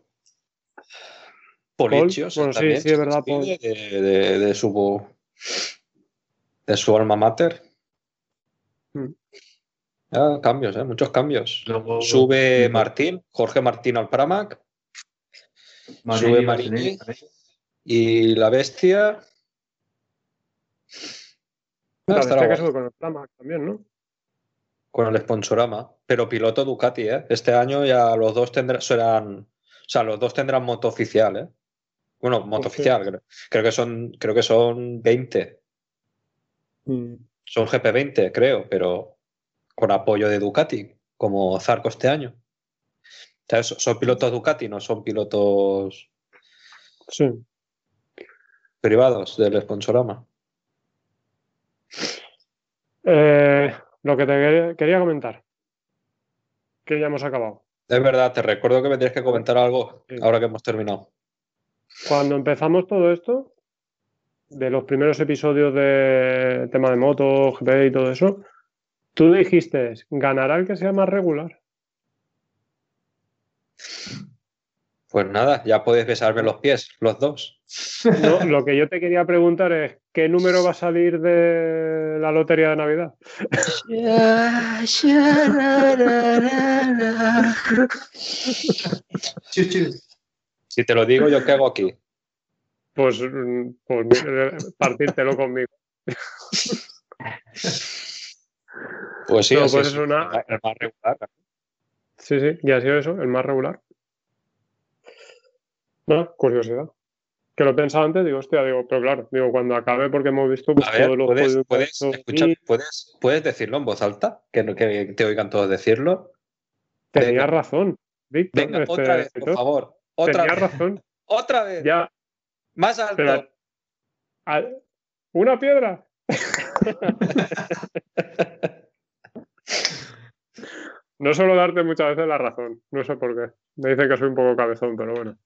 Polichios. Bueno, sí, sí, es verdad, despide De, de- de su, de su alma mater. Mm. Ah, cambios, ¿eh? muchos cambios. Luego, Sube. Martín, Jorge Martín al Pramac Marini, sube Marini. Y la bestia. La bestia que con el Pramac también, ¿no? con el sponsorama, pero piloto Ducati, ¿eh? Este año ya los dos tendrán, serán, o sea, los dos tendrán moto oficial, ¿eh? Bueno, moto oficial, creo, creo que son, creo que son 20, Mm. son GP20, creo, pero con apoyo de Ducati, como Zarco este año. O sea, so- son pilotos Ducati, no son pilotos Sí. Privados del sponsorama. Eh, lo que te quería- comentar, que ya hemos acabado. Es verdad, te recuerdo que me tienes que comentar algo Sí. ahora que hemos terminado. Cuando empezamos todo esto, de los primeros episodios de tema de moto, GP y todo eso, tú dijiste, ganará el que sea más regular. Pues nada, ya podéis besarme los pies, los dos. No, [laughs] lo que yo te quería preguntar es, ¿qué número va a salir de la lotería de Navidad? Si te lo digo, ¿yo qué hago aquí? Pues, pues partírtelo conmigo. Pues sí, No, pues es. es una- el más regular. Sí, sí, y ha sido eso, el más regular. No, curiosidad. Que lo he pensado antes, digo, hostia, digo, pero claro, digo, cuando acabe, porque hemos visto pues, ver, todos los ¿puedes, puedes, y puedes, puedes decirlo en voz alta? Que, que te oigan todos decirlo. Tenías razón, Víctor. Venga, este, otra vez, por Víctor, favor. Otra Tenías vez. razón. [laughs] Otra vez. Ya, Más alto. pero- a- una piedra. [laughs] No suelo darte muchas veces la razón, no sé por qué. Me dicen que soy un poco cabezón, pero bueno.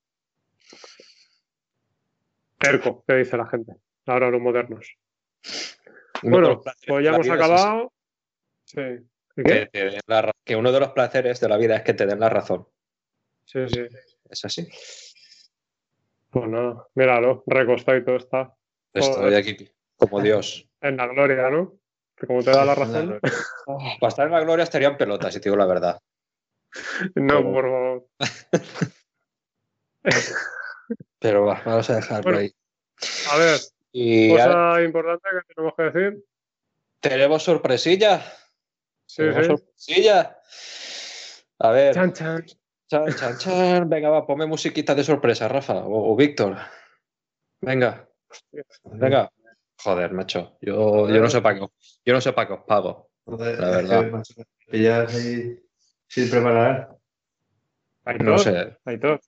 Terco, te dice la gente. Ahora los modernos. Uno Bueno, pues ya hemos es acabado. Sí. ¿Y? Que, te den la que uno de los placeres de la vida es que te den la razón. Sí, sí. ¿Es así? Pues nada, míralo, recostadito está. Estoy aquí como Dios. [laughs] En la gloria, ¿no? Que como te da la razón. [laughs] Para estar en la gloria estaría en pelota, si te digo la verdad. No, Pero- por favor. [laughs] Pero va, vamos a dejarlo Bueno, ahí. A ver, Y cosa ahora importante que tenemos que decir. tenemos sorpresilla. Sí, Tenemos sí. sorpresilla. A ver. Chan, chan. Chan, chan, chan. Venga, va, ponme musiquita de sorpresa, Rafa. O, o Víctor. Venga, venga. Joder, macho. Yo, yo no sé para qué, yo no sé para qué os pago. Joder, La verdad. ahí sin preparar. Aitor, No sé. Aitor.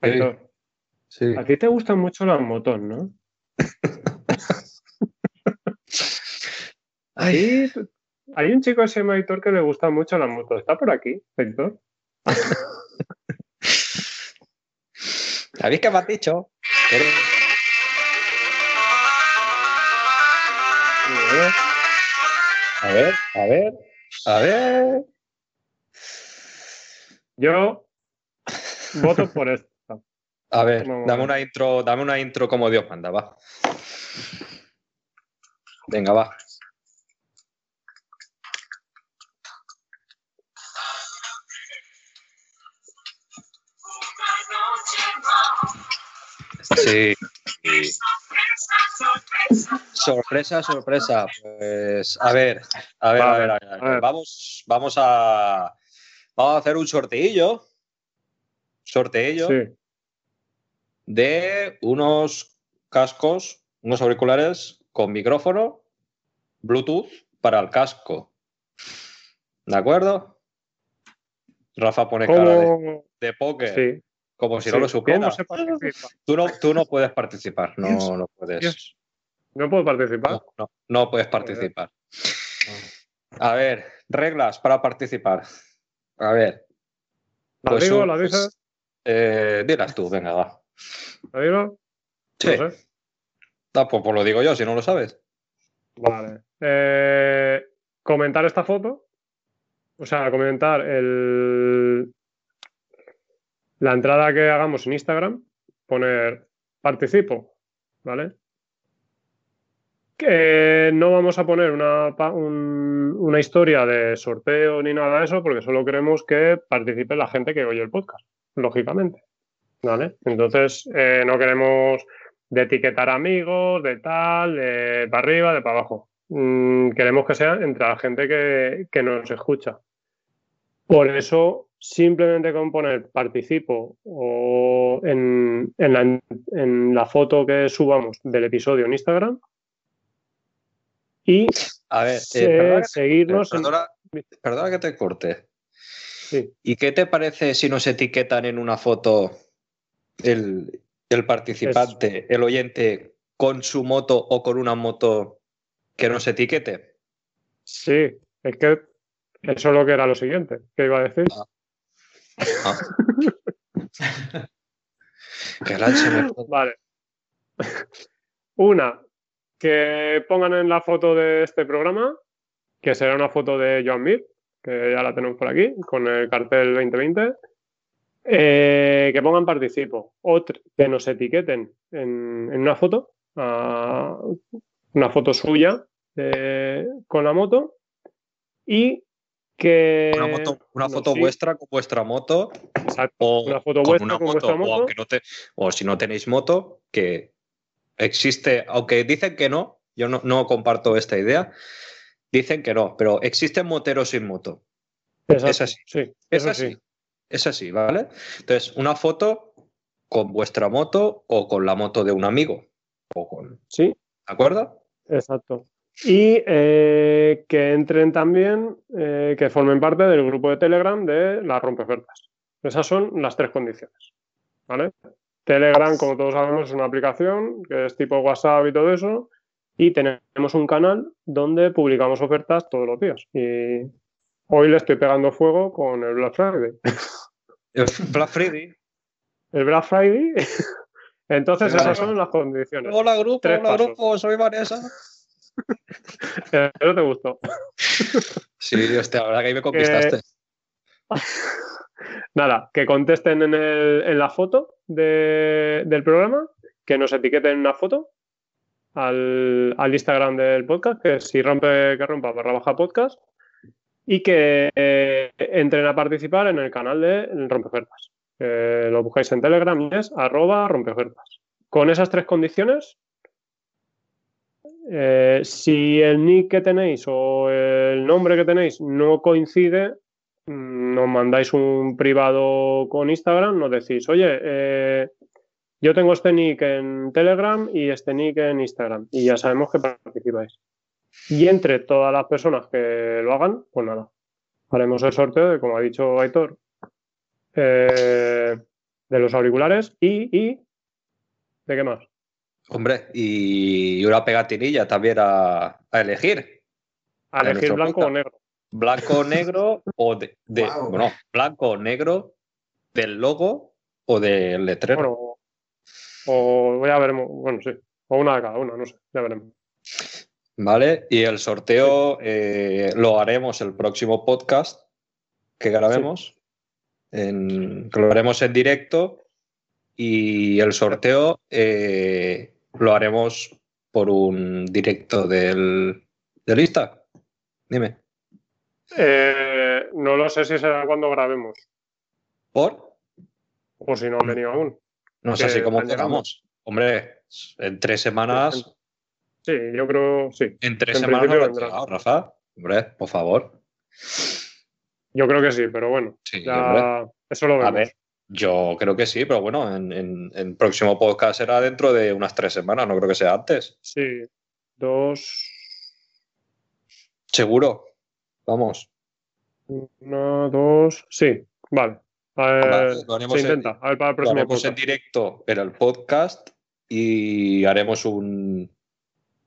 Aitor, Sí. A ti te gustan mucho las motos, ¿no? [laughs] Hay un chico que se llama Aitor que le gusta mucho las motos. ¿Está por aquí, Aitor? [laughs] ¿Sabéis qué me has dicho? Pero- A ver, a ver, a ver. Yo voto por esto. A ver, dame una intro, dame una intro como Dios manda, va. Venga, va. Sí. Sorpresa, sorpresa. Pues a ver, a ver, a Vale, ver, a ver, a ver. a ver. Vamos, vamos a vamos a hacer un sorteillo. Sorteillo Sí. De unos cascos, unos auriculares con micrófono Bluetooth para el casco. ¿De acuerdo? Rafa pone cara de, de póker, Sí. como si sí. no lo supiera. Tú, no, tú no puedes participar, no, Dios, no puedes. Dios. ¿No puedo participar? No, no, no puedes participar. A ver, reglas para participar. A ver. ¿La pues digo? un- ¿La dices? eh, dilas tú, venga, va. ¿La digo? Sí. No sé. Pues lo digo yo, si no lo sabes. Vale. Eh, comentar esta foto. O sea, comentar el, la entrada que hagamos en Instagram. Poner participo. ¿Vale? Que no vamos a poner una, un- una historia de sorteo ni nada de eso, porque solo queremos que participe la gente que oye el podcast, lógicamente. ¿Vale? Entonces, eh, no queremos de etiquetar amigos, de tal, de para arriba, de para abajo. Mm, queremos que sea entre la gente que, que nos escucha. Por eso, simplemente con poner participo o en, en la, en la foto que subamos del episodio en Instagram y A ver, eh, perdona, que- seguirnos en- perdona- perdona que te corte. Sí. ¿Y qué te parece si nos etiquetan en una foto el, el participante, el oyente, con su moto o con una moto que nos etiquete? Sí, es que eso es lo que era lo siguiente que iba a decir. Ah. [laughs] Se me- Vale. Una, que pongan en la foto de este programa, que será una foto de Joan Mir, que ya la tenemos por aquí, con el cartel 2020. Eh, que pongan participo. Que nos etiqueten en, en una foto, una foto suya eh, con la moto. Y que. Una, moto- una nos foto vuestra con vuestra moto Exacto, o una foto con vuestra una con moto, vuestra o moto. aunque no te- o si no tenéis moto, que existe, aunque dicen que no, yo no, no comparto esta idea, dicen que no, pero existen moteros sin moto. Exacto, es así. Sí, Es así. sí. Es así, ¿vale? Entonces, una foto con vuestra moto o con la moto de un amigo. O con, Sí, ¿De acuerdo? Exacto. Y eh, que entren también, eh, que formen parte del grupo de Telegram de las rompeofertas. Esas son las tres condiciones. ¿Vale? Telegram, como todos sabemos, es una aplicación que es tipo WhatsApp y todo eso. Y tenemos un canal donde publicamos ofertas todos los días. Y hoy le estoy pegando fuego con el Black Friday. [laughs] El Black Friday. El Black Friday. [laughs] Entonces, esas son las condiciones. Hola, grupo, Tres hola, pasos. grupo, soy Vanessa. [laughs] Eso te gustó. Sí, hostia, la verdad que ahí me conquistaste. Nada, que contesten en, el- en la foto de- del programa, que nos etiqueten una foto al, al Instagram del podcast, que es si rompe que rompa barra baja podcast, y que eh, entren a participar en el canal de Rompeofertas. Lo buscáis en Telegram y es arroba rompeofertas. Con esas tres condiciones, eh, si el nick que tenéis o el nombre que tenéis no coincide, mm, nos mandáis un privado con Instagram, nos decís, oye, eh, yo tengo este nick en Telegram y este nick en Instagram, y ya sabemos que participáis. Y entre todas las personas que lo hagan, pues nada, haremos el sorteo de, como ha dicho Aitor, eh, de los auriculares y, y ¿de qué más? Hombre, y una pegatinilla también a, a elegir. A elegir blanco o negro. Blanco o negro [laughs] o de, bueno, blanco o negro del logo o del letrero. Bueno, o ya veremos, bueno, sí, o una de cada una, no sé, ya veremos. ¿Vale? Y el sorteo eh, lo haremos el próximo podcast que grabemos. En, lo haremos en directo. Y el sorteo eh, lo haremos por un directo del, del Insta. Dime. Eh, no lo sé si será cuando grabemos, ¿Por? o si no han venido aún. No sé si cómo quedamos. Hombre, en tres semanas. Sí, yo creo, sí. En tres En semanas no lo llegado, Rafa. Hombre, por favor. Yo creo que sí, pero bueno, Sí, ya eso lo vemos. A ver, yo creo que sí, pero bueno, en, en, en próximo podcast será dentro de unas tres semanas, no creo que sea antes. Sí, dos, Seguro. Vamos. una, dos, sí, vale. A ver, Vale, lo haremos se en- intenta, a ver para el Lo próximo haremos en directo en el podcast y haremos un,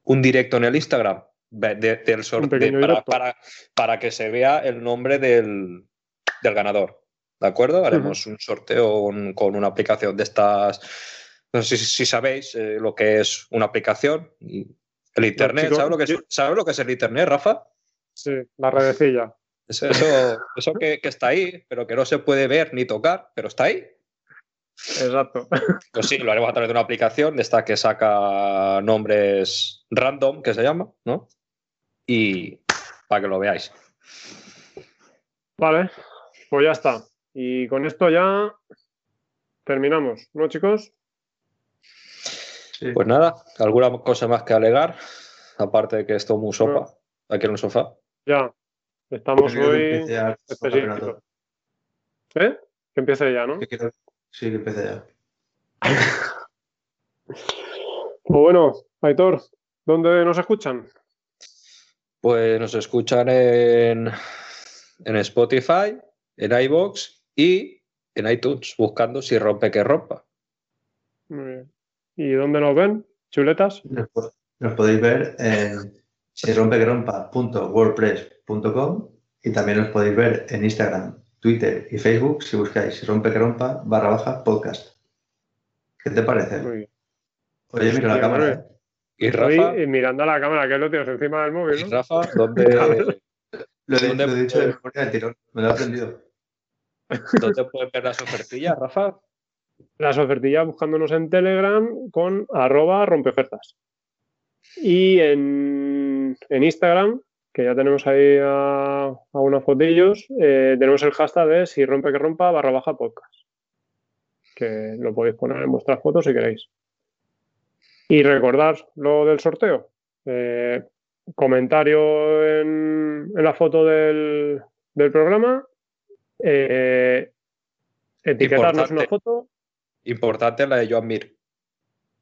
un directo en el Instagram de- de- del sorteo para, para, para que se vea el nombre del, del ganador. ¿De acuerdo? Haremos un sorteo con, con una aplicación de estas. No sé si, si sabéis eh, lo que es una aplicación. El Internet, ¿sabes lo, que es, yo- ¿sabes lo que es el Internet, Rafa? Sí, la redecilla. Eso, eso, eso [laughs] que, que está ahí, pero que no se puede ver ni tocar, pero está ahí. Exacto. [laughs] Pues sí, lo haremos a través de una aplicación de esta que saca nombres random, que se llama, ¿no? Y para que lo veáis. Vale, pues ya está. Y con esto ya terminamos, ¿no, chicos? Sí. Pues nada, ¿alguna cosa más que alegar? Aparte de que estoy muy sopa, aquí en el sofá. Ya. Estamos hoy empiece ya el específicos. ¿Eh? Que empiece ya, ¿no? Sí, que empiece ya. Pues bueno, Aitor, ¿dónde nos escuchan? Pues nos escuchan en, en Spotify, en iBox y en iTunes, buscando si rompe que rompa. Muy bien. ¿Y dónde nos ven? ¿Chuletas? Nos, po- nos podéis ver en si rompequerompa.wordpress.com y también os podéis ver en Instagram, Twitter y Facebook si buscáis si rompe que rompa barra baja podcast. ¿Qué te parece? Muy bien. Oye, mira la Sí, cámara. ¿eh? ¿Y Estoy Rafa? eh, mirando a la cámara, que lo tienes encima del ¿Y móvil, ¿no? Rafa? [laughs] ¿Dónde, Lo, he- ¿Dónde lo he dicho de memoria del tirón. Me lo he aprendido. [laughs] ¿Dónde puedes ver las ofertillas, Rafa? Las ofertillas buscándonos en Telegram con arroba rompeofertas. Y en, en Instagram, que ya tenemos ahí a, a unos fotillos, eh, tenemos el hashtag de si rompe que rompa barra baja podcast. Que lo podéis poner en vuestras fotos si queréis. Y recordad lo del sorteo. Eh, comentario en, en la foto del, del programa. Eh, etiquetarnos una foto Importante la de Joan Mir.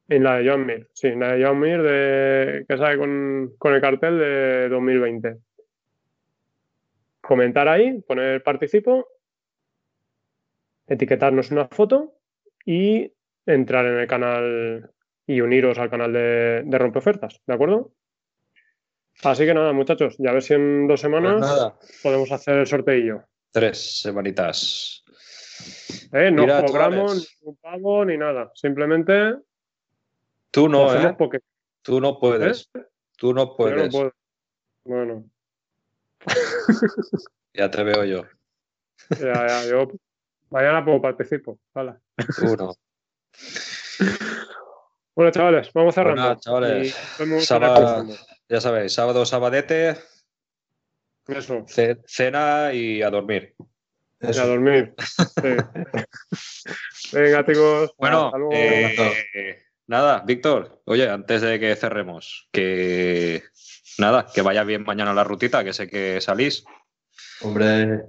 En la de John Mir, sí, en la de John Mir de, que sale con, con el cartel de 2020. Comentar ahí, poner participo, etiquetarnos una foto y entrar en el canal y uniros al canal de, de Rompeofertas, ¿de acuerdo? Así que nada, muchachos, ya a ver si en dos Pues semanas podemos hacer el sorteillo. tres semanitas. ¿eh? No Mira, cobramos chavales. ni un pago ni nada, simplemente Tú no, ¿eh? porque Tú no puedes. Tú no puedes. Bueno, [laughs] Ya te veo yo. Ya, ya, yo mañana puedo participo. Tú no. Bueno, chavales, vamos cerrando. Bueno, chavales, sábado-. Ya sabéis, sábado, sabadete, Eso, ce- cena y a dormir. y a dormir. Sí. [laughs] Venga, chicos. Bueno, hasta luego. eh, nada, Víctor, oye, antes de que cerremos, que nada, que vaya bien mañana la rutita, que sé que salís. Hombre,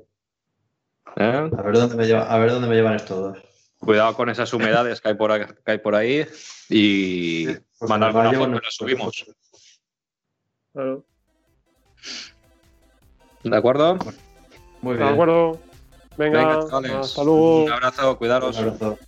¿eh? a ver dónde me lleva, a ver dónde me llevan estos dos. Cuidado con esas humedades que hay por, ahí- que hay, por ahí y Porque mandar además una y la subimos. Claro. ¿De acuerdo? Muy De bien. acuerdo. Venga, Venga, chavales. hasta luego. Un abrazo, Un cuidaros. abrazo.